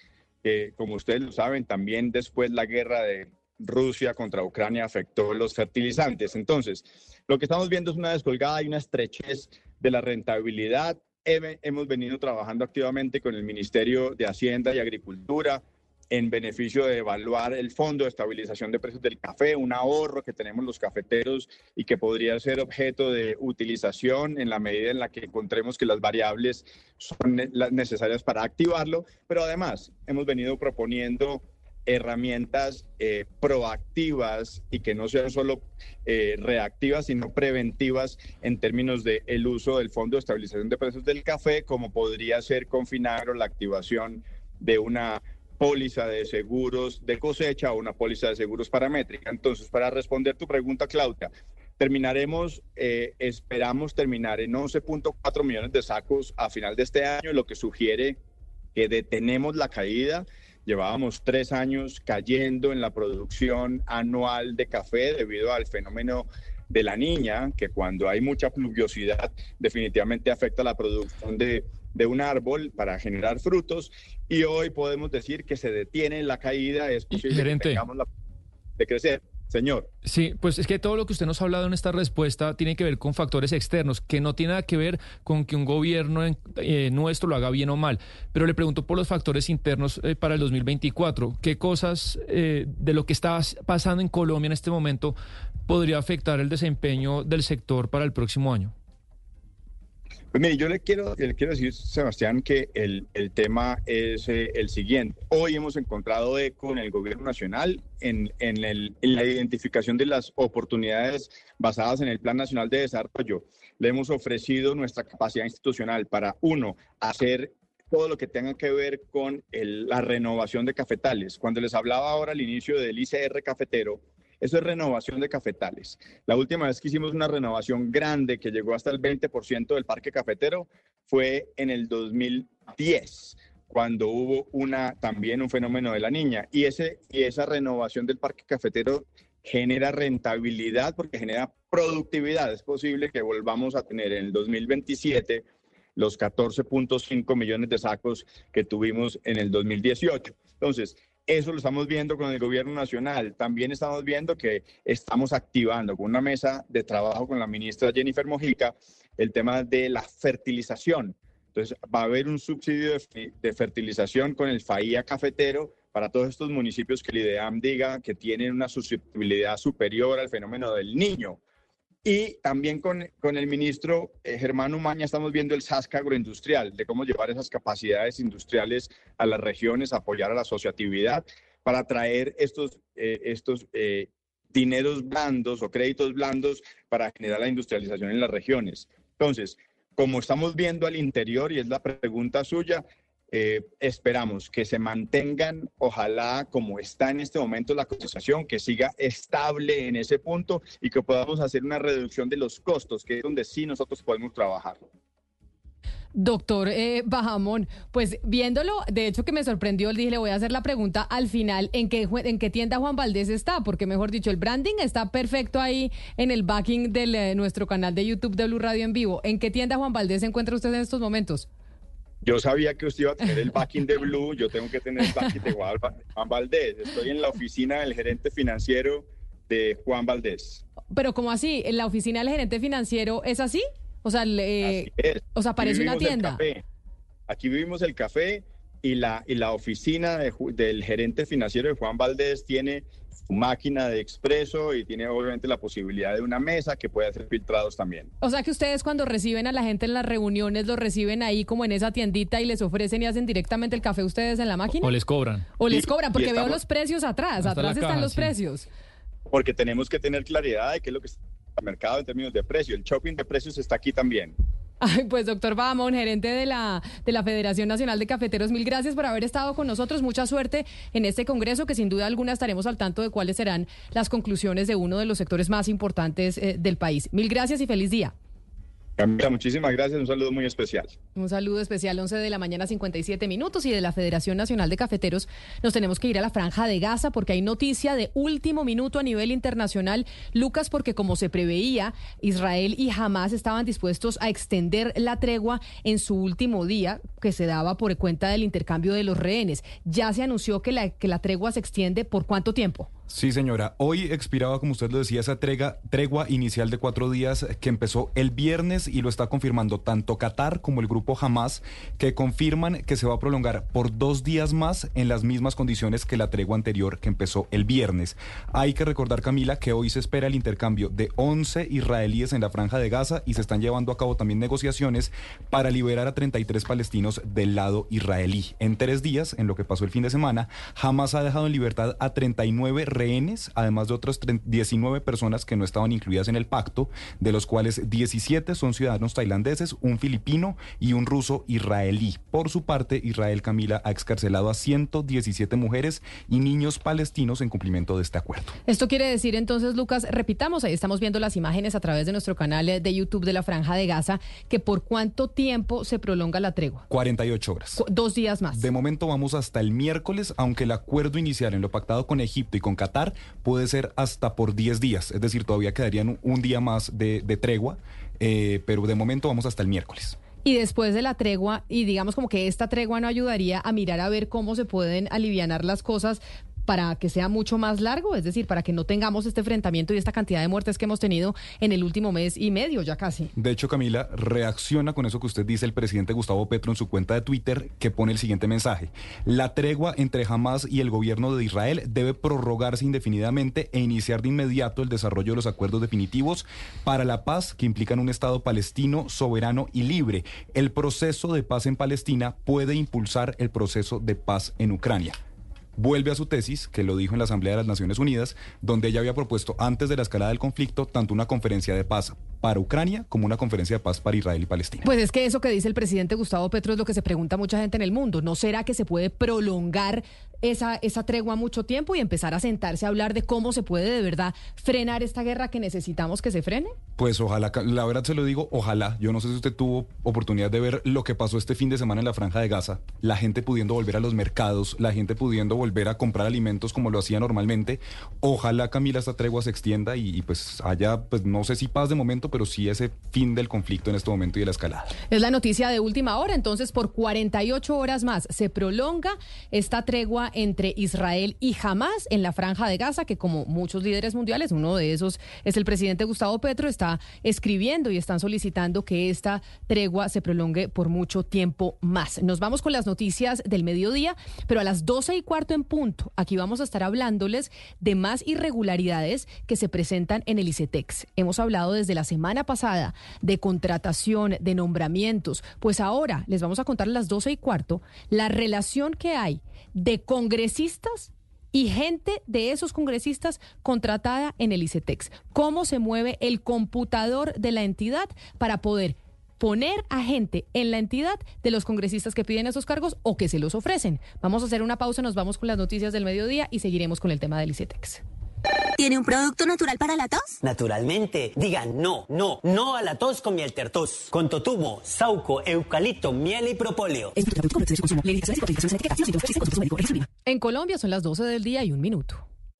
S42: Como ustedes lo saben, también después la guerra de Rusia contra Ucrania afectó los fertilizantes. Entonces, lo que estamos viendo es una descolgada y una estrechez de la rentabilidad. Hemos venido trabajando activamente con el Ministerio de Hacienda y Agricultura en beneficio de evaluar el Fondo de Estabilización de Precios del Café, un ahorro que tenemos los cafeteros y que podría ser objeto de utilización en la medida en la que encontremos que las variables son las necesarias para activarlo, pero además hemos venido proponiendo herramientas eh, proactivas y que no sean solo eh, reactivas, sino preventivas en términos del el uso del Fondo de Estabilización de Precios del Café, como podría ser con Finagro la activación de una póliza de seguros de cosecha o una póliza de seguros paramétrica. Entonces, para responder tu pregunta, Claudia, terminaremos, eh, esperamos terminar en 11.4 millones de sacos a final de este año, lo que sugiere que detenemos la caída Llevábamos tres años cayendo en la producción anual de café debido al fenómeno de la niña, que cuando hay mucha pluviosidad definitivamente afecta la producción de, un árbol para generar frutos. Y hoy podemos decir que se detiene la caída, es posible que tengamos la de crecer. Señor.
S39: Sí, pues es que todo lo que usted nos ha hablado en esta respuesta tiene que ver con factores externos, que no tiene nada que ver con que un gobierno eh, nuestro lo haga bien o mal. Pero le pregunto por los factores internos eh, para el 2024. ¿Qué cosas eh, de lo que está pasando en Colombia en este momento podría afectar el desempeño del sector para el próximo año?
S42: Pues mire, yo le quiero, le quiero decir, Sebastián, que el, el tema es eh, el siguiente. Hoy hemos encontrado eco en el gobierno nacional en, en, el, en la identificación de las oportunidades basadas en el Plan Nacional de Desarrollo. Le hemos ofrecido nuestra capacidad institucional para, uno, hacer todo lo que tenga que ver con la renovación de cafetales. Cuando les hablaba ahora al inicio del ICR cafetero, eso es renovación de cafetales. La última vez que hicimos una renovación grande que llegó hasta el 20% del parque cafetero fue en el 2010 cuando hubo una también un fenómeno de la niña y y esa renovación del parque cafetero genera rentabilidad porque genera productividad. Es posible que volvamos a tener en el 2027 los 14.5 millones de sacos que tuvimos en el 2018. Entonces, eso lo estamos viendo con el gobierno nacional. También estamos viendo que estamos activando con una mesa de trabajo con la ministra Jennifer Mojica el tema de la fertilización. Entonces, va a haber un subsidio de, fertilización con el FAIA cafetero para todos estos municipios que el IDEAM diga que tienen una susceptibilidad superior al fenómeno del niño. Y también con, con el ministro eh, Germán Umaña estamos viendo el SASC agroindustrial, de cómo llevar esas capacidades industriales a las regiones, apoyar a la asociatividad para traer estos, eh, estos eh, dineros blandos o créditos blandos para generar la industrialización en las regiones. Entonces, como estamos viendo al interior, y es la pregunta suya, eh, esperamos que se mantengan, ojalá como está en este momento la cotización, que siga estable en ese punto y que podamos hacer una reducción de los costos, que es donde sí nosotros podemos trabajar.
S24: Doctor eh, Bajamón, pues viéndolo, de hecho que me sorprendió, dije, le voy a hacer la pregunta al final, ¿en qué, ¿en qué tienda Juan Valdés está? Porque mejor dicho, el branding está perfecto ahí en el backing de eh, nuestro canal de YouTube de Blue Radio en vivo. ¿En qué tienda Juan Valdés se encuentra usted en estos momentos?
S42: Yo sabía que usted iba a tener el backing de Blue, yo tengo que tener el backing de Juan Valdés. Estoy en la oficina del gerente financiero de Juan Valdés.
S24: Pero ¿cómo así? ¿En la oficina del gerente financiero es así? O sea, le, o sea, parece una tienda.
S42: Aquí vivimos el café y la, y la oficina de del gerente financiero de Juan Valdés tiene máquina de expreso y tiene obviamente la posibilidad de una mesa que puede hacer filtrados también.
S24: O sea que ustedes cuando reciben a la gente en las reuniones, lo reciben ahí como en esa tiendita y les ofrecen y hacen directamente el café ustedes en la máquina.
S39: O les cobran.
S24: O les cobran, porque veo los precios atrás. Atrás están
S39: caja,
S24: los
S39: sí.
S24: precios.
S42: Porque tenemos que tener claridad de qué es lo que está en el mercado en términos de precio. El shopping de precios está aquí también.
S24: Ay, pues doctor Bahamón, gerente de la, de la Federación Nacional de Cafeteros, mil gracias por haber estado con nosotros. Mucha suerte en este congreso, que sin duda alguna estaremos al tanto de cuáles serán las conclusiones de uno de los sectores más importantes eh, del país. Mil gracias y feliz día.
S42: Camila, muchísimas gracias. Un saludo muy especial.
S24: Un saludo especial, 11 de la mañana, 57 minutos. Y de la Federación Nacional de Cafeteros nos tenemos que ir a la Franja de Gaza porque hay noticia de último minuto a nivel internacional. Lucas, porque como se preveía, Israel y Hamas estaban dispuestos a extender la tregua en su último día, que se daba por cuenta del intercambio de los rehenes. Ya se anunció que la, que la tregua se extiende por cuánto tiempo.
S36: Sí, señora. Hoy expiraba, como usted lo decía, esa tregua inicial de cuatro días que empezó el viernes y lo está confirmando tanto Qatar como el grupo Hamas, que confirman que se va a prolongar por dos días más en las mismas condiciones que la tregua anterior que empezó el viernes. Hay que recordar, Camila, que hoy se espera el intercambio de 11 israelíes en la franja de Gaza y se están llevando a cabo también negociaciones para liberar a 33 palestinos del lado israelí. En tres días, en lo que pasó el fin de semana, Hamas ha dejado en libertad a 39 rehenes, además de otras 30 19 personas que no estaban incluidas en el pacto, de los cuales 17 son ciudadanos tailandeses, un filipino y un ruso israelí. Por su parte, Israel Camila ha excarcelado a 117 mujeres y niños palestinos en cumplimiento de este acuerdo.
S24: Esto quiere decir entonces, Lucas, repitamos, ahí estamos viendo las imágenes a través de nuestro canal de YouTube de la Franja de Gaza, que por cuánto tiempo se prolonga la tregua.
S36: 48 horas.
S24: Dos días más.
S36: De momento vamos hasta el miércoles, aunque el acuerdo inicial en lo pactado con Egipto y con Qatar puede ser hasta por 10 días, es decir, todavía quedarían un, un día más de, de tregua, eh, pero de momento vamos hasta el miércoles.
S24: Y después de la tregua, y digamos como que esta tregua no ayudaría a mirar a ver cómo se pueden alivianar las cosas para que sea mucho más largo, es decir, para que no tengamos este enfrentamiento y esta cantidad de muertes que hemos tenido en el último mes y medio ya casi.
S36: De hecho, Camila, reacciona con eso que usted dice el presidente Gustavo Petro en su cuenta de Twitter, que pone el siguiente mensaje. La tregua entre Hamas y el gobierno de Israel debe prorrogarse indefinidamente e iniciar de inmediato el desarrollo de los acuerdos definitivos para la paz que implican un Estado palestino soberano y libre. El proceso de paz en Palestina puede impulsar el proceso de paz en Ucrania vuelve a su tesis, que lo dijo en la Asamblea de las Naciones Unidas, donde ella había propuesto antes de la escalada del conflicto tanto una conferencia de paz para Ucrania como una conferencia de paz para Israel y Palestina.
S24: Pues es que eso que dice el presidente Gustavo Petro es lo que se pregunta mucha gente en el mundo. ¿No será que se puede prolongar esa, esa tregua mucho tiempo y empezar a sentarse a hablar de cómo se puede de verdad frenar esta guerra que necesitamos que se frene?
S36: Pues ojalá, la verdad se lo digo, ojalá. Yo no sé si usted tuvo oportunidad de ver lo que pasó este fin de semana en la Franja de Gaza. La gente pudiendo volver a los mercados, la gente pudiendo volver a comprar alimentos como lo hacía normalmente. Ojalá, Camila, esta tregua se extienda y, y, pues haya, pues no sé si paz de momento, pero sí ese fin del conflicto en este momento y de la escalada.
S24: Es la noticia de última hora, entonces por 48 horas más se prolonga esta tregua entre Israel y Hamas en la franja de Gaza, que como muchos líderes mundiales, uno de esos es el presidente Gustavo Petro, está escribiendo y están solicitando que esta tregua se prolongue por mucho tiempo más. Nos vamos con las noticias del mediodía, pero a las 12 y cuarto en punto, aquí vamos a estar hablándoles de más irregularidades que se presentan en el ICETEX. Hemos hablado desde la semana pasada de contratación, de nombramientos, pues ahora les vamos a contar a las 12 y cuarto la relación que hay de congresistas y gente de esos congresistas contratada en el ICETEX. Cómo se mueve el computador de la entidad para poder poner a gente en la entidad de los congresistas que piden esos cargos o que se los ofrecen. Vamos a hacer una pausa, nos vamos con las noticias del mediodía y seguiremos con el tema del ICETEX.
S44: ¿Tiene un producto natural para la tos?
S45: Naturalmente. Digan no, no, no a la tos con miel tertos. Con totumo, sauco, eucalipto, miel y propóleo.
S24: En Colombia son las 12 del día y un minuto.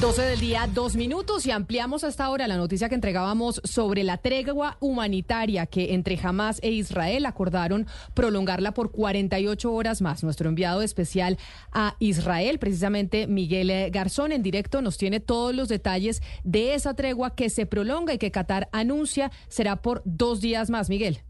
S24: 12 del día, dos minutos y ampliamos hasta ahora la noticia que entregábamos sobre la tregua humanitaria que entre Hamas e Israel acordaron prolongarla por 48 horas más. Nuestro enviado especial a Israel, precisamente Miguel Garzón, en directo nos tiene todos los detalles de esa tregua que se prolonga y que Qatar anuncia será por dos días más. Miguel.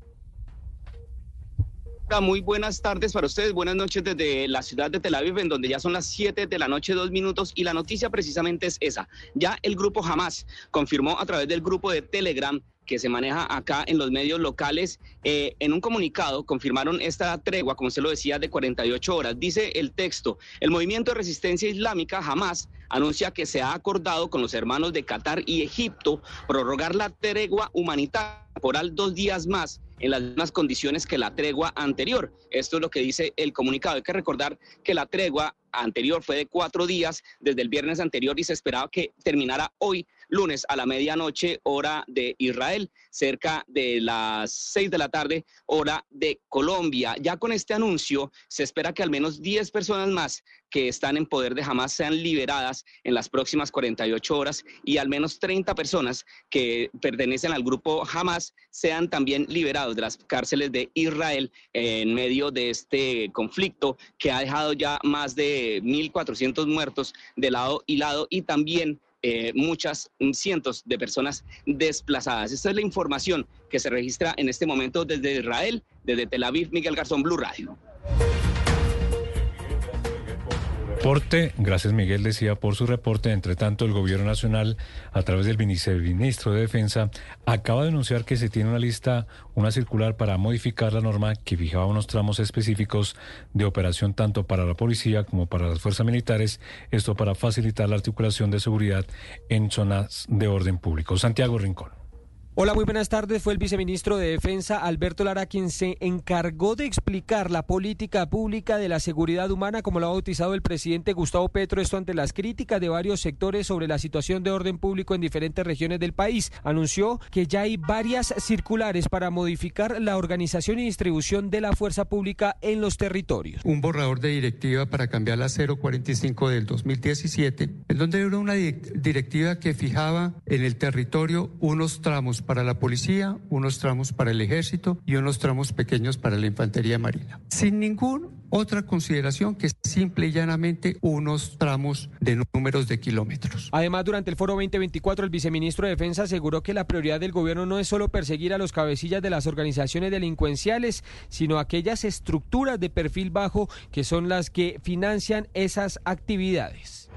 S46: Muy buenas tardes para ustedes, buenas noches desde la ciudad de Tel Aviv, en donde ya son las 7 de la noche, dos minutos, y la noticia precisamente es esa. Ya el grupo Hamas confirmó a través del grupo de Telegram que se maneja acá en los medios locales, eh, en un comunicado confirmaron esta tregua, como se lo decía, de 48 horas. Dice el texto, el movimiento de resistencia islámica Hamas anuncia que se ha acordado con los hermanos de Qatar y Egipto prorrogar la tregua humanitaria temporal dos días más en las mismas condiciones que la tregua anterior. Esto es lo que dice el comunicado. Hay que recordar que la tregua anterior fue de cuatro días desde el viernes anterior y se esperaba que terminara hoy lunes a la medianoche hora de Israel, cerca de las seis de la tarde hora de Colombia. Ya con este anuncio se espera que al menos 10 personas más que están en poder de Hamas sean liberadas en las próximas 48 horas y al menos 30 personas que pertenecen al grupo Hamas sean también liberados de las cárceles de Israel en medio de este conflicto que ha dejado ya más de 1.400 muertos de lado y lado y también eh, muchas cientos de personas desplazadas. Esta es la información que se registra en este momento desde Israel, desde Tel Aviv, Miguel Garzón, Blue Radio.
S3: Reporte, gracias Miguel decía por su reporte. Entre tanto, el gobierno nacional, a través del viceministro de Defensa, acaba de anunciar que se tiene una lista, una circular para modificar la norma que fijaba unos tramos específicos de operación tanto para la policía como para las fuerzas militares, esto para facilitar la articulación de seguridad en zonas de orden público. Santiago Rincón.
S47: Hola, muy buenas tardes. Fue el viceministro de Defensa, Alberto Lara, quien se encargó de explicar la política pública de la seguridad humana, como lo ha bautizado el presidente Gustavo Petro, esto ante las críticas de varios sectores sobre la situación de orden público en diferentes regiones del país. Anunció que ya hay varias circulares para modificar la organización y distribución de la fuerza pública en los territorios.
S48: Un borrador de directiva para cambiar la 045 del 2017, en donde era una directiva que fijaba en el territorio unos tramos para la policía, unos tramos para el ejército y unos tramos pequeños para la infantería marina. Sin ninguna otra consideración que simple y llanamente unos tramos de números de kilómetros.
S47: Además, durante el foro 2024, el viceministro de Defensa aseguró que la prioridad del gobierno no es solo perseguir a los cabecillas de las organizaciones delincuenciales, sino aquellas estructuras de perfil bajo que son las que financian esas actividades.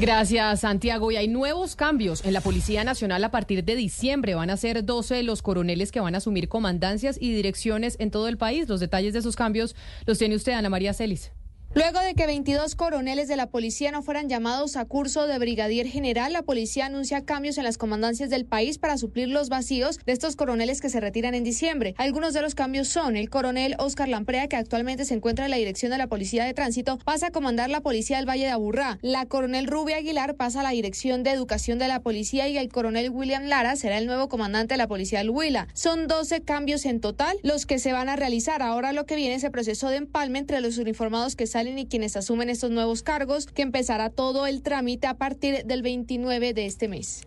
S24: Gracias, Santiago. Y hay nuevos cambios en la Policía Nacional a partir de diciembre. Van a ser 12 los coroneles que van a asumir comandancias y direcciones en todo el país. Los detalles de esos cambios los tiene usted, Ana María Celis.
S49: Luego de que 22 coroneles de la policía no fueran llamados a curso de brigadier general, la policía anuncia cambios en las comandancias del país para suplir los vacíos de estos coroneles que se retiran en diciembre. Algunos de los cambios son el coronel Oscar Lamprea, que actualmente se encuentra en la dirección de la Policía de Tránsito, pasa a comandar la Policía del Valle de Aburrá. La coronel Rubia Aguilar pasa a la dirección de Educación de la Policía y el coronel William Lara será el nuevo comandante de la Policía del Huila. Son 12 cambios en total los que se van a realizar. Ahora lo que viene es el proceso de empalme entre los uniformados que salen y quienes asumen estos nuevos cargos, que empezará todo el trámite a partir del 29 de este mes.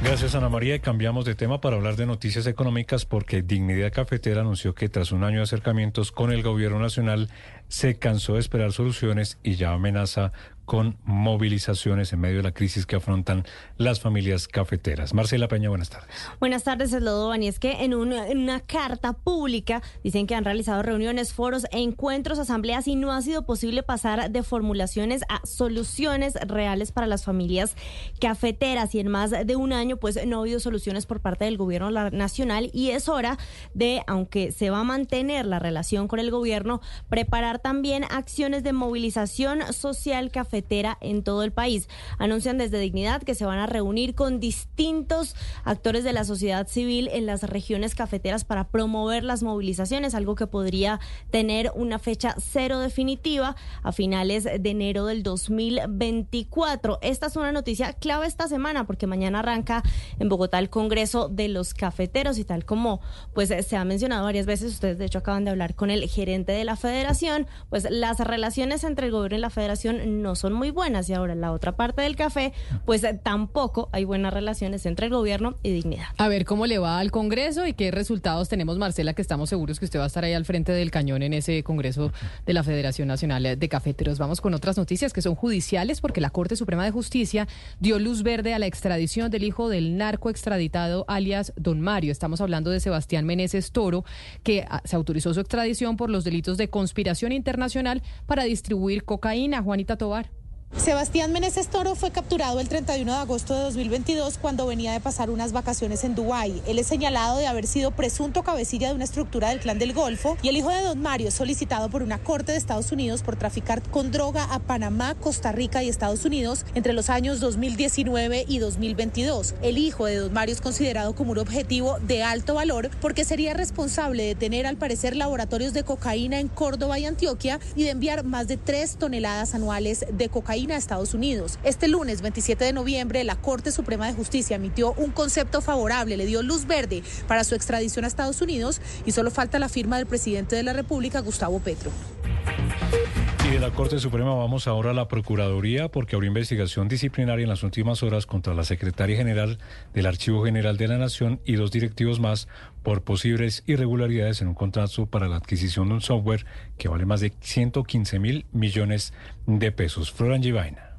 S3: Gracias Ana María y cambiamos de tema para hablar de noticias económicas porque Dignidad Cafetera anunció que tras un año de acercamientos con el gobierno nacional se cansó de esperar soluciones y ya amenaza con movilizaciones en medio de la crisis que afrontan las familias cafeteras. Marcela Peña, buenas tardes.
S50: Buenas tardes, Eslodovan. Y es que en una, en una carta pública dicen que han realizado reuniones, foros, encuentros, asambleas y no ha sido posible pasar de formulaciones a soluciones reales para las familias cafeteras. Y en más de un año, pues no ha habido soluciones por parte del gobierno nacional y es hora de, aunque se va a mantener la relación con el gobierno, preparar también acciones de movilización social cafetera en todo el país. Anuncian desde Dignidad que se van a reunir con distintos actores de la sociedad civil en las regiones cafeteras para promover las movilizaciones, algo que podría tener una fecha cero definitiva a finales de enero del 2024. Esta es una noticia clave esta semana porque mañana arranca en Bogotá el Congreso de los Cafeteros y tal como pues se ha mencionado varias veces, ustedes de hecho acaban de hablar con el gerente de la federación, pues las relaciones entre el gobierno y la federación no son muy buenas y ahora en la otra parte del café pues tampoco hay buenas relaciones entre el gobierno y dignidad.
S24: A ver cómo le va al Congreso y qué resultados tenemos, Marcela, que estamos seguros que usted va a estar ahí al frente del cañón en ese Congreso de la Federación Nacional de Cafeteros. Vamos con otras noticias que son judiciales porque la Corte Suprema de Justicia dio luz verde a la extradición del hijo del narco extraditado alias Don Mario. Estamos hablando de Sebastián Meneses Toro, que ah, se autorizó su extradición por los delitos de conspiración internacional para distribuir cocaína. Juanita Tobar.
S51: Sebastián Meneses Toro fue capturado el 31 de agosto de 2022 cuando venía de pasar unas vacaciones en Dubái. Él es señalado de haber sido presunto cabecilla de una estructura del Clan del Golfo y el hijo de Don Mario solicitado por una corte de Estados Unidos por traficar con droga a Panamá, Costa Rica y Estados Unidos entre los años 2019 y 2022. El hijo de Don Mario es considerado como un objetivo de alto valor porque sería responsable de tener al parecer laboratorios de cocaína en Córdoba y Antioquia y de enviar más de tres toneladas anuales de cocaína a Estados Unidos. Este lunes 27 de noviembre, la Corte Suprema de Justicia emitió un concepto favorable, le dio luz verde para su extradición a Estados Unidos y solo falta la firma del presidente de la República, Gustavo Petro.
S3: Y de la Corte Suprema vamos ahora a la Procuraduría porque abrió investigación disciplinaria en las últimas horas contra la secretaria general del Archivo General de la Nación y dos directivos más por posibles irregularidades en un contrato para la adquisición de un software que vale más de 115 mil millones de pesos. Florian Givaina.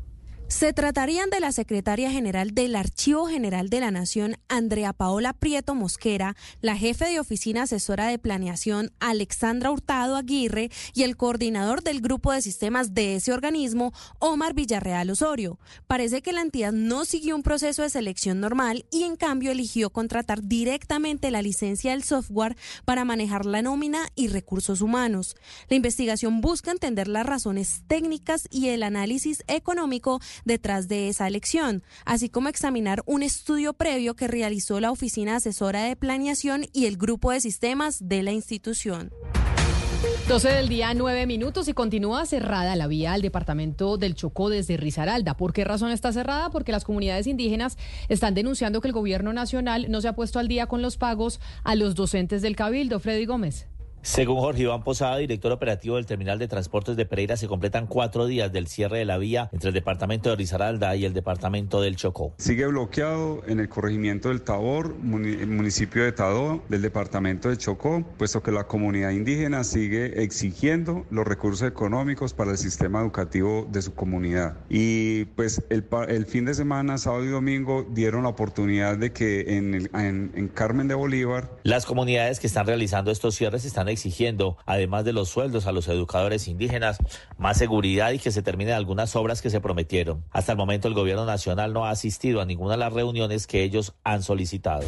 S19: Se tratarían de la secretaria general del Archivo General de la Nación, Andrea Paola Prieto Mosquera, la jefe de oficina asesora de planeación, Alexandra Hurtado Aguirre, y el coordinador del grupo de sistemas de ese organismo, Omar Villarreal Osorio. Parece que la entidad no siguió un proceso de selección normal y en cambio eligió contratar directamente la licencia del software para manejar la nómina y recursos humanos. La investigación busca entender las razones técnicas y el análisis económico detrás de esa elección, así como examinar un estudio previo que realizó la Oficina Asesora de Planeación y el Grupo de Sistemas de la institución.
S24: 12 del día, 9 minutos y continúa cerrada la vía al departamento del Chocó desde Risaralda. ¿Por qué razón está cerrada? Porque las comunidades indígenas están denunciando que el gobierno nacional no se ha puesto al día con los pagos a los docentes del Cabildo. Freddy Gómez.
S52: Según Jorge Iván Posada, director operativo del Terminal de Transportes de Pereira, se completan cuatro días del cierre de la vía entre el departamento de Risaralda y el departamento del Chocó.
S53: Sigue bloqueado en el corregimiento del Tabor, municipio de Tadó, del departamento de Chocó, puesto que la comunidad indígena sigue exigiendo los recursos económicos para el sistema educativo de su comunidad. Y pues el, el fin de semana, sábado y domingo, dieron la oportunidad de que en, en, en Carmen de Bolívar...
S52: Las comunidades que están realizando estos cierres están exigiendo, además de los sueldos a los educadores indígenas, más seguridad y que se terminen algunas obras que se prometieron. Hasta el momento el gobierno nacional no ha asistido a ninguna de las reuniones que ellos han solicitado.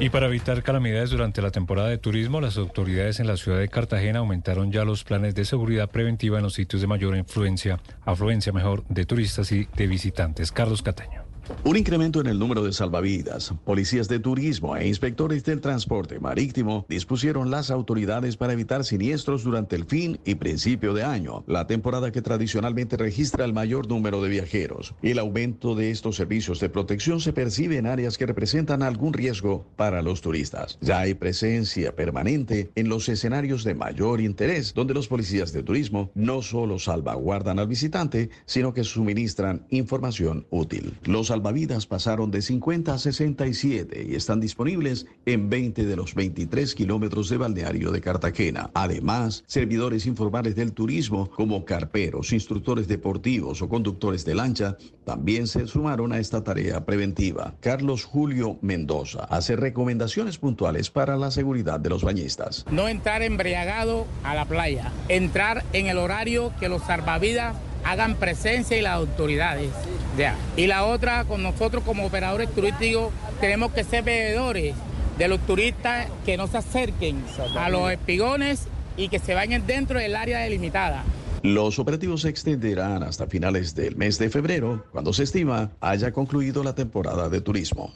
S3: Y para evitar calamidades durante la temporada de turismo, las autoridades en la ciudad de Cartagena aumentaron ya los planes de seguridad preventiva en los sitios de mayor influencia, afluencia mejor, de turistas y de visitantes. Carlos Cataño.
S54: Un incremento en el número de salvavidas, policías de turismo e inspectores del transporte marítimo dispusieron las autoridades para evitar siniestros durante el fin y principio de año, la temporada que tradicionalmente registra el mayor número de viajeros. El aumento de estos servicios de protección se percibe en áreas que representan algún riesgo para los turistas. Ya hay presencia permanente en los escenarios de mayor interés, donde los policías de turismo no solo salvaguardan al visitante, sino que suministran información útil. Los salvavidas pasaron de 50 a 67 y están disponibles en 20 de los 23 kilómetros de balneario de Cartagena. Además, servidores informales del turismo como carperos, instructores deportivos o conductores de lancha también se sumaron a esta tarea preventiva. Carlos Julio Mendoza hace recomendaciones puntuales para la seguridad de los bañistas.
S55: No entrar embriagado a la playa, entrar en el horario que los salvavidas hagan presencia y las autoridades. Ya. Y la otra, con nosotros como operadores turísticos, tenemos que ser veedores de los turistas que no se acerquen a los espigones y que se vayan dentro del área delimitada.
S54: Los operativos se extenderán hasta finales del mes de febrero, cuando se estima haya concluido la temporada de turismo.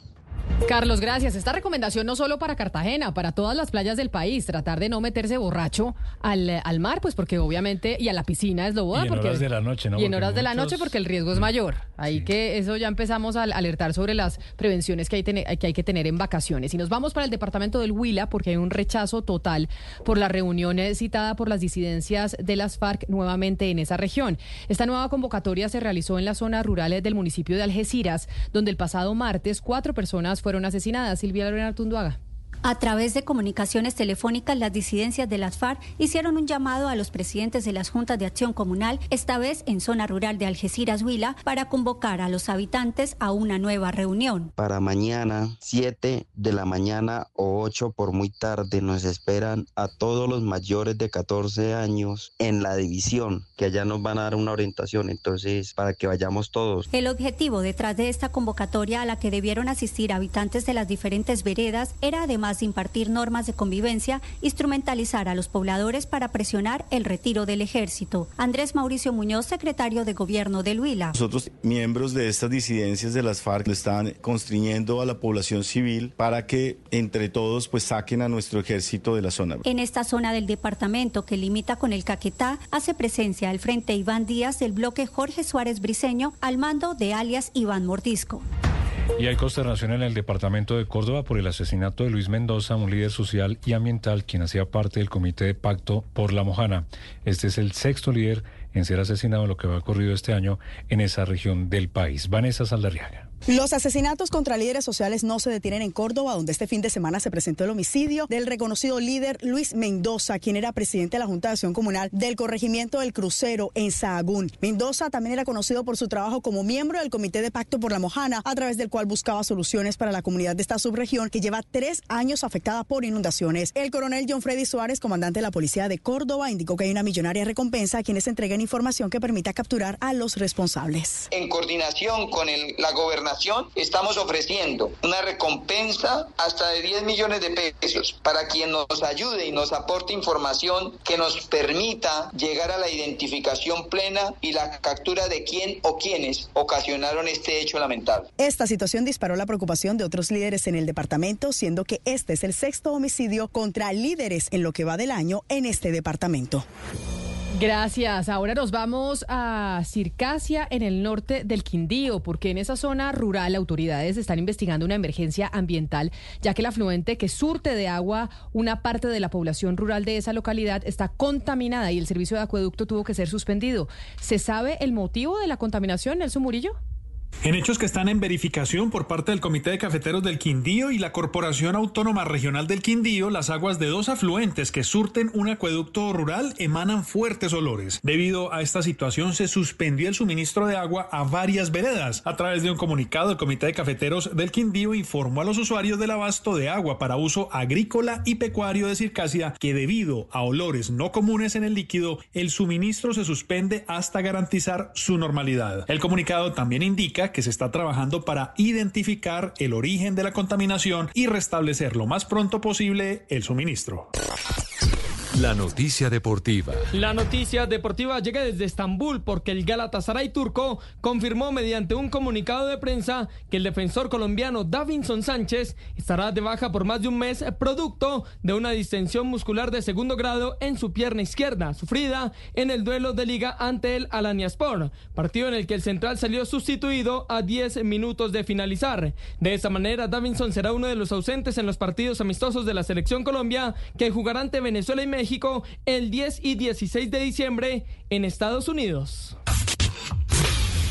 S24: Carlos, gracias. Esta recomendación no solo para Cartagena, para todas las playas del país, tratar de no meterse borracho al, al mar, pues porque obviamente, y a la piscina es lo boda.
S3: Y en
S24: porque,
S3: horas de la noche, ¿no?
S24: Y en horas de la noche porque el riesgo es mayor. Ahí que eso ya empezamos a alertar sobre las prevenciones que hay, que hay que tener en vacaciones. Y nos vamos para el departamento del Huila porque hay un rechazo total por la reunión eh, citada por las disidencias de las FARC nuevamente en esa región. Esta nueva convocatoria se realizó en las zonas rurales del municipio de Algeciras, donde el pasado martes cuatro personas fueron asesinadas. Silvia Lorena Artunduaga.
S56: A través de comunicaciones telefónicas, las disidencias de las FARC hicieron un llamado a los presidentes de las juntas de acción comunal, esta vez en zona rural de Algeciras, Huila, para convocar a los habitantes a una nueva reunión.
S57: Para mañana, 7 de la mañana o 8 por muy tarde, nos esperan a todos los mayores de 14 años en la división, que allá nos van a dar una orientación, entonces para que vayamos todos.
S56: El objetivo detrás de esta convocatoria a la que debieron asistir habitantes de las diferentes veredas era además de impartir normas de convivencia, instrumentalizar a los pobladores para presionar el retiro del ejército. Andrés Mauricio Muñoz, secretario de Gobierno de Huila.
S58: Nosotros, miembros de estas disidencias de las FARC, están constriñendo a la población civil para que entre todos pues saquen a nuestro ejército de la zona.
S56: En esta zona del departamento que limita con el Caquetá, hace presencia el Frente Iván Díaz del bloque Jorge Suárez Briceño al mando de alias Iván Mordisco.
S3: Y hay consternación en el departamento de Córdoba por el asesinato de Luis Mendoza, un líder social y ambiental quien hacía parte del comité de pacto por la Mojana. Este es el sexto líder en ser asesinado en lo que va ocurrido este año en esa región del país. Vanessa Saldarriaga.
S59: Los asesinatos contra líderes sociales no se detienen en Córdoba, donde este fin de semana se presentó el homicidio del reconocido líder Luis Mendoza, quien era presidente de la Junta de Acción Comunal del corregimiento del Crucero en Sahagún. Mendoza también era conocido por su trabajo como miembro del Comité de Pacto por la Mojana, a través del cual buscaba soluciones para la comunidad de esta subregión que lleva tres años afectada por inundaciones. El coronel John Freddy Suárez, comandante de la Policía de Córdoba, indicó que hay una millonaria recompensa a quienes entreguen información que permita capturar a los responsables.
S60: En coordinación con la gobernación, estamos ofreciendo una recompensa hasta de 10 millones de pesos para quien nos ayude y nos aporte información que nos permita llegar a la identificación plena y la captura de quién o quienes ocasionaron este hecho lamentable.
S59: Esta situación disparó la preocupación de otros líderes en el departamento, siendo que este es el sexto homicidio contra líderes en lo que va del año en este departamento.
S24: Gracias. Ahora nos vamos a Circasia, en el norte del Quindío, porque en esa zona rural autoridades están investigando una emergencia ambiental, ya que el afluente que surte de agua una parte de la población rural de esa localidad está contaminada y el servicio de acueducto tuvo que ser suspendido. ¿Se sabe el motivo de la contaminación, Nelson Murillo?
S61: En hechos que están en verificación por parte del Comité de Cafeteros del Quindío y la Corporación Autónoma Regional del Quindío, las aguas de dos afluentes que surten un acueducto rural emanan fuertes olores. Debido a esta situación se suspendió el suministro de agua a varias veredas. A través de un comunicado, el Comité de Cafeteros del Quindío informó a los usuarios del abasto de agua para uso agrícola y pecuario de Circasia que debido a olores no comunes en el líquido, el suministro se suspende hasta garantizar su normalidad. El comunicado también indica que se está trabajando para identificar el origen de la contaminación y restablecer lo más pronto posible el suministro.
S5: La noticia deportiva.
S62: La noticia deportiva llega desde Estambul porque el Galatasaray turco confirmó mediante un comunicado de prensa que el defensor colombiano Davinson Sánchez estará de baja por más de un mes producto de una distensión muscular de segundo grado en su pierna izquierda, sufrida en el duelo de liga ante el Alaniaspor, partido en el que el central salió sustituido a 10 minutos de finalizar. De esa manera, Davinson será uno de los ausentes en los partidos amistosos de la selección Colombia que jugará ante Venezuela y México el 10 y 16 de diciembre en Estados Unidos.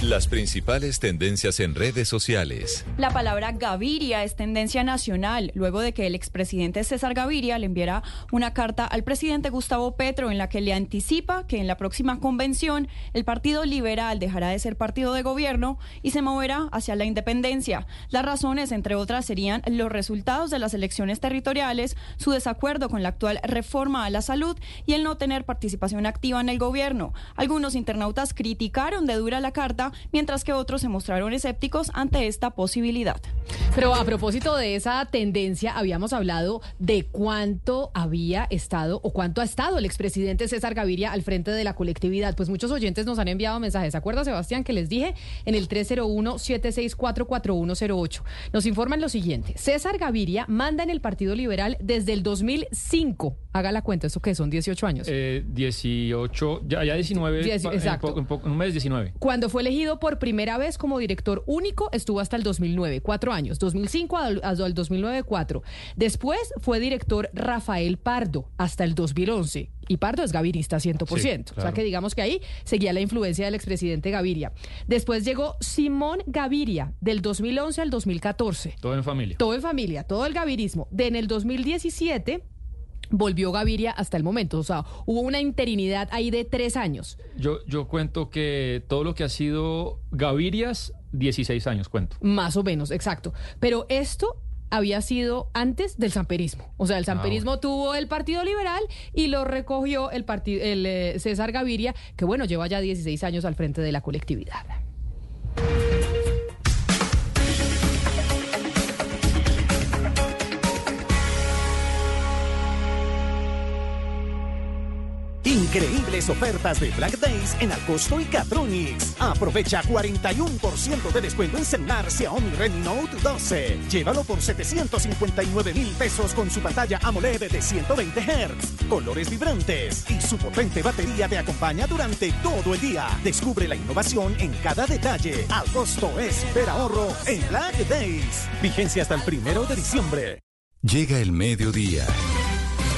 S5: Las principales tendencias en redes sociales.
S63: La palabra Gaviria es tendencia nacional, luego de que el expresidente César Gaviria le enviara una carta al presidente Gustavo Petro en la que le anticipa que en la próxima convención el Partido Liberal dejará de ser partido de gobierno y se moverá hacia la independencia. Las razones, entre otras, serían los resultados de las elecciones territoriales, su desacuerdo con la actual reforma a la salud y el no tener participación activa en el gobierno. Algunos internautas criticaron de dura la carta mientras que otros se mostraron escépticos ante esta posibilidad.
S24: Pero a propósito de esa tendencia, habíamos hablado de cuánto había estado o cuánto ha estado el expresidente César Gaviria al frente de la colectividad. Pues muchos oyentes nos han enviado mensajes. ¿Se acuerda, Sebastián, que les dije en el 301-764-4108? Nos informan lo siguiente. César Gaviria manda en el Partido Liberal desde el 2005. Haga la cuenta, ¿eso qué son? 18 años.
S32: Eh, 18, ya, ya 19.
S24: Diez-
S32: pa- en
S24: exacto.
S32: po- en po- en un mes 19.
S24: Cuando fue elegido por primera vez como director único, estuvo hasta el 2009, cuatro años, 2005 al, al 2009, cuatro. Después fue director Rafael Pardo hasta el 2011. Y Pardo es gavirista 100%. O sea que digamos que ahí seguía la influencia del expresidente Gaviria. Después llegó Simón Gaviria del 2011 al 2014.
S32: Todo en familia.
S24: Todo en familia, todo el gavirismo. De en el 2017 volvió Gaviria hasta el momento. O sea, hubo una interinidad ahí de tres años.
S32: Yo, yo cuento que todo lo que ha sido Gavirias, 16 años cuento.
S24: Más o menos, exacto. Pero esto había sido antes del samperismo. O sea, el samperismo tuvo el Partido Liberal y lo recogió el, partido, el eh, César Gaviria, que bueno, lleva ya 16 años al frente de la colectividad.
S64: Increíbles ofertas de Black Days en Alcosto y Catronics. Aprovecha 41% de descuento en celular Xiaomi Redmi Note 12. Llévalo por 759 mil pesos con su pantalla AMOLED de 120 Hz, colores vibrantes y su potente batería te acompaña durante todo el día. Descubre la innovación en cada detalle. Al costo es ver ahorro en Black Days. Vigencia hasta el primero de diciembre.
S5: Llega el mediodía.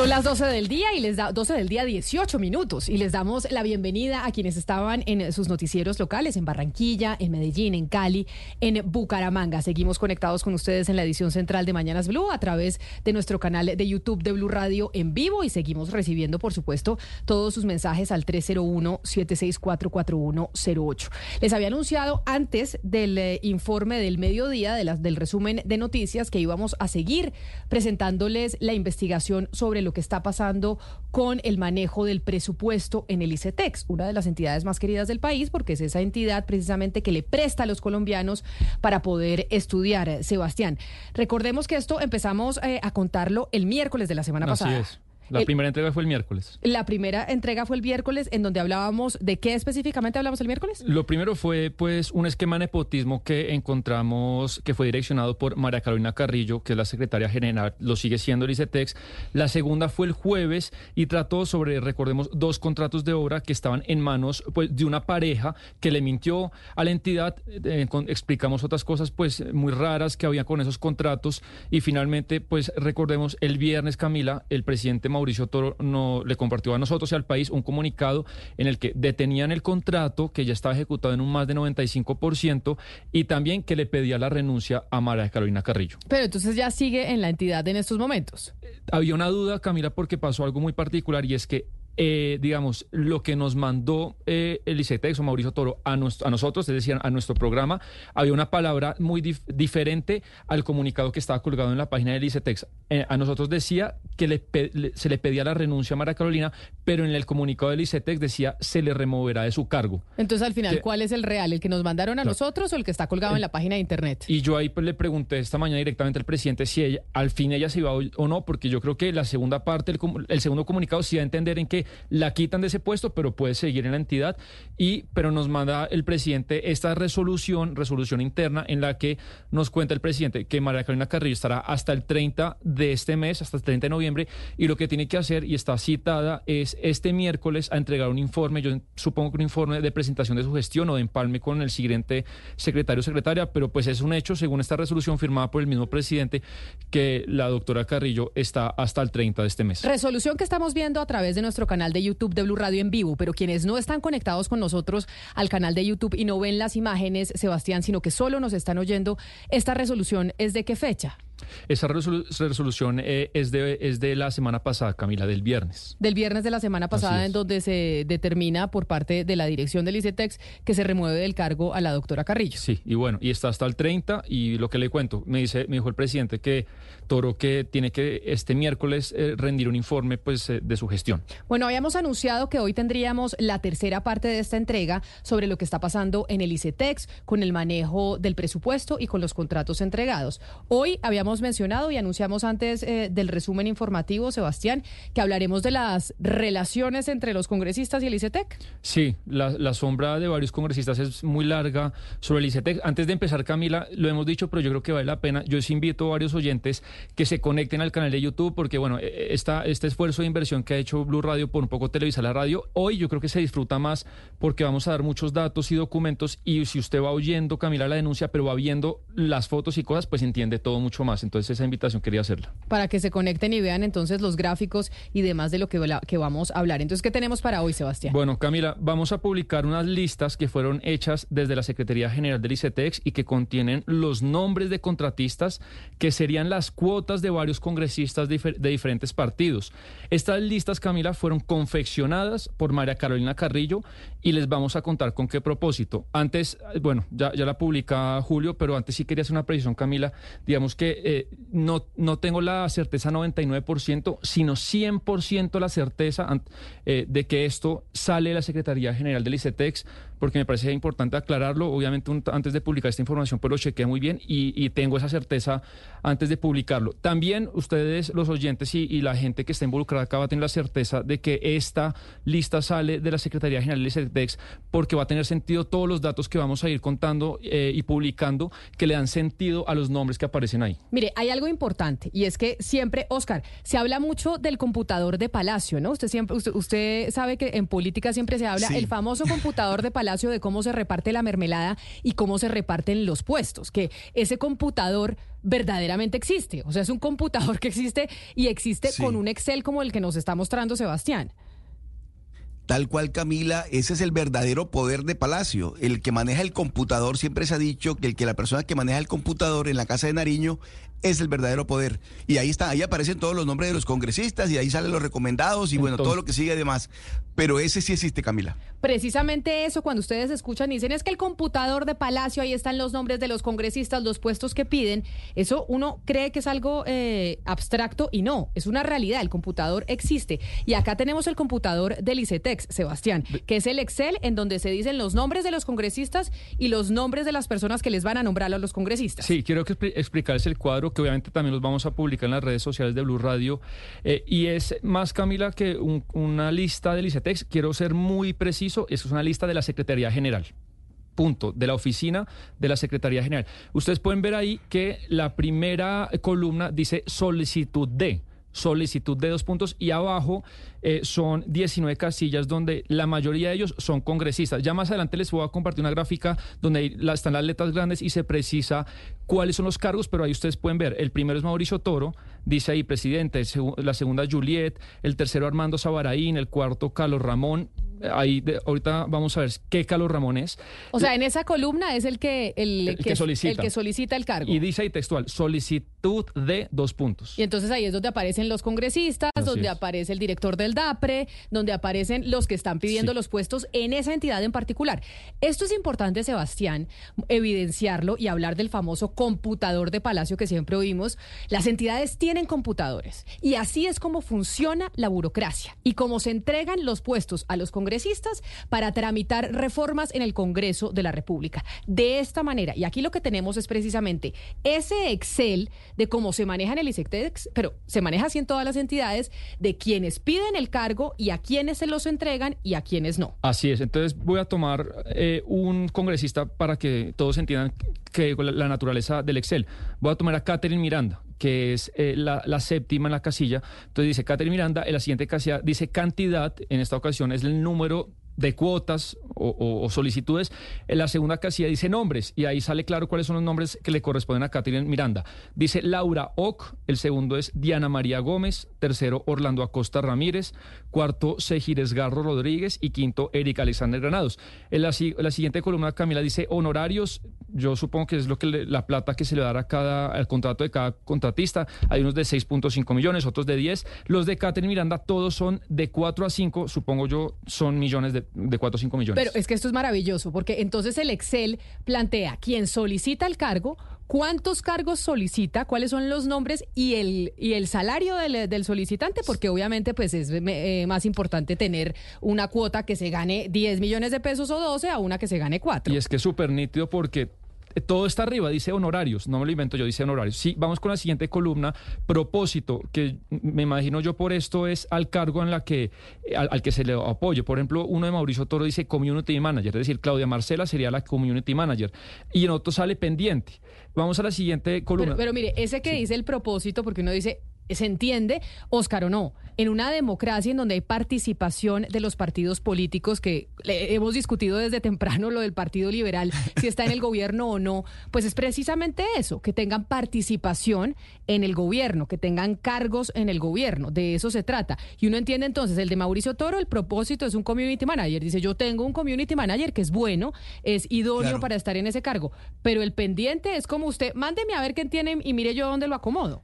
S24: Son las 12 del día y les da 12 del día 18 minutos y les damos la bienvenida a quienes estaban en sus noticieros locales en Barranquilla, en Medellín, en Cali, en Bucaramanga. Seguimos conectados con ustedes en la edición central de Mañanas Blue a través de nuestro canal de YouTube de Blue Radio en vivo y seguimos recibiendo, por supuesto, todos sus mensajes al 301-764-4108. Les había anunciado antes del eh, informe del mediodía, de las, del resumen de noticias, que íbamos a seguir presentándoles la investigación sobre lo que está pasando con el manejo del presupuesto en el ICETEX, una de las entidades más queridas del país, porque es esa entidad precisamente que le presta a los colombianos para poder estudiar. Sebastián, recordemos que esto empezamos eh, a contarlo el miércoles de la semana
S32: Así
S24: pasada.
S32: es. La
S24: El-
S32: primera entrega fue el miércoles.
S24: La primera entrega fue el miércoles, en donde hablábamos de qué específicamente hablamos el miércoles.
S32: Lo primero fue pues un esquema de nepotismo que encontramos que fue direccionado por María Carolina Carrillo, que es la secretaria general, lo sigue siendo el ICETEX. La segunda fue el jueves y trató sobre, recordemos, dos contratos de obra que estaban en manos pues, de una pareja que le mintió a la entidad. Eh, con- explicamos otras cosas pues muy raras que había con esos contratos y finalmente pues recordemos el viernes Camila, el presidente Mauricio Toro no, le compartió a nosotros y al país un comunicado en el que detenían el contrato que ya estaba ejecutado en un más de 95% y también que le pedía la renuncia a María Carolina Carrillo.
S24: Pero entonces ya sigue en la entidad en estos momentos.
S32: Había una duda, Camila, porque pasó algo muy particular y es que, eh, digamos, lo que nos mandó eh, el ICETEX o Mauricio Toro a, nuestro- a nosotros, es decir, a nuestro programa, había una palabra muy dif- diferente al comunicado que estaba colgado en la página del ICETEX. Eh, a nosotros decía que le le- se le pedía la renuncia a María Carolina, pero en el comunicado del ICETEX decía se le removerá de su cargo.
S24: Entonces, al final,
S32: Que-
S24: ¿cuál es el real? ¿El que nos mandaron a nosotros o el que está colgado en la página de internet?
S32: Y yo ahí pues, le pregunté esta mañana directamente al presidente si ella, al fin ella se iba o no, porque yo creo que la segunda parte, el, el segundo comunicado sí da a entender en que la quitan de ese puesto, pero puede seguir en la entidad. Y, pero nos manda el presidente esta resolución, resolución interna, en la que nos cuenta el presidente que María Carolina Carrillo estará hasta el 30 de este mes, hasta el 30 de noviembre y lo que tiene que hacer y está citada es este miércoles a entregar un informe, yo supongo que un informe de presentación de su gestión o de empalme con el siguiente secretario o secretaria, pero pues es un hecho, según esta resolución firmada por el mismo presidente, que la doctora Carrillo está hasta el 30 de este mes.
S24: Resolución que estamos viendo a través de nuestro canal de YouTube de Blue Radio en vivo, pero quienes no están conectados con nosotros al canal de YouTube y no ven las imágenes, Sebastián, sino que solo nos están oyendo, ¿esta resolución es de qué fecha?
S32: Esa resolución eh, es, de, es de la semana pasada, Camila, del viernes.
S24: Del viernes de la semana pasada, en donde se determina por parte de la dirección del ICETEX que se remueve del cargo a la doctora Carrillo.
S32: Sí, y bueno, y está hasta el 30 y lo que le cuento, me dice, me dijo el presidente que Toro que tiene que este miércoles eh, rendir un informe pues eh, de su gestión.
S24: Bueno, habíamos anunciado que hoy tendríamos la tercera parte de esta entrega sobre lo que está pasando en el ICETEX con el manejo del presupuesto y con los contratos entregados. Hoy habíamos mencionado y anunciamos antes eh, del resumen informativo, Sebastián, que hablaremos de las relaciones entre los congresistas y el ICETEC.
S32: Sí, la, sombra de varios congresistas es muy larga sobre el ICETEC. Antes de empezar, Camila, lo hemos dicho, pero yo creo que vale la pena. Yo os invito a varios oyentes que se conecten al canal de YouTube, porque bueno, e, e, esta, este esfuerzo de inversión que ha hecho Blue Radio por un poco televisar la radio, hoy yo creo que se disfruta más porque vamos a dar muchos datos y documentos y si usted va oyendo, Camila, la denuncia, pero va viendo las fotos y cosas, pues entiende todo mucho más. Entonces esa invitación quería hacerla.
S24: Para que se conecten y vean entonces los gráficos y demás de lo que, que vamos a hablar. Entonces, ¿qué tenemos para hoy, Sebastián?
S32: Bueno, Camila, vamos a publicar unas listas que fueron hechas desde la Secretaría General del ICETEX y que contienen los nombres de contratistas que serían las cuotas de varios congresistas de, diferentes partidos. Estas listas, Camila, fueron confeccionadas por María Carolina Carrillo y les vamos a contar con qué propósito. Antes, bueno, ya, ya la publica Julio, pero antes sí quería hacer una precisión, Camila. Digamos que eh, no, no tengo la certeza 99%, sino 100% la certeza eh, de que esto sale de la Secretaría General del ICETEX porque me parece importante aclararlo. Obviamente, antes de publicar esta información, pues lo chequeé muy bien y, tengo esa certeza antes de publicarlo. También ustedes, los oyentes y, la gente que está involucrada acá va a tener la certeza de que esta lista sale de la Secretaría General del SEDEX porque va a tener sentido todos los datos que vamos a ir contando eh, y publicando que le dan sentido a los nombres que aparecen ahí.
S24: Mire, hay algo importante y es que siempre, Oscar, se habla mucho del computador de Palacio, ¿no? Usted siempre, usted, sabe que en política siempre se habla el famoso computador de Palacio de cómo se reparte la mermelada y cómo se reparten los puestos, que ese computador verdaderamente existe, o sea, es un computador que existe y existe con un Excel como el que nos está mostrando Sebastián.
S30: Tal cual, Camila, ese es el verdadero poder de Palacio. El que maneja el computador, siempre se ha dicho que el que la persona que maneja el computador en la Casa de Nariño es el verdadero poder. Y ahí está, ahí aparecen todos los nombres de los congresistas y ahí salen los recomendados y bueno, todo lo que sigue además. Pero ese sí existe, Camila.
S24: Precisamente eso, cuando ustedes escuchan y dicen es que el computador de Palacio, ahí están los nombres de los congresistas, los puestos que piden, eso uno cree que es algo eh, abstracto y no, es una realidad, el computador existe. Y acá tenemos el computador del ICETEX, Sebastián, que es el Excel en donde se dicen los nombres de los congresistas y los nombres de las personas que les van a nombrar a los congresistas.
S32: Sí, quiero que explicarles el cuadro que obviamente también los vamos a publicar en las redes sociales de Blue Radio. Eh, y es más, Camila, que una lista del ICETEX. Quiero ser muy preciso, es una lista de la Secretaría General punto, de la oficina de la Secretaría General. Ustedes pueden ver ahí que la primera columna dice solicitud de solicitud de dos puntos y abajo eh, son 19 casillas donde la mayoría de ellos son congresistas. Ya más adelante les voy a compartir una gráfica donde están las letras grandes y se precisa cuáles son los cargos, pero ahí ustedes pueden ver. El primero es Mauricio Toro, dice ahí presidente, la segunda Juliet, el tercero Armando Sabaraín, el cuarto Carlos Ramón. Ahí ahorita vamos a ver qué Carlos Ramón es.
S24: O sea, en esa columna es el que el, que, solicita. el que solicita el cargo.
S32: Y dice ahí textual, solicitud de dos puntos.
S24: Y entonces ahí es donde aparecen los congresistas, donde aparece el director del DAPRE, donde aparecen los que están pidiendo los puestos en esa entidad en particular. Esto es importante, Sebastián, evidenciarlo y hablar del famoso computador de Palacio que siempre oímos. Las entidades tienen computadores y así es como funciona la burocracia y cómo se entregan los puestos a los congresistas para tramitar reformas en el Congreso de la República. De esta manera, y aquí lo que tenemos es precisamente ese Excel de cómo se maneja en el ISECTEX, pero se maneja así en todas las entidades, de quienes piden el cargo y a quienes se los entregan y a quienes no.
S32: Así es. Entonces voy a tomar eh, un congresista para que todos entiendan que la, naturaleza del Excel. Voy a tomar a Catherine Miranda, que es eh, la, la séptima en la casilla. Entonces dice Catherine Miranda, en la siguiente casilla dice cantidad, en esta ocasión es el número de cuotas o, solicitudes. En la segunda casilla dice nombres y ahí sale claro cuáles son los nombres que le corresponden a Catherine Miranda. Dice Laura Ock, el segundo es Diana María Gómez, tercero Orlando Acosta Ramírez, cuarto Sejires Garro Rodríguez y quinto Erika Alexander Granados. En la, la siguiente columna, Camila, dice honorarios. Yo supongo que es lo que la plata que se le dará a cada, al contrato de cada contratista. Hay unos de 6.5 millones, otros de 10. Los de Catherine Miranda, todos son de 4 a 5, supongo yo, son millones de, de 4 a 5 millones.
S24: Pero es que esto es maravilloso, porque entonces el Excel plantea quién solicita el cargo, cuántos cargos solicita, cuáles son los nombres y el, y el salario del, del solicitante, porque obviamente pues es eh, más importante tener una cuota que se gane 10 millones de pesos o 12 a una que se gane 4.
S32: Y es que es súper nítido porque todo está arriba, dice honorarios, no me lo invento yo, dice honorarios. Sí, vamos con la siguiente columna, propósito, que me imagino yo por esto es al cargo en la que, eh, al, al que se le apoye. Por ejemplo, uno de Mauricio Toro dice community manager, es decir, Claudia Marcela sería la community manager. Y en otro sale pendiente. Vamos a la siguiente columna.
S24: Pero, pero mire, ese que dice el propósito, porque uno dice, se entiende, Óscar o no, en una democracia en donde hay participación de los partidos políticos, que le- hemos discutido desde temprano lo del Partido Liberal, si está en el gobierno o no, pues es precisamente eso, que tengan participación en el gobierno, que tengan cargos en el gobierno, de eso se trata. Y uno entiende entonces, el de Mauricio Toro, el propósito es un community manager, dice, yo tengo un community manager que es bueno, es idóneo
S65: Claro.
S24: para estar en ese cargo, pero el pendiente es como usted, mándeme a ver quién tiene y mire yo dónde lo acomodo.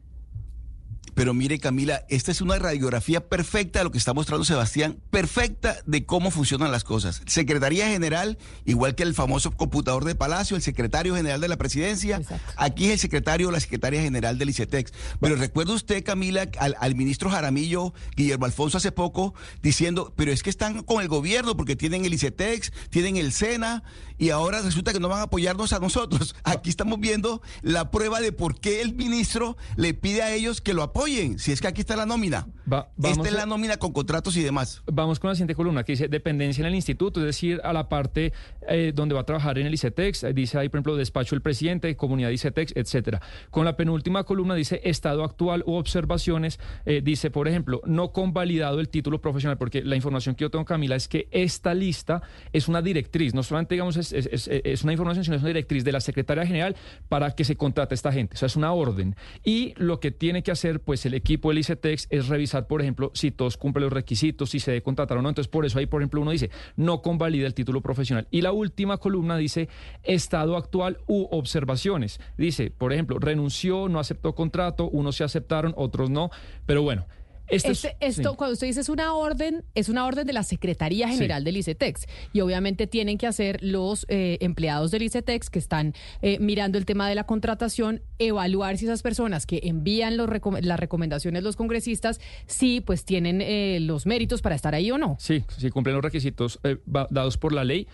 S65: Pero mire, Camila, esta es una radiografía perfecta de lo que está mostrando Sebastián, perfecta de cómo funcionan las cosas. Secretaría General, igual que el famoso computador de Palacio, el secretario general de la presidencia, aquí es el secretario o la secretaria general del ICETEX. Pero recuerda usted, Camila, al, al ministro Jaramillo, Guillermo Alfonso, hace poco, diciendo, pero es que están con el gobierno porque tienen el ICETEX, tienen el SENA, y ahora resulta que no van a apoyarnos a nosotros. Aquí estamos viendo la prueba de por qué el ministro le pide a ellos que lo apoyen. Si es que aquí está la nómina.
S32: Va- vamos
S65: Esta es la nómina con contratos y demás.
S32: Vamos con la siguiente columna que dice dependencia en el instituto, es decir, a la parte eh, donde va a trabajar en el ICETEX. Dice ahí, por ejemplo, despacho del presidente, comunidad ICETEX, etcétera. Con la penúltima columna dice estado actual u observaciones. Eh, dice, por ejemplo, no convalidado el título profesional, porque la información que yo tengo, Camila, es que esta lista es una directriz, no solamente, digamos, es, es- es- es una información, sino es una directriz de la Secretaría General para que se contrate a esta gente. O sea, es una orden. Y lo que tiene que hacer, pues, el equipo del ICETEX es revisar, por ejemplo, si todos cumplen los requisitos, si se debe contratar o no. Entonces, por eso ahí, por ejemplo, uno dice, no convalida el título profesional. Y la última columna dice, estado actual u observaciones. Dice, por ejemplo, renunció, no aceptó contrato, unos se aceptaron, otros no. Pero bueno. Esto es-
S24: Este- esto,
S32: sí.
S24: cuando usted dice es una orden, es una orden de la Secretaría General del ICETEX. Y obviamente tienen que hacer los eh, empleados del ICETEX que están eh, mirando el tema de la contratación, evaluar si esas personas que envían los recom- las recomendaciones los congresistas, sí, pues tienen eh, los méritos para estar ahí o no.
S32: Sí, sí cumplen los requisitos eh, dados por la ley.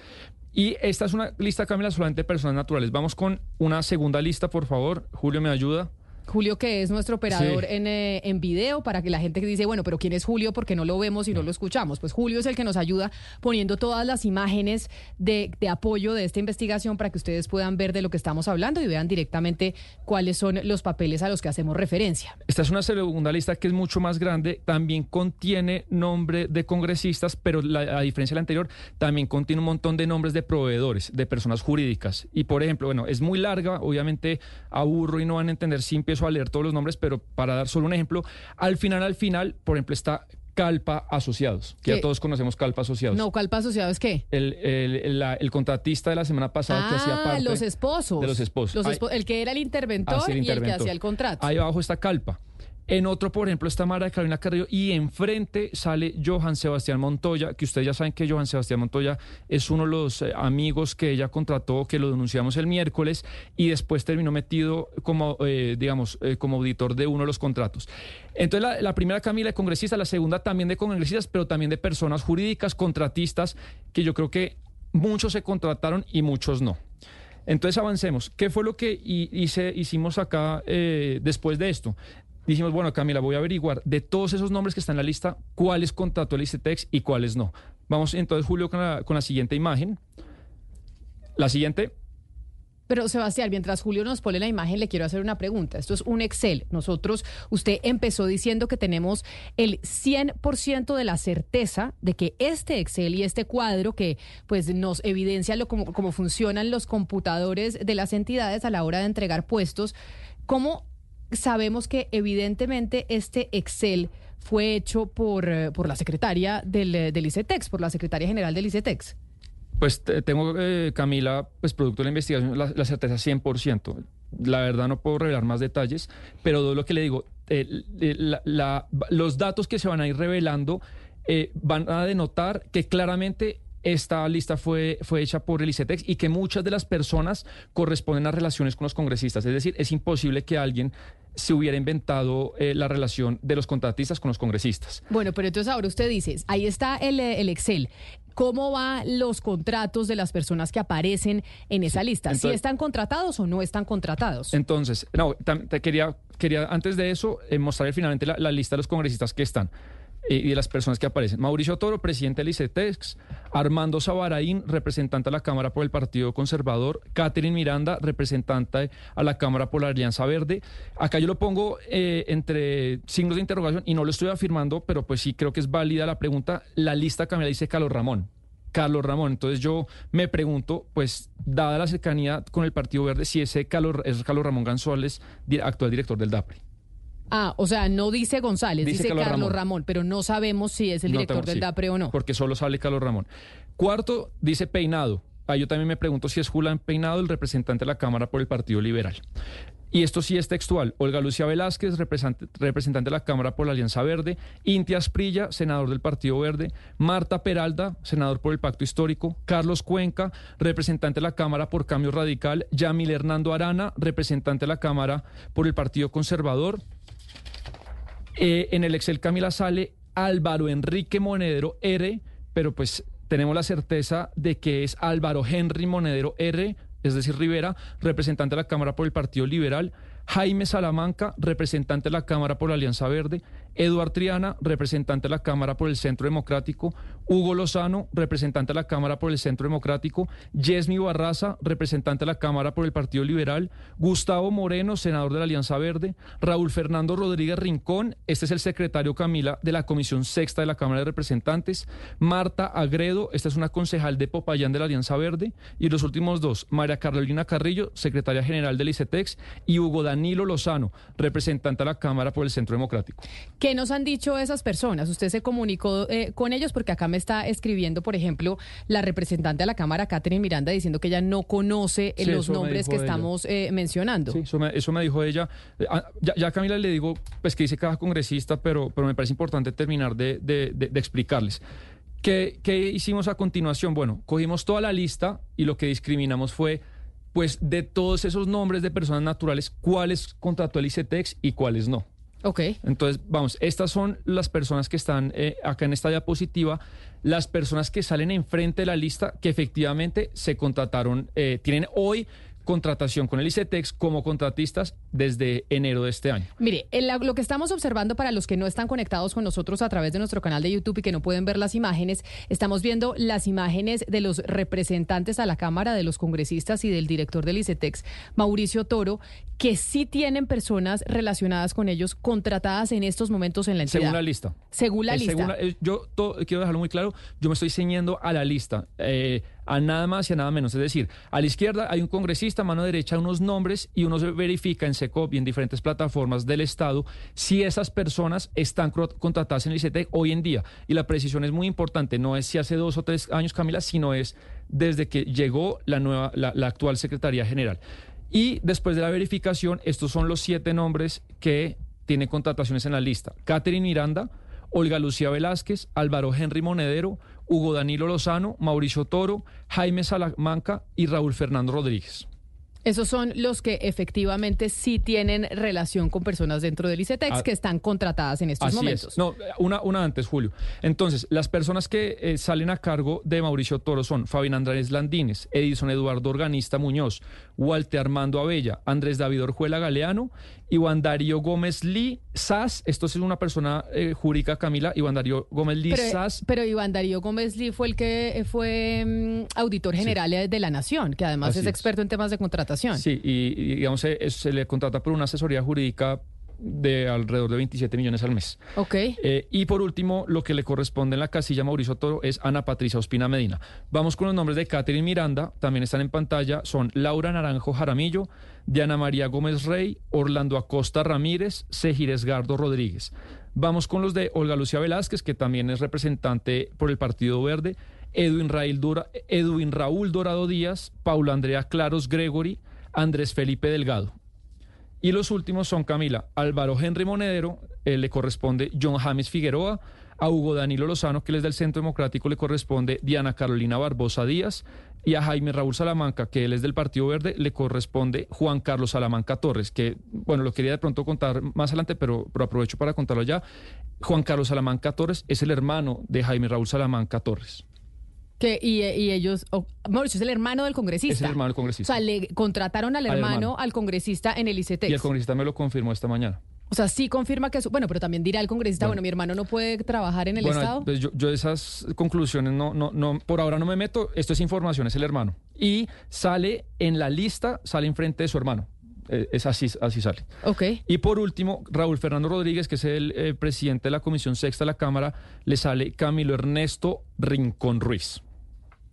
S32: Y esta es una lista, Camila, solamente de personas naturales. Vamos con una segunda lista, por favor. Julio, ¿me ayuda?
S24: Julio, que es nuestro operador
S32: Sí.
S24: en, eh, en video, para que la gente que dice, bueno, pero ¿quién es Julio? Porque no lo vemos y no lo escuchamos. Pues Julio es el que nos ayuda poniendo todas las imágenes de, de apoyo de esta investigación para que ustedes puedan ver de lo que estamos hablando y vean directamente cuáles son los papeles a los que hacemos referencia.
S32: Esta es una segunda lista que es mucho más grande, también contiene nombre de congresistas, pero la- a diferencia de la anterior, también contiene un montón de nombres de proveedores, de personas jurídicas. Y por ejemplo, bueno, es muy larga, obviamente aburro y no van a entender si empiezo a leer todos los nombres, pero para dar solo un ejemplo, al final, al final, por ejemplo, está Calpa Asociados, que
S24: ¿Qué?
S32: ya todos conocemos Calpa Asociados.
S24: No, ¿cuál paso asociado es qué?
S32: El, el- la- el contratista de la semana pasada que hacía
S24: Ah,
S32: parte
S24: los esposos.
S32: de los esposos.
S24: Los el que era el interventor
S32: el
S24: y el que hacía el contrato.
S32: Ahí abajo está Calpa. En otro, por ejemplo, está Mara Carolina Carrillo y enfrente sale Johan Sebastián Montoya, que ustedes ya saben que Johan Sebastián Montoya es uno de los eh, amigos que ella contrató, que lo denunciamos el miércoles y después terminó metido como, eh, digamos, eh, como auditor de uno de los contratos. Entonces, la, primera Camila de congresistas, la segunda también de congresistas, pero también de personas jurídicas, contratistas, que yo creo que muchos se contrataron y muchos no. Entonces avancemos. ¿Qué fue lo que hi- hice, hicimos acá después de esto? Dijimos, bueno, Camila, voy a averiguar de todos esos nombres que están en la lista, cuáles contrató el ICETEX y cuáles no. Vamos entonces, Julio, con la, con la siguiente imagen. La siguiente.
S24: Pero Sebastián, mientras Julio nos pone la imagen, le quiero hacer una pregunta. Esto es un Excel. Nosotros, usted empezó diciendo que tenemos el 100% de la certeza de que este Excel y este cuadro que pues nos evidencia lo, cómo, cómo funcionan los computadores de las entidades a la hora de entregar puestos, ¿cómo sabemos que evidentemente este Excel fue hecho por, eh, por la secretaria del, eh, del ICETEX, por la secretaria general del ICETEX?
S32: Pues te- tengo, eh, Camila, pues producto de la investigación, la, la certeza 100%. La verdad no puedo revelar más detalles, pero todo lo que le digo, los datos que se van a ir revelando van a denotar que claramente esta lista fue, fue hecha por el ICETEX y que muchas de las personas corresponden a relaciones con los congresistas. Es decir, es imposible que alguien se hubiera inventado eh, la relación de los contratistas con los congresistas.
S24: Bueno, pero entonces ahora usted dice, ahí está el, eh, el Excel. ¿Cómo van los contratos de las personas que aparecen en esa lista? ¿Si están contratados o no están contratados?
S32: Entonces, no, te quería, quería antes de eso eh, mostrarle finalmente la, la lista de los congresistas que están y de las personas que aparecen. Mauricio Toro, presidente del ICETEX, Armando Sabaraín, representante a la Cámara por el Partido Conservador, Catherine Miranda, representante a la Cámara por la Alianza Verde. Acá yo lo pongo eh, entre signos de interrogación y no lo estoy afirmando, pero pues sí creo que es válida la pregunta. La lista Camila dice Carlos Ramón. Carlos Ramón. Entonces yo me pregunto, pues, dada la cercanía con el Partido Verde, si ese Carlos, es Carlos Ramón González, actual director del DAPRI.
S24: Ah, o sea, no dice González,
S32: Dice
S24: dice,
S32: Carlos
S24: Carlos,
S32: Ramón.
S24: Ramón. pero no sabemos si es el
S32: No
S24: director
S32: tengo-
S24: del
S32: sí,
S24: DAPRE o no.
S32: Porque solo sale Carlos Ramón. Cuarto, dice Peinado. Ah, yo también me pregunto si es Julián Peinado, el representante de la Cámara por el Partido Liberal. Y esto sí es textual. Olga Lucia Velázquez, representante, de la Cámara por la Alianza Verde. Inti Asprilla, senador del Partido Verde. Marta Peralta, senador por el Pacto Histórico. Carlos Cuenca, representante de la Cámara por Cambio Radical. Yamil Hernando Arana, representante de la Cámara por el Partido Conservador. Eh, en el Excel Camila sale Álvaro Enrique Monedero R, pero pues tenemos la certeza de que es Álvaro Henry Monedero R, es decir, Rivera, representante de la Cámara por el Partido Liberal, Jaime Salamanca, representante de la Cámara por la Alianza Verde, Eduard Triana, representante de la Cámara por el Centro Democrático, Hugo Lozano, representante de la Cámara por el Centro Democrático, Yesmi Barraza, representante de la Cámara por el Partido Liberal, Gustavo Moreno, senador de la Alianza Verde, Raúl Fernando Rodríguez Rincón, este es el secretario Camila de la Comisión Sexta de la Cámara de Representantes, Marta Agredo, esta es una concejal de Popayán de la Alianza Verde, y los últimos dos, María Carolina Carrillo, secretaria general del ICETEX, y Hugo Danilo Lozano, representante de la Cámara por el Centro Democrático.
S24: ¿Qué nos han dicho esas personas? Usted se comunicó eh, con ellos porque acá me está escribiendo, por ejemplo, la representante de la Cámara, Catherine Miranda, diciendo que ella no conoce eh,
S32: Sí,
S24: los nombres que estamos eh, mencionando.
S32: Sí, eso me, eso me dijo ella. Ah, Ya, ya a Camila le digo, pues que dice cada congresista, pero, pero me parece importante terminar de, de- de- de explicarles. ¿Qué, ¿Qué hicimos a continuación? Bueno, cogimos toda la lista y lo que discriminamos fue, pues, de todos esos nombres de personas naturales, cuáles contrató el ICETEX y cuáles no.
S24: Ok.
S32: Entonces, vamos, estas son las personas que están eh, acá en esta diapositiva, las personas que salen enfrente de la lista que efectivamente se contrataron, eh, tienen hoy contratación con el ICETEX como contratistas desde enero de este año.
S24: Mire, el- lo que estamos observando para los que no están conectados con nosotros a través de nuestro canal de YouTube y que no pueden ver las imágenes, estamos viendo las imágenes de los representantes a la Cámara, de los congresistas y del director del ICETEX, Mauricio Toro, que sí tienen personas relacionadas con ellos contratadas en estos momentos en la entidad.
S32: Según la lista.
S24: Según la
S32: Eh,
S24: lista.
S32: según la- eh, yo to- quiero dejarlo muy claro, yo me estoy ceñiendo a la lista, eh, a nada más y a nada menos. Es decir, a la izquierda hay un congresista, a mano derecha unos nombres y uno se verifica en SECOP y en diferentes plataformas del Estado si esas personas están contratadas en el ICETEC hoy en día. Y la precisión es muy importante, no es si hace dos o tres años, Camila, sino es desde que llegó la, nueva, la, la actual Secretaría General. Y después de la verificación, estos son los siete nombres que tienen contrataciones en la lista. Catherine Miranda, Olga Lucía Velázquez, Álvaro Henry Monedero, Hugo Danilo Lozano, Mauricio Toro, Jaime Salamanca y Raúl Fernando Rodríguez.
S24: Esos son los que efectivamente sí tienen relación con personas dentro del ICETEX
S32: Ah,
S24: que están contratadas en estos
S32: Así
S24: momentos.
S32: es. No, una, una antes, Julio. Entonces, las personas que eh, salen a cargo de Mauricio Toro son Fabián Andrés Landines, Edison Eduardo Organista Muñoz, Walter Armando Abella, Andrés David Orjuela Galeano, Iván Darío Gómez Lee Sass, esto es una persona eh, jurídica, Camila, Iván Darío Gómez Lee
S24: Pero,
S32: Sass.
S24: pero Iván Darío Gómez Lee fue el que eh, fue mm, auditor general de la Nación, que además es
S32: es.
S24: experto en temas de contratación.
S32: Sí, y, y, digamos, se, se le contrata por una asesoría jurídica de alrededor de 27 millones al mes.
S24: Ok.
S32: Eh, y por último, lo que le corresponde en la casilla Mauricio Toro es Ana Patricia Ospina Medina. Vamos con los nombres de Catherine Miranda, también están en pantalla, son Laura Naranjo Jaramillo, Diana María Gómez Rey, Orlando Acosta Ramírez, Sejires Gardo Rodríguez. Vamos con los de Olga Lucía Velázquez, que también es representante por el Partido Verde, Edwin, Raúl Dora- Edwin Raúl Dorado Díaz, Paula Andrea Claros Gregory, Andrés Felipe Delgado. Y los últimos son Camila, Álvaro Henry Monedero, eh, le corresponde John James Figueroa, a Hugo Danilo Lozano, que es del Centro Democrático, le corresponde Diana Carolina Barbosa Díaz, y a Jaime Raúl Salamanca, que él es del Partido Verde, le corresponde Juan Carlos Salamanca Torres, que, bueno, lo quería de pronto contar más adelante, pero, pero aprovecho para contarlo ya. Juan Carlos Salamanca Torres es el hermano de Jaime Raúl Salamanca Torres.
S24: Que, y, y ellos, oh, Mauricio es el hermano del congresista.
S32: Es el hermano del
S24: O
S32: congresista.
S24: sea, le contrataron al
S32: Al
S24: hermano,
S32: hermano.
S24: al congresista en el ICETEX.
S32: Y el congresista me lo confirmó esta mañana.
S24: O sea, sí confirma que... Su, bueno, pero también dirá el congresista, bueno, mi hermano no puede trabajar en el
S32: bueno,
S24: Estado.
S32: pues yo, yo esas conclusiones no, no, no, por ahora no me meto. Esto es información, es el hermano. Y sale en la lista, sale enfrente de su hermano. Eh, es así, así sale.
S24: Ok.
S32: Y por último, Raúl Fernando Rodríguez, que es el eh, presidente de la Comisión Sexta de la Cámara, le sale Camilo Ernesto Rincón Ruiz.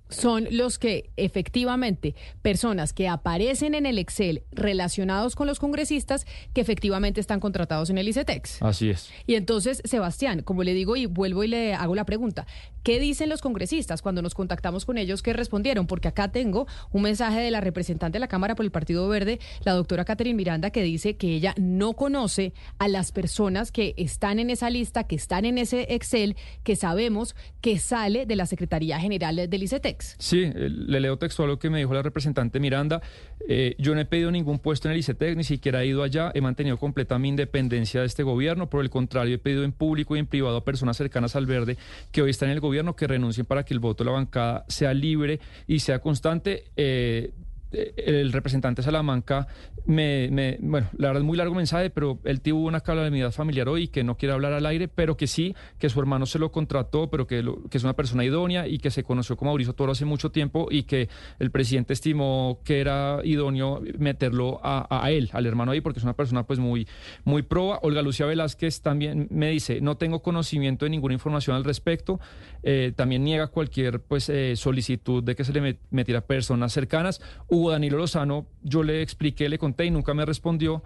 S24: Son los que efectivamente, personas que aparecen en el Excel relacionados con los congresistas que efectivamente están contratados en el ICETEX.
S32: Así es.
S24: Y entonces, Sebastián, como le digo y vuelvo y le hago la pregunta, ¿qué dicen los congresistas cuando nos contactamos con ellos? ¿Qué respondieron? Porque acá tengo un mensaje de la representante de la Cámara por el Partido Verde, la doctora Catherine Miranda, que dice que ella no conoce a las personas que están en esa lista, que están en ese Excel, que sabemos que sale de la Secretaría General del ICETEX.
S32: Sí, le leo textual lo que me dijo la representante Miranda. Eh, yo no he pedido ningún puesto en el ICETEC, ni siquiera he ido allá. He mantenido completa mi independencia de este gobierno. Por el contrario, he pedido en público y en privado a personas cercanas al verde que hoy están en el gobierno que renuncien para que el voto de la bancada sea libre y sea constante. Eh, el representante Salamanca me, bueno, la verdad es muy largo mensaje, pero él tuvo una calamidad familiar hoy que no quiere hablar al aire, pero que sí, que su hermano se lo contrató, pero que, lo- que es una persona idónea y que se conoció con Mauricio Toro hace mucho tiempo y que el presidente estimó que era idóneo meterlo a, él, al hermano ahí, porque es una persona pues muy, muy proba. Olga Lucía Velázquez también me dice, no tengo conocimiento de ninguna información al respecto, eh, también niega cualquier pues eh, solicitud de que se le met- metiera personas cercanas. Hugo Danilo Lozano, yo le expliqué, le conté y nunca me respondió.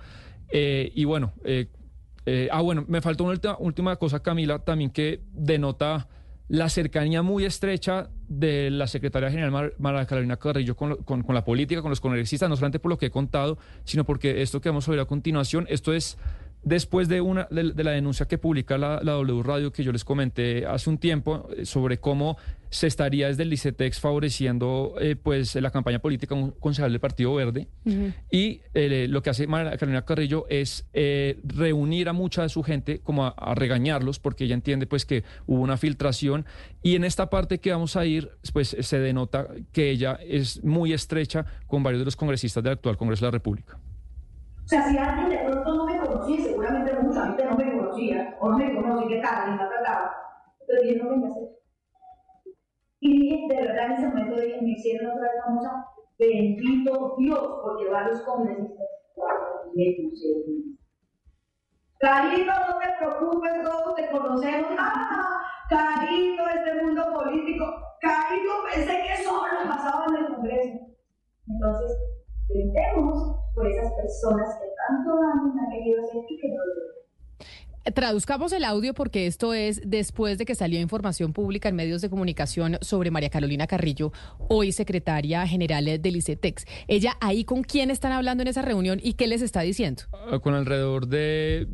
S32: Eh, y bueno, eh, eh, ah, bueno, me faltó una última, cosa, Camila, también que denota la cercanía muy estrecha de la secretaria general Mar- Mara Carolina Carrillo con, con- con la política, con los congresistas, no solamente por lo que he contado, sino porque esto que vamos a ver a continuación, esto es después de una de, la denuncia que publica la, la W Radio que yo les comenté hace un tiempo eh, sobre cómo se estaría desde el ICETEX favoreciendo eh, pues la campaña política concejal del Partido Verde. Y eh, lo que hace María Carolina Carrillo es eh, reunir a mucha de su gente como a, a regañarlos porque ella entiende pues que hubo una filtración. Y en esta parte que vamos a ir pues se denota que ella es muy estrecha con varios de los congresistas del actual Congreso de la República.
S66: O sea, si alguien de pronto no me conocía, seguramente mucha no me conocía, o no me conoce, ¿qué tal? Me trataba. Entonces dije, no a hacer. Y dije, de verdad, en ese momento dije, me hicieron otra vez famosa, bendito Dios, porque varios congresistas, me. Carito, no te preocupes, todos te conocemos. ¡Ah! Carito, este mundo político. Carito, pensé que solo pasaba en el Congreso. Entonces, brindemos por esas personas que tanto daño han querido hacer y que no lo logran.
S24: Traduzcamos el audio porque esto es después de que salió información pública en medios de comunicación sobre María Carolina Carrillo, hoy secretaria general del ICETEX. Ella ahí con quién están hablando en esa reunión y qué les está diciendo.
S32: Ah, con alrededor de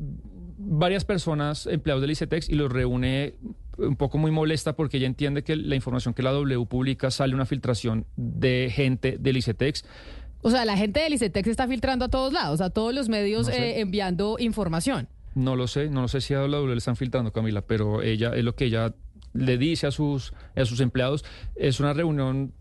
S32: varias personas empleados del ICETEX y los reúne un poco muy molesta porque ella entiende que la información que la W publica sale una filtración de gente del ICETEX.
S24: O sea, la gente del ICETEX está filtrando a todos lados, a todos los medios
S32: No sé.
S24: eh, enviando información.
S32: No lo sé, no lo sé si a W le están filtrando, Camila, pero ella es lo que ella le dice a sus, a sus empleados. Es una reunión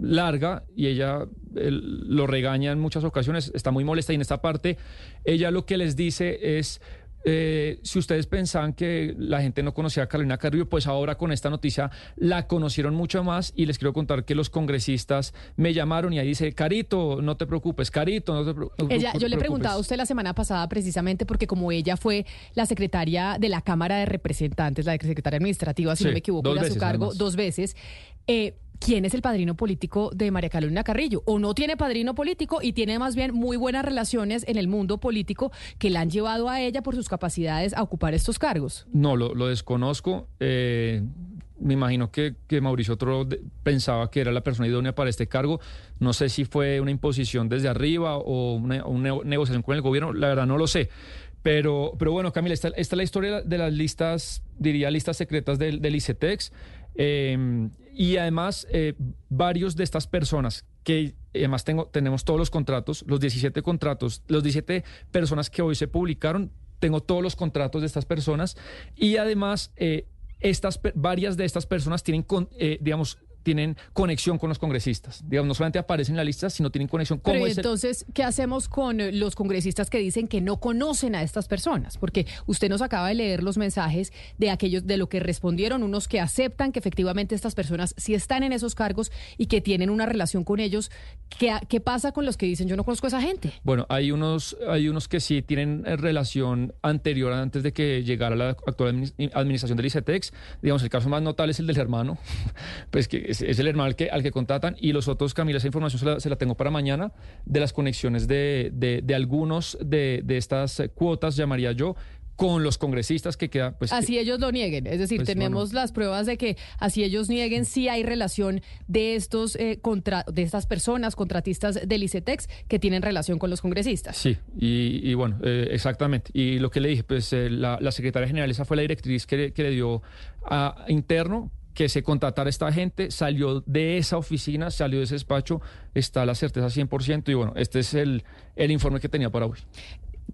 S32: larga y ella lo regaña en muchas ocasiones, está muy molesta y en esta parte ella lo que les dice es eh, si ustedes pensaban que la gente no conocía a Carolina Carrillo, pues ahora con esta noticia la conocieron mucho más y les quiero contar que los congresistas me llamaron y ahí dice, Carito, no te preocupes, Carito, no te preocupes.
S24: yo le preguntaba a usted la semana pasada precisamente porque como ella fue la secretaria de la Cámara de Representantes, la secretaria administrativa, si no me equivoco, era su cargo dos veces, eh, quién es el padrino político de María Carolina Carrillo. O no tiene padrino político y tiene más bien muy buenas relaciones en el mundo político que la han llevado a ella por sus capacidades a ocupar estos cargos.
S32: No, lo, desconozco. Eh, me imagino que, Mauricio Toro pensaba que era la persona idónea para este cargo. No sé si fue una imposición desde arriba o una, negociación con el gobierno. La verdad no lo sé. Pero, pero bueno, Camila, esta, esta es la historia de las listas, diría listas secretas del, del ICETEX. Eh, y además, eh, varios de estas personas que además tengo, tenemos todos los contratos, los 17 contratos, los 17 personas que hoy se publicaron, tengo todos los contratos de estas personas. Y además eh, estas varias de estas personas tienen, eh, digamos, tienen conexión con los congresistas. Digamos, no solamente aparecen en la lista, sino tienen conexión con
S24: Pero entonces, ¿qué hacemos con los congresistas que dicen que no conocen a estas personas? Porque usted nos acaba de leer los mensajes de aquellos de lo que respondieron, unos que aceptan que efectivamente estas personas sí están en esos cargos y que tienen una relación con ellos. ¿Qué, qué pasa con los que dicen yo no conozco a esa gente?
S32: Bueno, hay unos, hay unos que sí tienen eh, relación anterior antes de que llegara la actual administración del ICETEX. Digamos, el caso más notable es el del hermano, pues que es, el hermano al que, al que contratan. Y los otros, Camila, esa información se la, tengo para mañana, de las conexiones de, de, algunos de, de estas cuotas, llamaría yo, con los congresistas que quedan. Pues,
S24: así ellos lo nieguen. Es decir, pues, tenemos las pruebas de que así ellos nieguen si hay relación de estos eh, contra, de estas personas contratistas del ICETEX que tienen relación con los congresistas.
S32: Sí, y, bueno, eh, exactamente. Y lo que le dije, pues eh, la, la, secretaria general, esa fue la directriz que, que le dio a interno que se contratara esta gente, salió de esa oficina, salió de ese despacho, está la certeza 100% y bueno, este es el, el informe que tenía para hoy.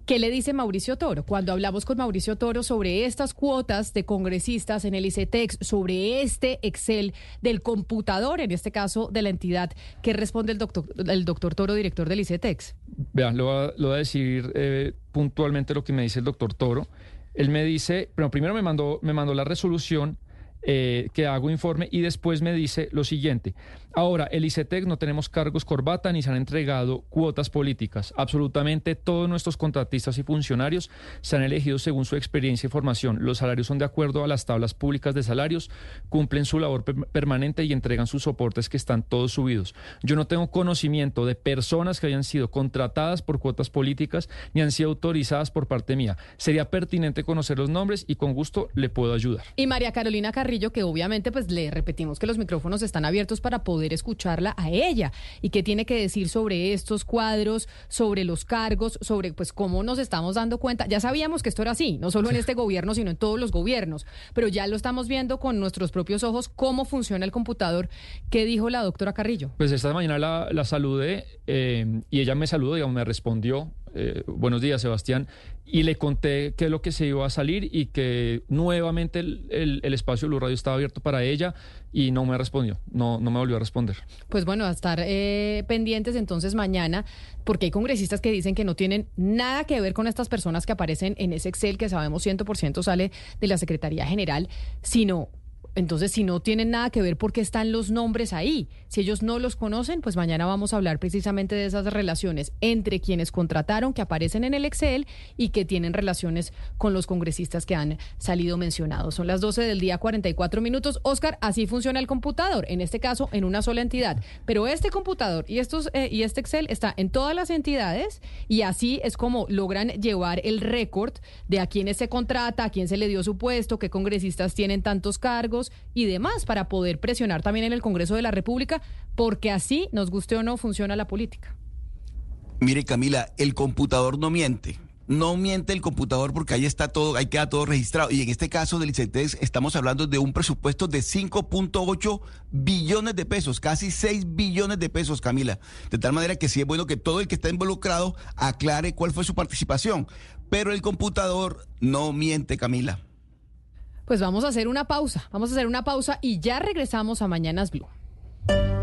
S24: ¿Qué le dice Mauricio Toro? Cuando hablamos con Mauricio Toro sobre estas cuotas de congresistas en el ICETEX, sobre este Excel del computador, en este caso de la entidad, ¿qué responde el doctor, el doctor Toro, director del ICETEX?
S32: Vean, lo voy a, decir eh, puntualmente lo que me dice el doctor Toro. Él me dice, pero primero me mandó, me mandó la resolución eh, que hago informe y después me dice lo siguiente. Ahora, el ICETEC no tenemos cargos corbata ni se han entregado cuotas políticas. Absolutamente todos nuestros contratistas y funcionarios se han elegido según su experiencia y formación. Los salarios son de acuerdo a las tablas públicas de salarios, cumplen su labor permanente y entregan sus soportes que están todos subidos. Yo no tengo conocimiento de personas que hayan sido contratadas por cuotas políticas ni han sido autorizadas por parte mía. Sería pertinente conocer los nombres y con gusto le puedo ayudar.
S24: Y María Carolina Carrillo, que obviamente pues le repetimos que los micrófonos están abiertos para poder escucharla a ella y qué tiene que decir sobre estos cuadros, sobre los cargos, sobre pues cómo nos estamos dando cuenta. Ya sabíamos que esto era así, no solo en este gobierno, sino en todos los gobiernos, pero ya lo estamos viendo con nuestros propios ojos cómo funciona el computador. ¿Qué dijo la doctora Carrillo?
S32: Pues esta mañana la, saludé eh, y ella me saludó, digamos, me respondió eh, buenos días, Sebastián, y le conté qué es lo que se iba a salir y que nuevamente el, espacio de Radio estaba abierto para ella y no me respondió, no, no me volvió a responder.
S24: Pues bueno, a estar eh, pendientes entonces mañana, porque hay congresistas que dicen que no tienen nada que ver con estas personas que aparecen en ese Excel que sabemos 100% sale de la Secretaría General, sino entonces, si no tienen nada que ver, ¿por qué están los nombres ahí? Si ellos no los conocen, pues mañana vamos a hablar precisamente de esas relaciones entre quienes contrataron, que aparecen en el Excel y que tienen relaciones con los congresistas que han salido mencionados. Son las 12 del día, 44 minutos. Oscar, así funciona el computador, en este caso en una sola entidad. Pero este computador y, estos, eh, y este Excel está en todas las entidades y así es como logran llevar el récord de a quiénes se contrata, a quién se le dio su puesto, qué congresistas tienen tantos cargos y demás para poder presionar también en el Congreso de la República, porque así, nos guste o no, funciona la política.
S65: Mire, Camila, el computador no miente. No miente el computador porque ahí está todo, ahí queda todo registrado. Y en este caso del ICETEX estamos hablando de un presupuesto de 5.8 billones de pesos, casi 6 billones de pesos, Camila. De tal manera que sí es bueno que todo el que está involucrado aclare cuál fue su participación. Pero el computador no miente, Camila.
S24: Pues vamos a hacer una pausa, vamos a hacer una pausa y ya regresamos a Mañanas Blue.
S5: Bye.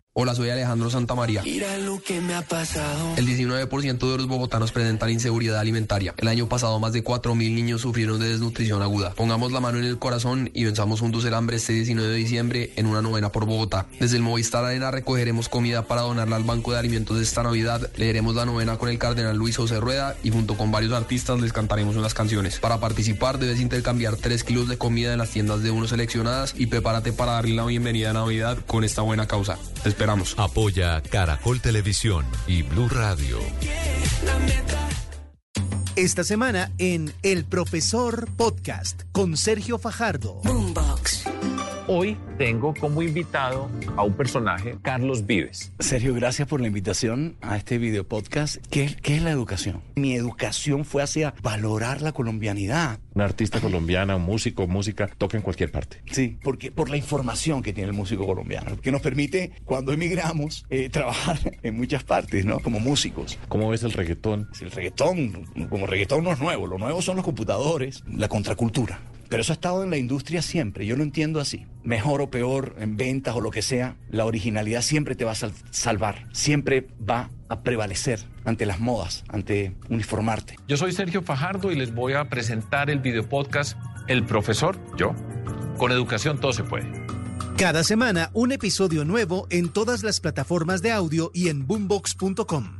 S33: Hola, soy Alejandro Santamaría.
S67: Mira lo que me ha pasado.
S33: El 19% de los bogotanos presentan inseguridad alimentaria. El año pasado más de 4.000 niños sufrieron de desnutrición aguda. Pongamos la mano en el corazón y venzamos juntos el hambre este 19 de diciembre en una novena por Bogotá. Desde el Movistar Arena recogeremos comida para donarla al Banco de Alimentos de esta Navidad. Leeremos la novena con el cardenal Luis José Rueda y junto con varios artistas les cantaremos unas canciones. Para participar debes intercambiar 3 kilos de comida en las tiendas de uno seleccionadas y prepárate para darle la bienvenida a Navidad con esta buena causa. Esperamos.
S5: Apoya Caracol Televisión y Blue Radio.
S63: Esta semana en El Profesor Podcast con Sergio Fajardo.
S68: Boombox. Hoy tengo como invitado a un personaje, Carlos Vives.
S69: Sergio, gracias por la invitación a este video podcast. ¿Qué, qué es la educación? Mi educación fue hacia valorar la colombianidad.
S68: Una artista colombiana, un músico, música, toca en cualquier parte.
S69: Sí, porque por la información que tiene el músico colombiano, que nos permite, cuando emigramos, eh, trabajar en muchas partes, ¿no? Como músicos.
S68: ¿Cómo ves el reggaetón?
S69: El reggaetón, como reggaetón no es nuevo, lo nuevo son los computadores, la contracultura. Pero eso ha estado en la industria siempre, yo lo entiendo así. Mejor o peor, en ventas o lo que sea, la originalidad siempre te va a sal salvar, siempre va a prevalecer ante las modas, ante uniformarte.
S68: Yo soy Sergio Fajardo y les voy a presentar el video podcast El Profesor, yo. Con educación todo se puede.
S63: Cada semana un episodio nuevo en todas las plataformas de audio y en boombox.com.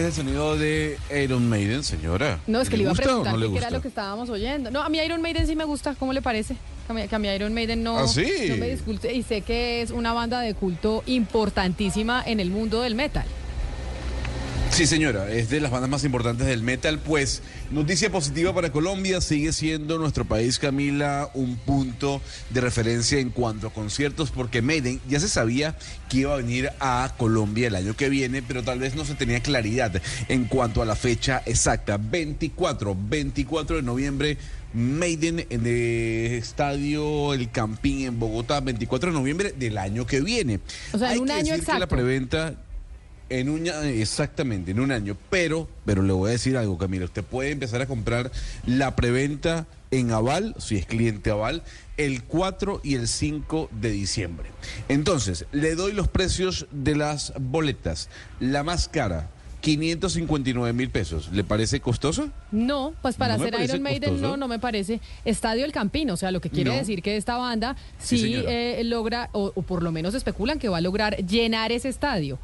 S25: es el sonido de Iron Maiden, señora.
S24: No, es que le iba a preguntar
S25: no
S24: qué era lo que estábamos oyendo. No, a mí Iron Maiden sí me gusta, ¿cómo le parece? Que a mí, que a mí Iron Maiden no,
S25: ¿Ah, sí?
S24: no me disculpe y sé que es una banda de culto importantísima en el mundo del metal.
S25: Sí, señora, es de las bandas más importantes del metal. Pues, noticia positiva para Colombia, sigue siendo nuestro país, Camila, un punto de referencia en cuanto a conciertos, porque Maiden ya se sabía que iba a venir a Colombia el año que viene, pero tal vez no se tenía claridad en cuanto a la fecha exacta. 24, 24 de noviembre. Maiden en el estadio El Campín en Bogotá, 24 de noviembre del año que viene.
S24: O sea, en
S25: Hay
S24: un
S25: que
S24: año
S25: decir que la
S24: exacto.
S25: preventa en un exactamente, en un año. Pero, pero le voy a decir algo, Camila. Usted puede empezar a comprar la preventa en Aval, si es cliente Aval, el 4 y el 5 de diciembre. Entonces, le doy los precios de las boletas. La más cara, 559 mil pesos. ¿Le parece costoso?
S24: No, pues para
S25: No
S24: hacer Iron Maiden
S25: costoso.
S24: no, no me parece. Estadio El Campín, o sea, lo que quiere
S25: No.
S24: decir que esta banda
S25: Sí,
S24: eh, logra, o, o por lo menos especulan que va a lograr llenar ese estadio.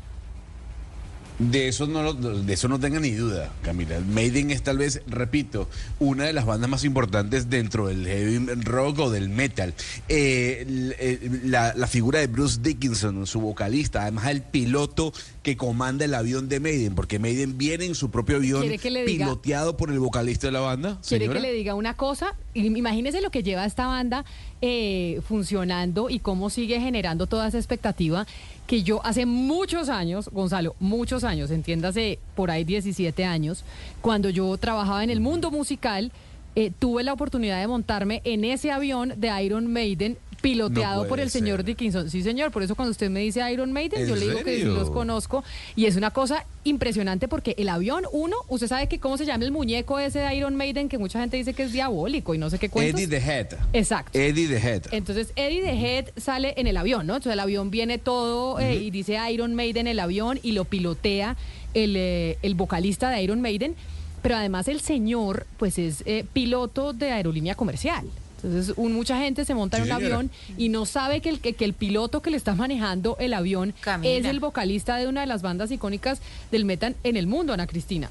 S25: De eso no lo- de eso no tenga ni duda, Camila. Maiden es tal vez, repito, una de las bandas más importantes dentro del heavy rock o del metal. Eh, eh, la, la figura de Bruce Dickinson, su vocalista, además el piloto que comanda el avión de Maiden, porque Maiden viene en su propio avión
S24: ¿Quiere que le diga-
S25: piloteado por el vocalista de la banda.
S24: Quiere
S25: señora?
S24: que le diga una cosa, imagínese lo que lleva esta banda eh, funcionando y cómo sigue generando toda esa expectativa que yo hace muchos años, Gonzalo, muchos años, entiéndase por ahí 17 años, cuando yo trabajaba en el mundo musical, eh, tuve la oportunidad de montarme en ese avión de Iron Maiden piloteado
S25: No
S24: por el señor
S25: ser.
S24: Dickinson. Sí, señor, por eso cuando usted me dice Iron Maiden,
S25: ¿En
S24: yo le digo que sí los conozco y es una cosa impresionante porque el avión, uno, usted sabe que cómo se llama el muñeco ese de Iron Maiden que mucha gente dice que es diabólico y no sé qué cuentos.
S25: Eddie the Head.
S24: Exacto.
S25: Eddie the Head.
S24: Entonces Eddie the Head sale en el avión, ¿no? Entonces el avión viene todo eh, y dice Iron Maiden en el avión y lo pilotea el, eh, el vocalista de Iron Maiden, pero además el señor pues es eh, piloto de aerolínea comercial. Entonces, un, mucha gente se monta en un
S25: señora.
S24: avión y no sabe que el, que, que el piloto que le está manejando el avión es el vocalista de una de las bandas icónicas del metal en el mundo, Ana Cristina.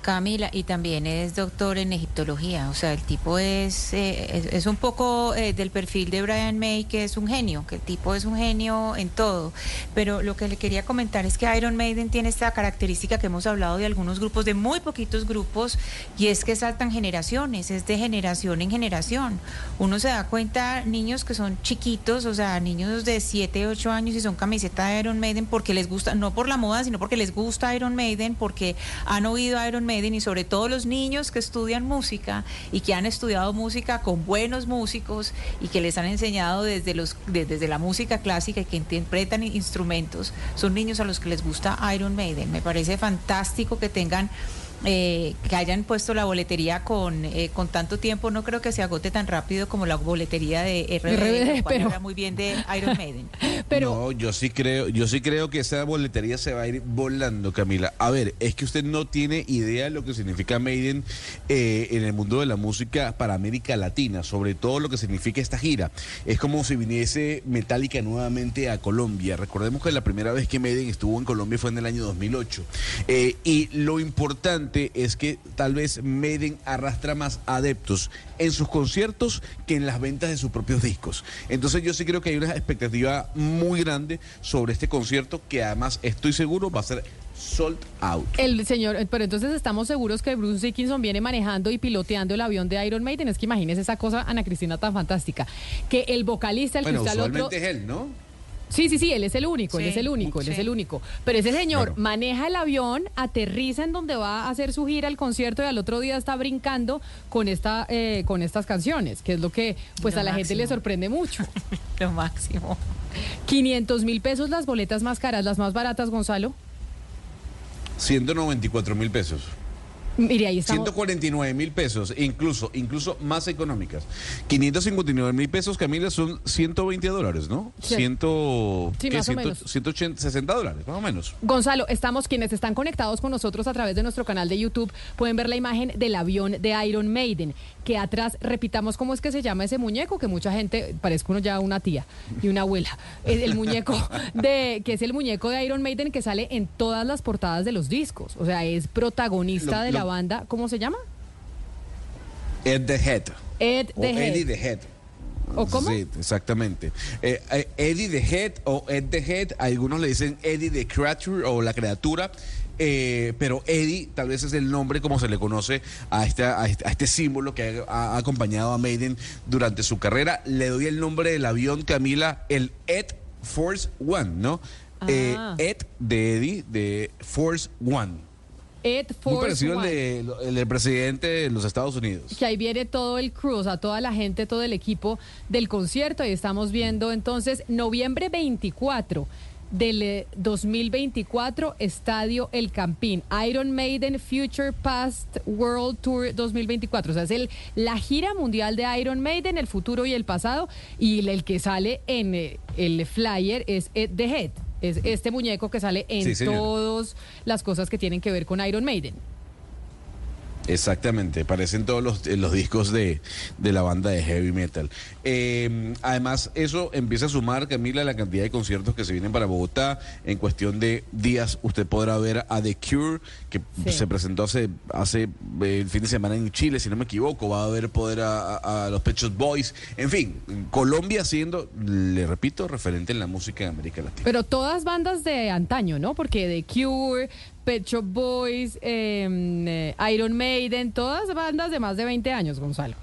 S27: Camila, y también es doctor en egiptología, o sea, el tipo es, eh, es, un poco eh, del perfil de Brian May, que es un genio, que el tipo es un genio en todo. Pero lo que le quería comentar es que Iron Maiden tiene esta característica que hemos hablado de algunos grupos, de muy poquitos grupos, y es que saltan generaciones, es de generación en generación. Uno se da cuenta, niños que son chiquitos, o sea, niños de 7, 8 años y son camiseta de Iron Maiden porque les gusta, no por la moda, sino porque les gusta Iron Maiden, porque han oído Iron Maiden y sobre todo los niños que estudian música y que han estudiado música con buenos músicos y que les han enseñado desde los de- desde la música clásica y que interpretan instrumentos, son niños a los que les gusta Iron Maiden. Me parece fantástico que tengan eh, que hayan puesto la boletería con, eh, con tanto tiempo, no creo que se agote tan rápido como la boletería de RBD,
S24: pero-
S27: habla muy bien de Iron Maiden.
S25: no, yo sí creo, yo sí creo que esa boletería se va a ir volando, Camila. A ver, es que usted no tiene idea de lo que significa Maiden eh, en el mundo de la música para América Latina, sobre todo lo que significa esta gira. Es como si viniese Metallica nuevamente a Colombia. Recordemos que la primera vez que Maiden estuvo en Colombia fue en el año 2008. Eh, y lo importante es que tal vez Maiden arrastra más adeptos en sus conciertos que en las ventas de sus propios discos. Entonces yo sí creo que hay una expectativa muy grande sobre este concierto que además estoy seguro va a ser sold out.
S24: El señor, eh, pero entonces estamos seguros que Bruce Dickinson viene manejando y piloteando el avión de Iron Maiden. Es que imagínese esa cosa, Ana Cristina, tan fantástica. Que el vocalista, el
S25: Bueno,
S24: que está al otro.
S25: es él, ¿no?
S24: Sí, sí, sí, él es el único, él es el único, él es el único. Pero ese señor
S25: Claro.
S24: maneja el avión, aterriza en donde va a hacer su gira, el concierto, y al otro día está brincando con esta, eh, con estas canciones, que es lo que pues
S27: Lo
S24: a la gente le sorprende mucho.
S27: Lo máximo.
S24: 500 mil pesos las boletas más caras, las más baratas, Gonzalo.
S25: 194 mil pesos.
S24: Mire, ahí estamos.
S25: 149 mil pesos, incluso, incluso más económicas. 559 mil pesos, Camila, son 120 dólares, ¿no?
S24: Sí.
S25: Ciento,
S24: Sí,
S25: ¿qué?
S24: más o
S25: Ciento-
S24: menos.
S25: 180, 60 dólares, más o menos.
S24: Gonzalo, estamos quienes están conectados con nosotros a través de nuestro canal de YouTube, pueden ver la imagen del avión de Iron Maiden, que atrás, repitamos cómo es que se llama ese muñeco, que mucha gente, parezco uno ya una tía y una abuela, el, el muñeco de, que es el muñeco de Iron Maiden que sale en todas las portadas de los discos, o sea, es protagonista
S25: Lo-
S24: de la banda, ¿cómo se llama?
S25: Ed the Head.
S24: Ed
S25: o
S24: the Head.
S25: Eddie the Head.
S24: ¿O cómo?
S25: Sí, exactamente. Eh, eh, Eddie the Head o Ed the Head, algunos le dicen Eddie the Creature o la criatura. Eh, pero Eddie tal vez es el nombre como se le conoce a este, a este, a este símbolo que ha, ha acompañado a Maiden durante su carrera. Le doy el nombre del avión, Camila, el Ed Force One, ¿no? Eh,
S24: Ah.
S25: Ed de Eddie de Force One.
S24: Ed
S25: Muy
S24: Force
S25: parecido al
S24: One.
S25: de- el del presidente de los Estados Unidos.
S24: que ahí viene todo el crew, o sea, toda la gente, todo el equipo del concierto. Y estamos viendo entonces noviembre 24 del eh, 2024, Estadio El Campín, Iron Maiden Future Past World Tour 2024. O sea, es el, la gira mundial de Iron Maiden, el futuro y el pasado. Y el, el que sale en eh, el flyer es Ed The Head. Es este muñeco que sale en
S25: Sí,
S24: todas las cosas que tienen que ver con Iron Maiden.
S25: Exactamente, parecen todos los, eh, los discos de, de la banda de heavy metal. Eh, además, eso empieza a sumar, Camila, la cantidad de conciertos que se vienen para Bogotá. En cuestión de días, usted podrá ver a The Cure, que
S24: Sí.
S25: se presentó hace, hace eh, el fin de semana en Chile, si no me equivoco. Va a haber poder a, a- a los Pechos Boys. En fin, Colombia siendo, le repito, referente en la música de América Latina.
S24: Pero todas bandas de antaño, ¿no? Porque The Cure, Pet Shop Boys, eh, eh, Iron Maiden, todas bandas de más de 20 años, Gonzalo.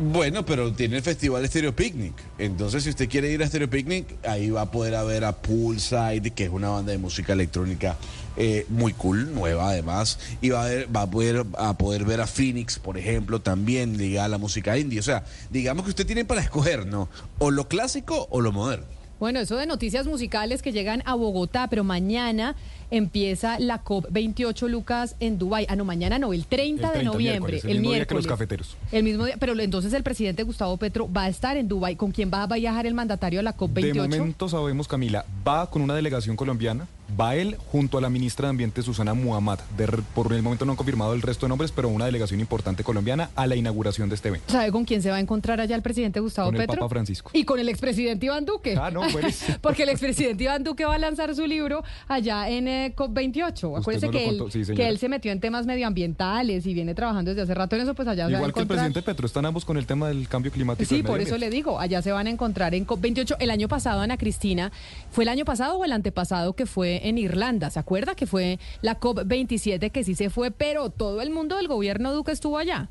S25: Bueno, pero tiene el festival Stereo Picnic. Entonces, si usted quiere ir a Stereo Picnic, ahí va a poder a ver a Poolside, que es una banda de música electrónica eh, muy cool, nueva además. Y va a, ver- va a poder, a poder ver a Phoenix, por ejemplo, también ligada a la música indie. O sea, digamos que usted tiene para escoger, ¿no? O lo clásico o lo moderno.
S24: Bueno, eso de noticias musicales que llegan a Bogotá, pero mañana empieza la COP28 Lucas en Dubái. Ah, no, mañana no, el 30,
S36: El 30,
S24: de noviembre,
S36: miércoles, el
S24: el
S36: mismo día que
S24: miércoles.
S36: los cafeteros.
S24: El mismo día, pero entonces el presidente Gustavo Petro va a estar en Dubái. ¿Con quién va a viajar el mandatario a la
S36: De
S24: COP28?
S36: momento sabemos, Camila, va con una delegación colombiana Va él junto a la ministra de Ambiente Susana Muhammad. De- por el momento no han confirmado el resto de nombres, pero una delegación importante colombiana a la inauguración de este evento.
S24: ¿Sabe con quién se va a encontrar allá el presidente Gustavo
S36: Con el
S24: Petro?
S36: Papa Francisco.
S24: Y con el expresidente Iván Duque.
S36: Ah, no, buenísimo.
S24: Porque el expresidente Iván Duque va a lanzar su libro allá en eh, COP28. Acuérdese
S36: nos lo
S24: que, él,
S36: sí,
S24: que él se metió en temas medioambientales y viene trabajando desde hace rato en eso, pues allá se va a
S36: Igual que el
S24: encontrar.
S36: presidente Petro, están ambos con el tema del cambio climático.
S24: Sí, por eso le digo, allá se van a encontrar en COP28. El año pasado, Ana Cristina, ¿fue el año pasado o el antepasado que fue en Irlanda? ¿Se acuerda que fue la COP27 que sí se fue, pero todo el mundo del gobierno Duque estuvo allá?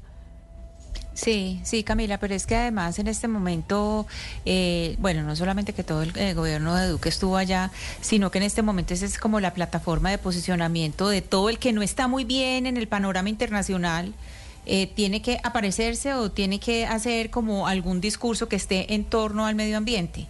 S27: Sí, sí, Camila, pero es que además en este momento, eh, bueno, no solamente que todo el eh, gobierno de Duque estuvo allá, sino que en este momento esa es como la plataforma de posicionamiento de todo el que no está muy bien en el panorama internacional. eh, tiene que aparecerse o tiene que hacer como algún discurso que esté en torno al medio ambiente.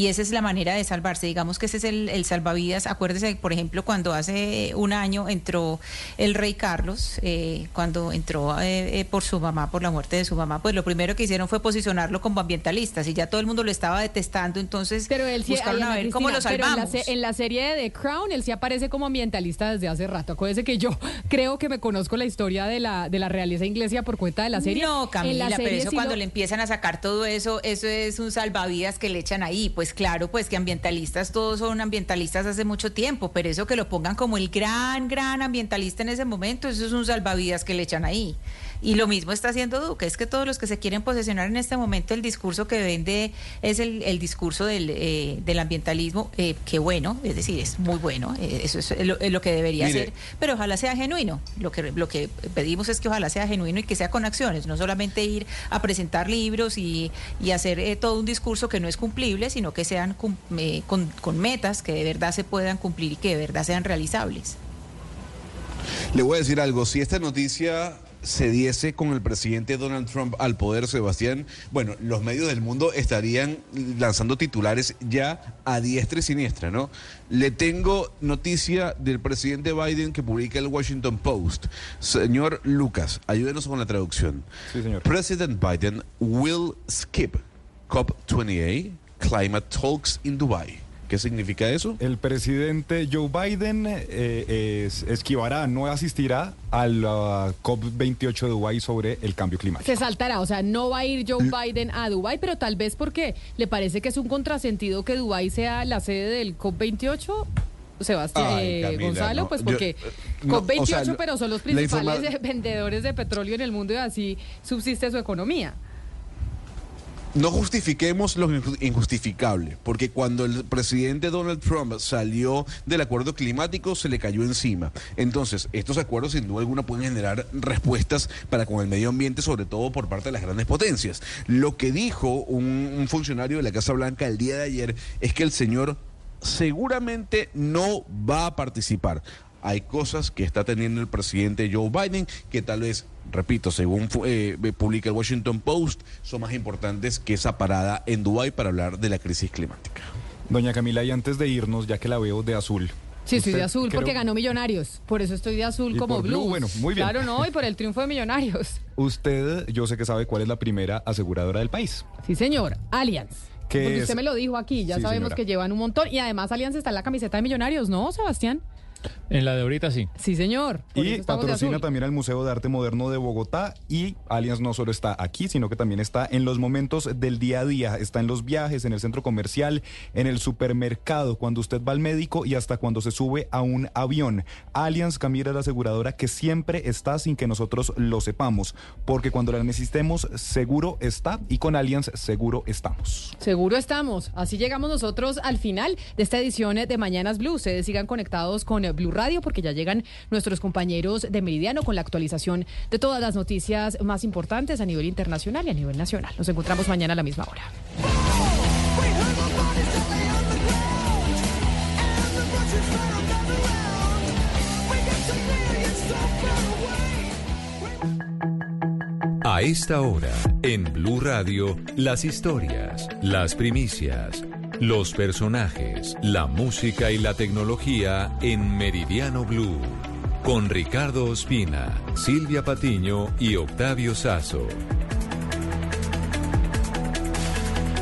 S27: Y esa es la manera de salvarse. Digamos que ese es el, el salvavidas. Acuérdese, por ejemplo, cuando hace un año entró el rey Carlos, eh, cuando entró eh, eh, por su mamá, por la muerte de su mamá, pues lo primero que hicieron fue posicionarlo como ambientalista. Y ya todo el mundo lo estaba detestando, entonces
S24: Pero él sí,
S27: buscaron a ver cómo lo
S24: Cristina, pero en la
S27: salvamos.
S24: En la, serie de The Crown, él sí aparece como ambientalista desde hace rato. Acuérdese que yo creo que me conozco la historia de la, de la realeza inglesa por cuenta de la serie.
S27: No, Camila,
S24: la
S27: pero eso cuando le empiezan a sacar todo eso, eso es un salvavidas que le echan ahí. Pues claro, pues que ambientalistas, todos son ambientalistas hace mucho tiempo, pero eso que lo pongan como el gran, gran ambientalista en ese momento, eso es un salvavidas que le echan ahí. Y lo mismo está haciendo Duque, es que todos los que se quieren posesionar en este momento, el discurso que vende es el, el discurso del, eh, del ambientalismo, eh, que bueno, es decir, es muy bueno, eh, eso es lo, es lo que debería
S25: Mire.
S27: ser, pero ojalá sea genuino. Lo que, lo que pedimos es que ojalá sea genuino y que sea con acciones, no solamente ir a presentar libros y, y hacer eh, todo un discurso que no es cumplible, sino que sean cum- eh, con, con metas que de verdad se puedan cumplir y que de verdad sean realizables.
S25: Le voy a decir algo, si esta noticia se diese con el presidente Donald Trump al poder, Sebastián, bueno, los medios del mundo estarían lanzando titulares ya a diestra y siniestra, ¿no? Le tengo noticia del presidente Biden que publica el Washington Post. Señor Lucas, ayúdenos con la traducción.
S36: Sí, señor.
S25: President Biden will skip COP28 climate talks in Dubai. ¿Qué significa eso?
S36: El presidente Joe Biden eh, es- esquivará, no asistirá a la COP28 de Dubái sobre el cambio climático.
S24: Se saltará, o sea, no va a ir Joe Biden a Dubái, pero tal vez porque le parece que es un contrasentido que Dubái sea la sede del COP28. Sebastián
S25: Ay,
S24: eh,
S25: Camila,
S24: Gonzalo,
S25: no,
S24: pues
S25: yo,
S24: porque
S25: eh, no,
S24: COP28,
S25: o sea, lo-
S24: pero son los principales
S25: informa-
S24: vendedores de petróleo en el mundo y así subsiste su economía.
S25: No justifiquemos lo inju- injustificable, porque cuando el presidente Donald Trump salió del acuerdo climático se le cayó encima. Entonces, estos acuerdos sin duda alguna pueden generar respuestas para con el medio ambiente, sobre todo por parte de las grandes potencias. Lo que dijo un, un funcionario de la Casa Blanca el día de ayer es que el señor seguramente no va a participar. Hay cosas que está teniendo el presidente Joe Biden que tal vez, repito, según fu- eh, publica el Washington Post, son más importantes que esa parada en Dubái para hablar de la crisis climática.
S36: Doña Camila, y antes de irnos, ya que la veo de azul.
S24: Sí, estoy de azul
S36: creo-
S24: porque ganó Millonarios. Por eso estoy de azul
S36: Y
S24: como
S36: por Blue,
S24: Blue.
S36: bueno, muy bien.
S24: Claro, no, y por el triunfo de Millonarios.
S36: Usted, yo sé que sabe cuál es la primera aseguradora del país.
S24: Sí, señor. Allianz.
S36: ¿Qué
S24: Porque
S36: es?
S24: usted me lo dijo aquí, ya
S36: Sí,
S24: sabemos
S36: señora.
S24: que llevan un montón. Y además Allianz está en la camiseta de Millonarios, ¿no, Sebastián?
S32: En la de ahorita sí.
S24: Sí, señor.
S36: Y patrocina también al Museo de Arte Moderno de Bogotá y Allianz no solo está aquí, sino que también está en los momentos del día a día, está en los viajes, en el centro comercial, en el supermercado, cuando usted va al médico y hasta cuando se sube a un avión. Allianz Camila es la aseguradora que siempre está sin que nosotros lo sepamos, porque cuando la necesitemos seguro está y con Allianz seguro estamos.
S24: Seguro estamos. Así llegamos nosotros al final de esta edición de Mañanas Blue. Ustedes sigan conectados con eh, Blue Radio porque ya llegan nuestros compañeros de Meridiano con la actualización de todas las noticias más importantes a nivel internacional y a nivel nacional. Nos encontramos mañana a la misma hora.
S5: A esta hora, en Blue Radio, las historias, las primicias, los personajes, la música y la tecnología en Meridiano Blue. Con Ricardo Ospina, Silvia Patiño y Octavio Sazo.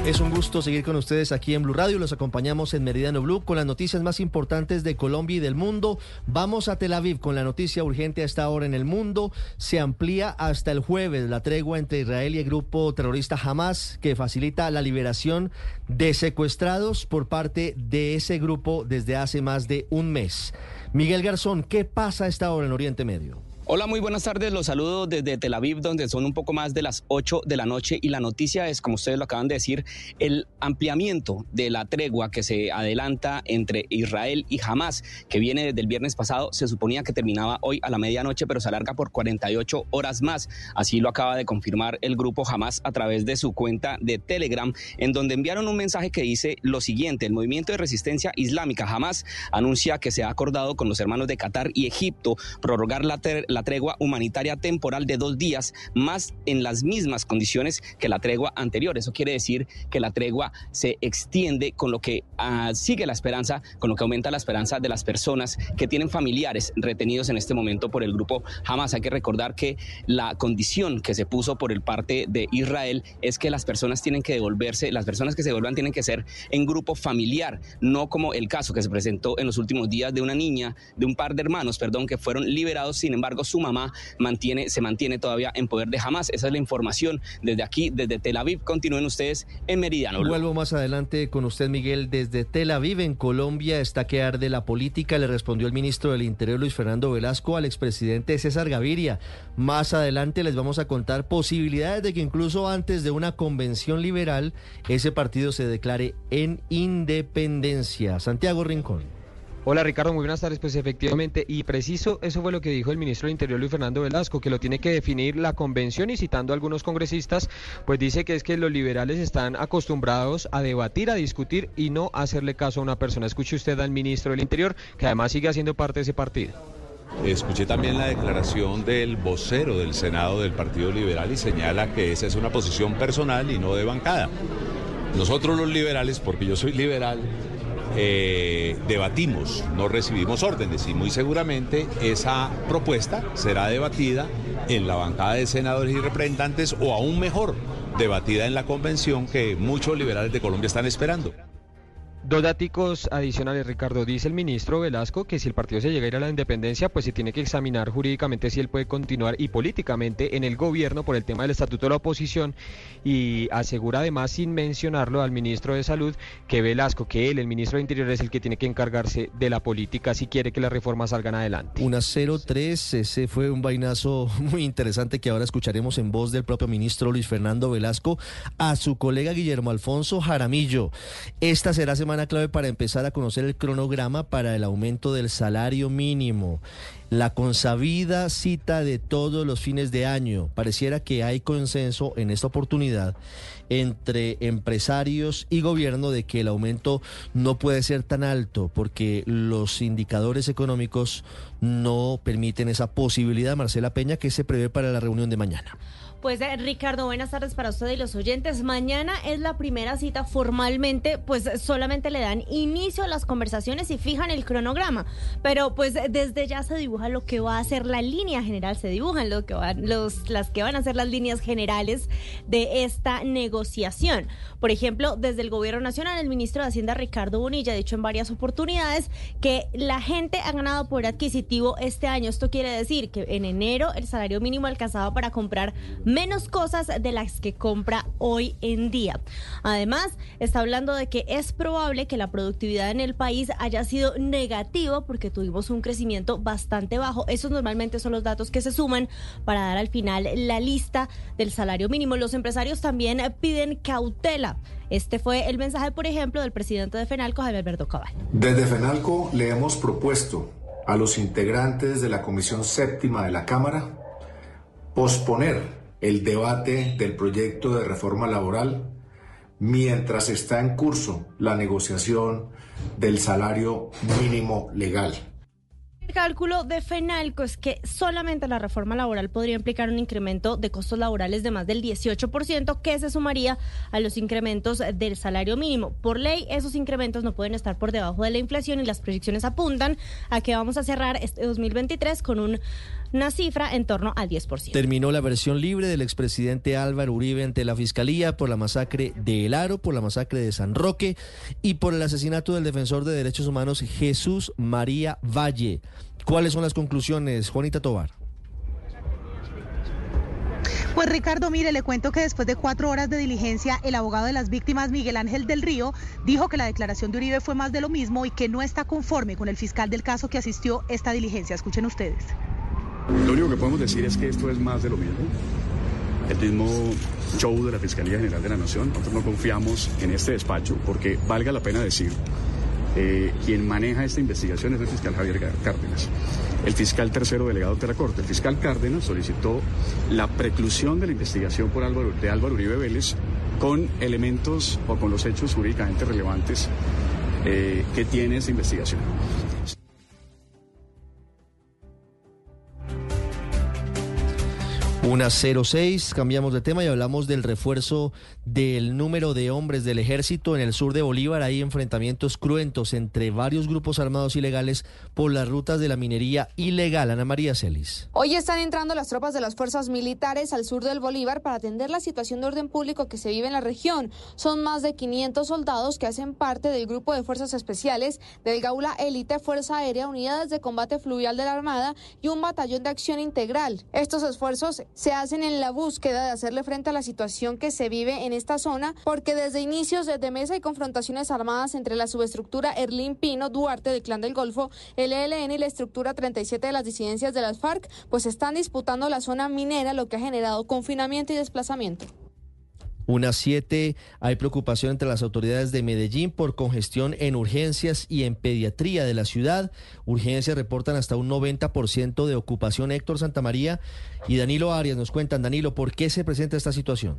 S70: Es un gusto seguir con ustedes aquí en Blue Radio. Los acompañamos en Meridiano Blue con las noticias más importantes de Colombia y del mundo. Vamos a Tel Aviv con la noticia urgente a esta hora en el mundo. Se amplía hasta el jueves la tregua entre Israel y el grupo terrorista Hamas que facilita la liberación de secuestrados por parte de ese grupo desde hace más de un mes. Miguel Garzón, ¿qué pasa a esta hora en Oriente Medio?
S46: Hola, muy buenas tardes. Los saludo desde Tel Aviv, donde son un poco más de las 8 de la noche. Y la noticia es, como ustedes lo acaban de decir, el ampliamiento de la tregua que se adelanta entre Israel y Hamas, que viene desde el viernes pasado. Se suponía que terminaba hoy a la medianoche, pero se alarga por 48 horas más. Así lo acaba de confirmar el grupo Hamas a través de su cuenta de Telegram, en donde enviaron un mensaje que dice lo siguiente: el movimiento de resistencia islámica Hamas anuncia que se ha acordado con los hermanos de Qatar y Egipto prorrogar la, la la tregua humanitaria temporal de dos días, más en las mismas condiciones que la tregua anterior. Eso quiere decir que la tregua se extiende con lo que uh, sigue la esperanza, con lo que aumenta la esperanza de las personas que tienen familiares retenidos en este momento por el grupo Hamas. Hay que recordar que la condición que se puso por el parte de Israel es que las personas tienen que devolverse, las personas que se devuelvan tienen que ser en grupo familiar, no como el caso que se presentó en los últimos días de una niña, de un par de hermanos, perdón, que fueron liberados, sin embargo, su mamá mantiene, se mantiene todavía en poder de Hamas. Esa es la información desde aquí, desde Tel Aviv. Continúen ustedes en Meridiano.
S70: Vuelvo más adelante con usted, Miguel, desde Tel Aviv, en Colombia, está que arde la política. Le respondió el ministro del Interior, Luis Fernando Velasco, al expresidente César Gaviria. Más adelante les vamos a contar posibilidades de que incluso antes de una convención liberal, ese partido se declare en independencia. Santiago Rincón.
S71: Hola Ricardo, muy buenas tardes. Pues efectivamente, y preciso, eso fue lo que dijo el ministro del Interior Luis Fernando Velasco, que lo tiene que definir la convención y citando a algunos congresistas, pues dice que es que los liberales están acostumbrados a debatir, a discutir y no hacerle caso a una persona. Escuche usted al ministro del Interior, que además sigue haciendo parte de ese partido.
S5: Escuché también la declaración del vocero del Senado del Partido Liberal y señala que esa es una posición personal y no de bancada. Nosotros los liberales, porque yo soy liberal, eh, debatimos, no recibimos órdenes y muy seguramente esa propuesta será debatida en la bancada de senadores y representantes o aún mejor, debatida en la convención que muchos liberales de Colombia están esperando.
S71: Dos datos adicionales, Ricardo. Dice el ministro Velasco que si el partido se llega a ir a la independencia, pues se tiene que examinar jurídicamente si él puede continuar y políticamente en el gobierno por el tema del estatuto de la oposición. Y asegura además, sin mencionarlo, al ministro de Salud que Velasco, que él, el ministro de Interior, es el que tiene que encargarse de la política si quiere que las reformas salgan adelante.
S70: Una 0-3, ese fue un vainazo muy interesante que ahora escucharemos en voz del propio ministro Luis Fernando Velasco a su colega Guillermo Alfonso Jaramillo. Esta será semana clave para empezar a conocer el cronograma para el aumento del salario mínimo. La consabida cita de todos los fines de año. Pareciera que hay consenso en esta oportunidad entre empresarios y gobierno de que el aumento no puede ser tan alto porque los indicadores económicos no permiten esa posibilidad. Marcela Peña, que se prevé para la reunión de mañana?
S50: Pues eh, Ricardo, buenas tardes para usted y los oyentes. Mañana es la primera cita formalmente, pues solamente le dan inicio a las conversaciones y fijan el cronograma. Pero pues desde ya se dibuja lo que va a ser la línea general, se dibujan lo que van, los, las que van a ser las líneas generales de esta negociación. Por ejemplo, desde el gobierno nacional, el ministro de Hacienda Ricardo Bonilla ha dicho en varias oportunidades que la gente ha ganado poder adquisitivo este año. Esto quiere decir que en enero el salario mínimo alcanzaba para comprar menos cosas de las que compra hoy en día. Además, está hablando de que es probable que la productividad en el país haya sido negativa porque tuvimos un crecimiento bastante bajo. Esos normalmente son los datos que se suman para dar al final la lista del salario mínimo. Los empresarios también piden cautela. Este fue el mensaje, por ejemplo, del presidente de FENALCO, Javier Alberto Cabal.
S72: Desde FENALCO le hemos propuesto a los integrantes de la Comisión Séptima de la Cámara posponer el debate del proyecto de reforma laboral mientras está en curso la negociación del salario mínimo legal.
S50: El cálculo de FENALCO es que solamente la reforma laboral podría implicar un incremento de costos laborales de más del 18%, que se sumaría a los incrementos del salario mínimo. Por ley, esos incrementos no pueden estar por debajo de la inflación y las proyecciones apuntan a que vamos a cerrar este 2023 con un una cifra en torno al 10%.
S70: Terminó la versión libre del expresidente Álvaro Uribe ante la Fiscalía por la masacre de El Aro, por la masacre de San Roque y por el asesinato del defensor de derechos humanos Jesús María Valle. ¿Cuáles son las conclusiones, Juanita Tobar?
S73: Pues Ricardo, mire, le cuento que después de cuatro horas de diligencia, el abogado de las víctimas, Miguel Ángel del Río, dijo que la declaración de Uribe fue más de lo mismo y que no está conforme con el fiscal del caso que asistió esta diligencia. Escuchen ustedes.
S69: Lo único que podemos decir es que esto es más de lo mismo. El mismo show de la Fiscalía General de la Nación. Nosotros no confiamos en este despacho porque valga la pena decir eh, quien maneja esta investigación es el fiscal Javier Cárdenas, el fiscal tercero delegado de la Corte. El fiscal Cárdenas solicitó la preclusión de la investigación por Álvaro, de Álvaro Uribe Vélez con elementos o con los hechos jurídicamente relevantes eh, que tiene esa investigación.
S70: Una 06, cambiamos de tema y hablamos del refuerzo del número de hombres del ejército en el sur de Bolívar. Hay enfrentamientos cruentos entre varios grupos armados ilegales por las rutas de la minería ilegal. Ana María Celis.
S49: Hoy están entrando las tropas de las fuerzas militares al sur del Bolívar para atender la situación de orden público que se vive en la región. Son más de 500 soldados que hacen parte del grupo de fuerzas especiales del Gaula Élite, Fuerza Aérea, Unidades de Combate Fluvial de la Armada y un batallón de acción integral. Estos esfuerzos se hacen en la búsqueda de hacerle frente a la situación que se vive en esta zona, porque desde inicios de mesa hay confrontaciones armadas entre la subestructura Erlín Pino Duarte del Clan del Golfo, el ELN y la estructura 37 de las disidencias de las FARC, pues están disputando la zona minera, lo que ha generado confinamiento y desplazamiento.
S70: Unas siete, hay preocupación entre las autoridades de Medellín por congestión en urgencias y en pediatría de la ciudad. Urgencias reportan hasta un 90% de ocupación. Héctor Santamaría y Danilo Arias nos cuentan, Danilo, ¿por qué se presenta esta situación?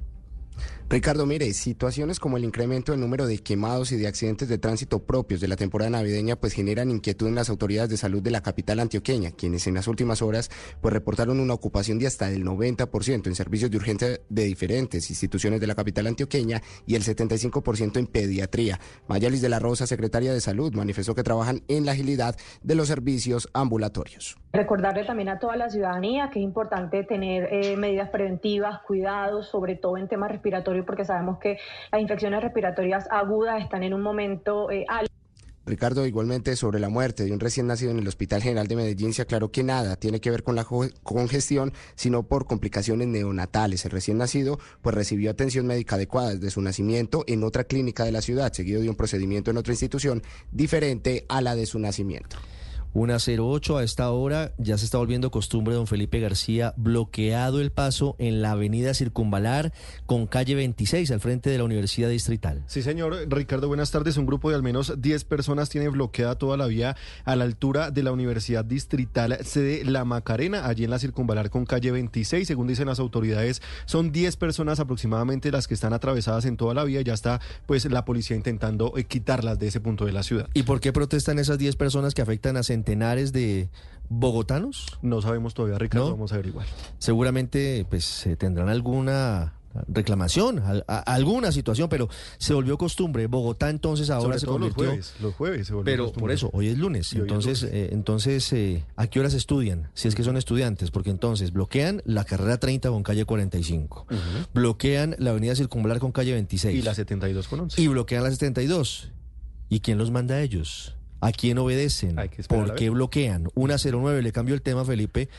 S74: Ricardo, mire, situaciones como el incremento del número de quemados y de accidentes de tránsito propios de la temporada navideña pues generan inquietud en las autoridades de salud de la capital antioqueña, quienes en las últimas horas pues reportaron una ocupación de hasta el 90% en servicios de urgencia de diferentes instituciones de la capital antioqueña y el 75% en pediatría. Mayalis de la Rosa, secretaria de Salud, manifestó que trabajan en la agilidad de los servicios ambulatorios.
S75: Recordarle también a toda la ciudadanía que es importante tener eh, medidas preventivas, cuidados, sobre todo en temas respiratorios, porque sabemos que las infecciones respiratorias agudas están en un momento eh, alto.
S74: Ricardo, igualmente sobre la muerte de un recién nacido en el Hospital General de Medellín, se aclaró que nada tiene que ver con la congestión, sino por complicaciones neonatales. El recién nacido pues recibió atención médica adecuada desde su nacimiento en otra clínica de la ciudad, seguido de un procedimiento en otra institución diferente a la de su nacimiento.
S70: Una 08 a esta hora ya se está volviendo costumbre, don Felipe García, bloqueado el paso en la avenida Circunvalar con calle 26 al frente de la Universidad Distrital.
S13: Sí, señor. Ricardo, buenas tardes. Un grupo de al menos 10 personas tiene bloqueada toda la vía a la altura de la Universidad Distrital sede La Macarena, allí en la Circunvalar con calle 26. Según dicen las autoridades, son 10 personas aproximadamente las que están atravesadas en toda la vía. Ya está pues la policía intentando eh, quitarlas de ese punto de la ciudad.
S70: ¿Y por qué protestan esas 10 personas que afectan a centenares de bogotanos?
S13: No sabemos todavía, Ricardo, vamos a averiguar.
S70: Seguramente pues tendrán alguna reclamación, alguna situación, pero se volvió costumbre. Bogotá entonces ahora se convirtió
S13: los jueves, los jueves se
S70: Pero
S13: costumbre.
S70: por eso hoy es lunes, entonces eh, entonces eh, ¿a qué horas estudian? Si es que son estudiantes, porque entonces bloquean la carrera 30 con calle 45. Bloquean la avenida Circunvalar con calle 26
S13: y la 72 con 11.
S70: Y bloquean la 72. ¿Y quién los manda a ellos? ¿A quién obedecen? ¿Por qué bloquean? 109, le cambio el tema, Felipe.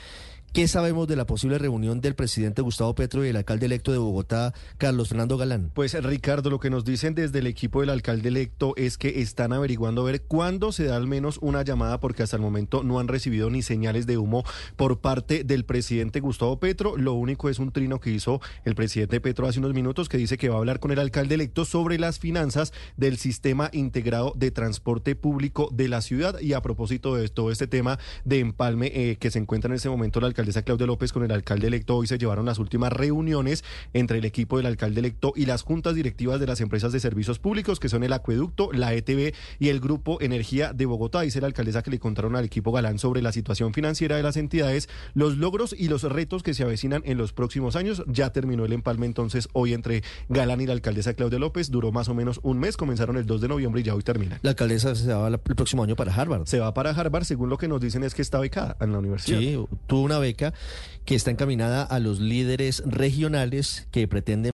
S70: ¿Qué sabemos de la posible reunión del presidente Gustavo Petro y el alcalde electo de Bogotá, Carlos Fernando Galán?
S13: Pues Ricardo, lo que nos dicen desde el equipo del alcalde electo es que están averiguando a ver cuándo se da al menos una llamada, porque hasta el momento no han recibido ni señales de humo por parte del presidente Gustavo Petro. Lo único es un trino que hizo el presidente Petro hace unos minutos que dice que va a hablar con el alcalde electo sobre las finanzas del sistema integrado de transporte público de la ciudad. Y a propósito de todo este tema de empalme eh, que se encuentra en ese momento el alcalde alcaldesa Claudia López con el alcalde electo hoy se llevaron las últimas reuniones entre el equipo del alcalde electo y las juntas directivas de las empresas de servicios públicos, que son el Acueducto, la ETB y el Grupo Energía de Bogotá. Dice la alcaldesa que le contaron al equipo Galán sobre la situación financiera de las entidades, los logros y los retos que se avecinan en los próximos años. Ya terminó el empalme entonces hoy entre Galán y la alcaldesa Claudia López. Duró más o menos un mes, comenzaron el 2 de noviembre y ya hoy termina.
S70: La alcaldesa se va el próximo año para Harvard.
S13: Se va para Harvard, según lo que nos dicen es que está becada en la universidad.
S70: Sí, tuvo una beca que está encaminada a los líderes regionales que pretenden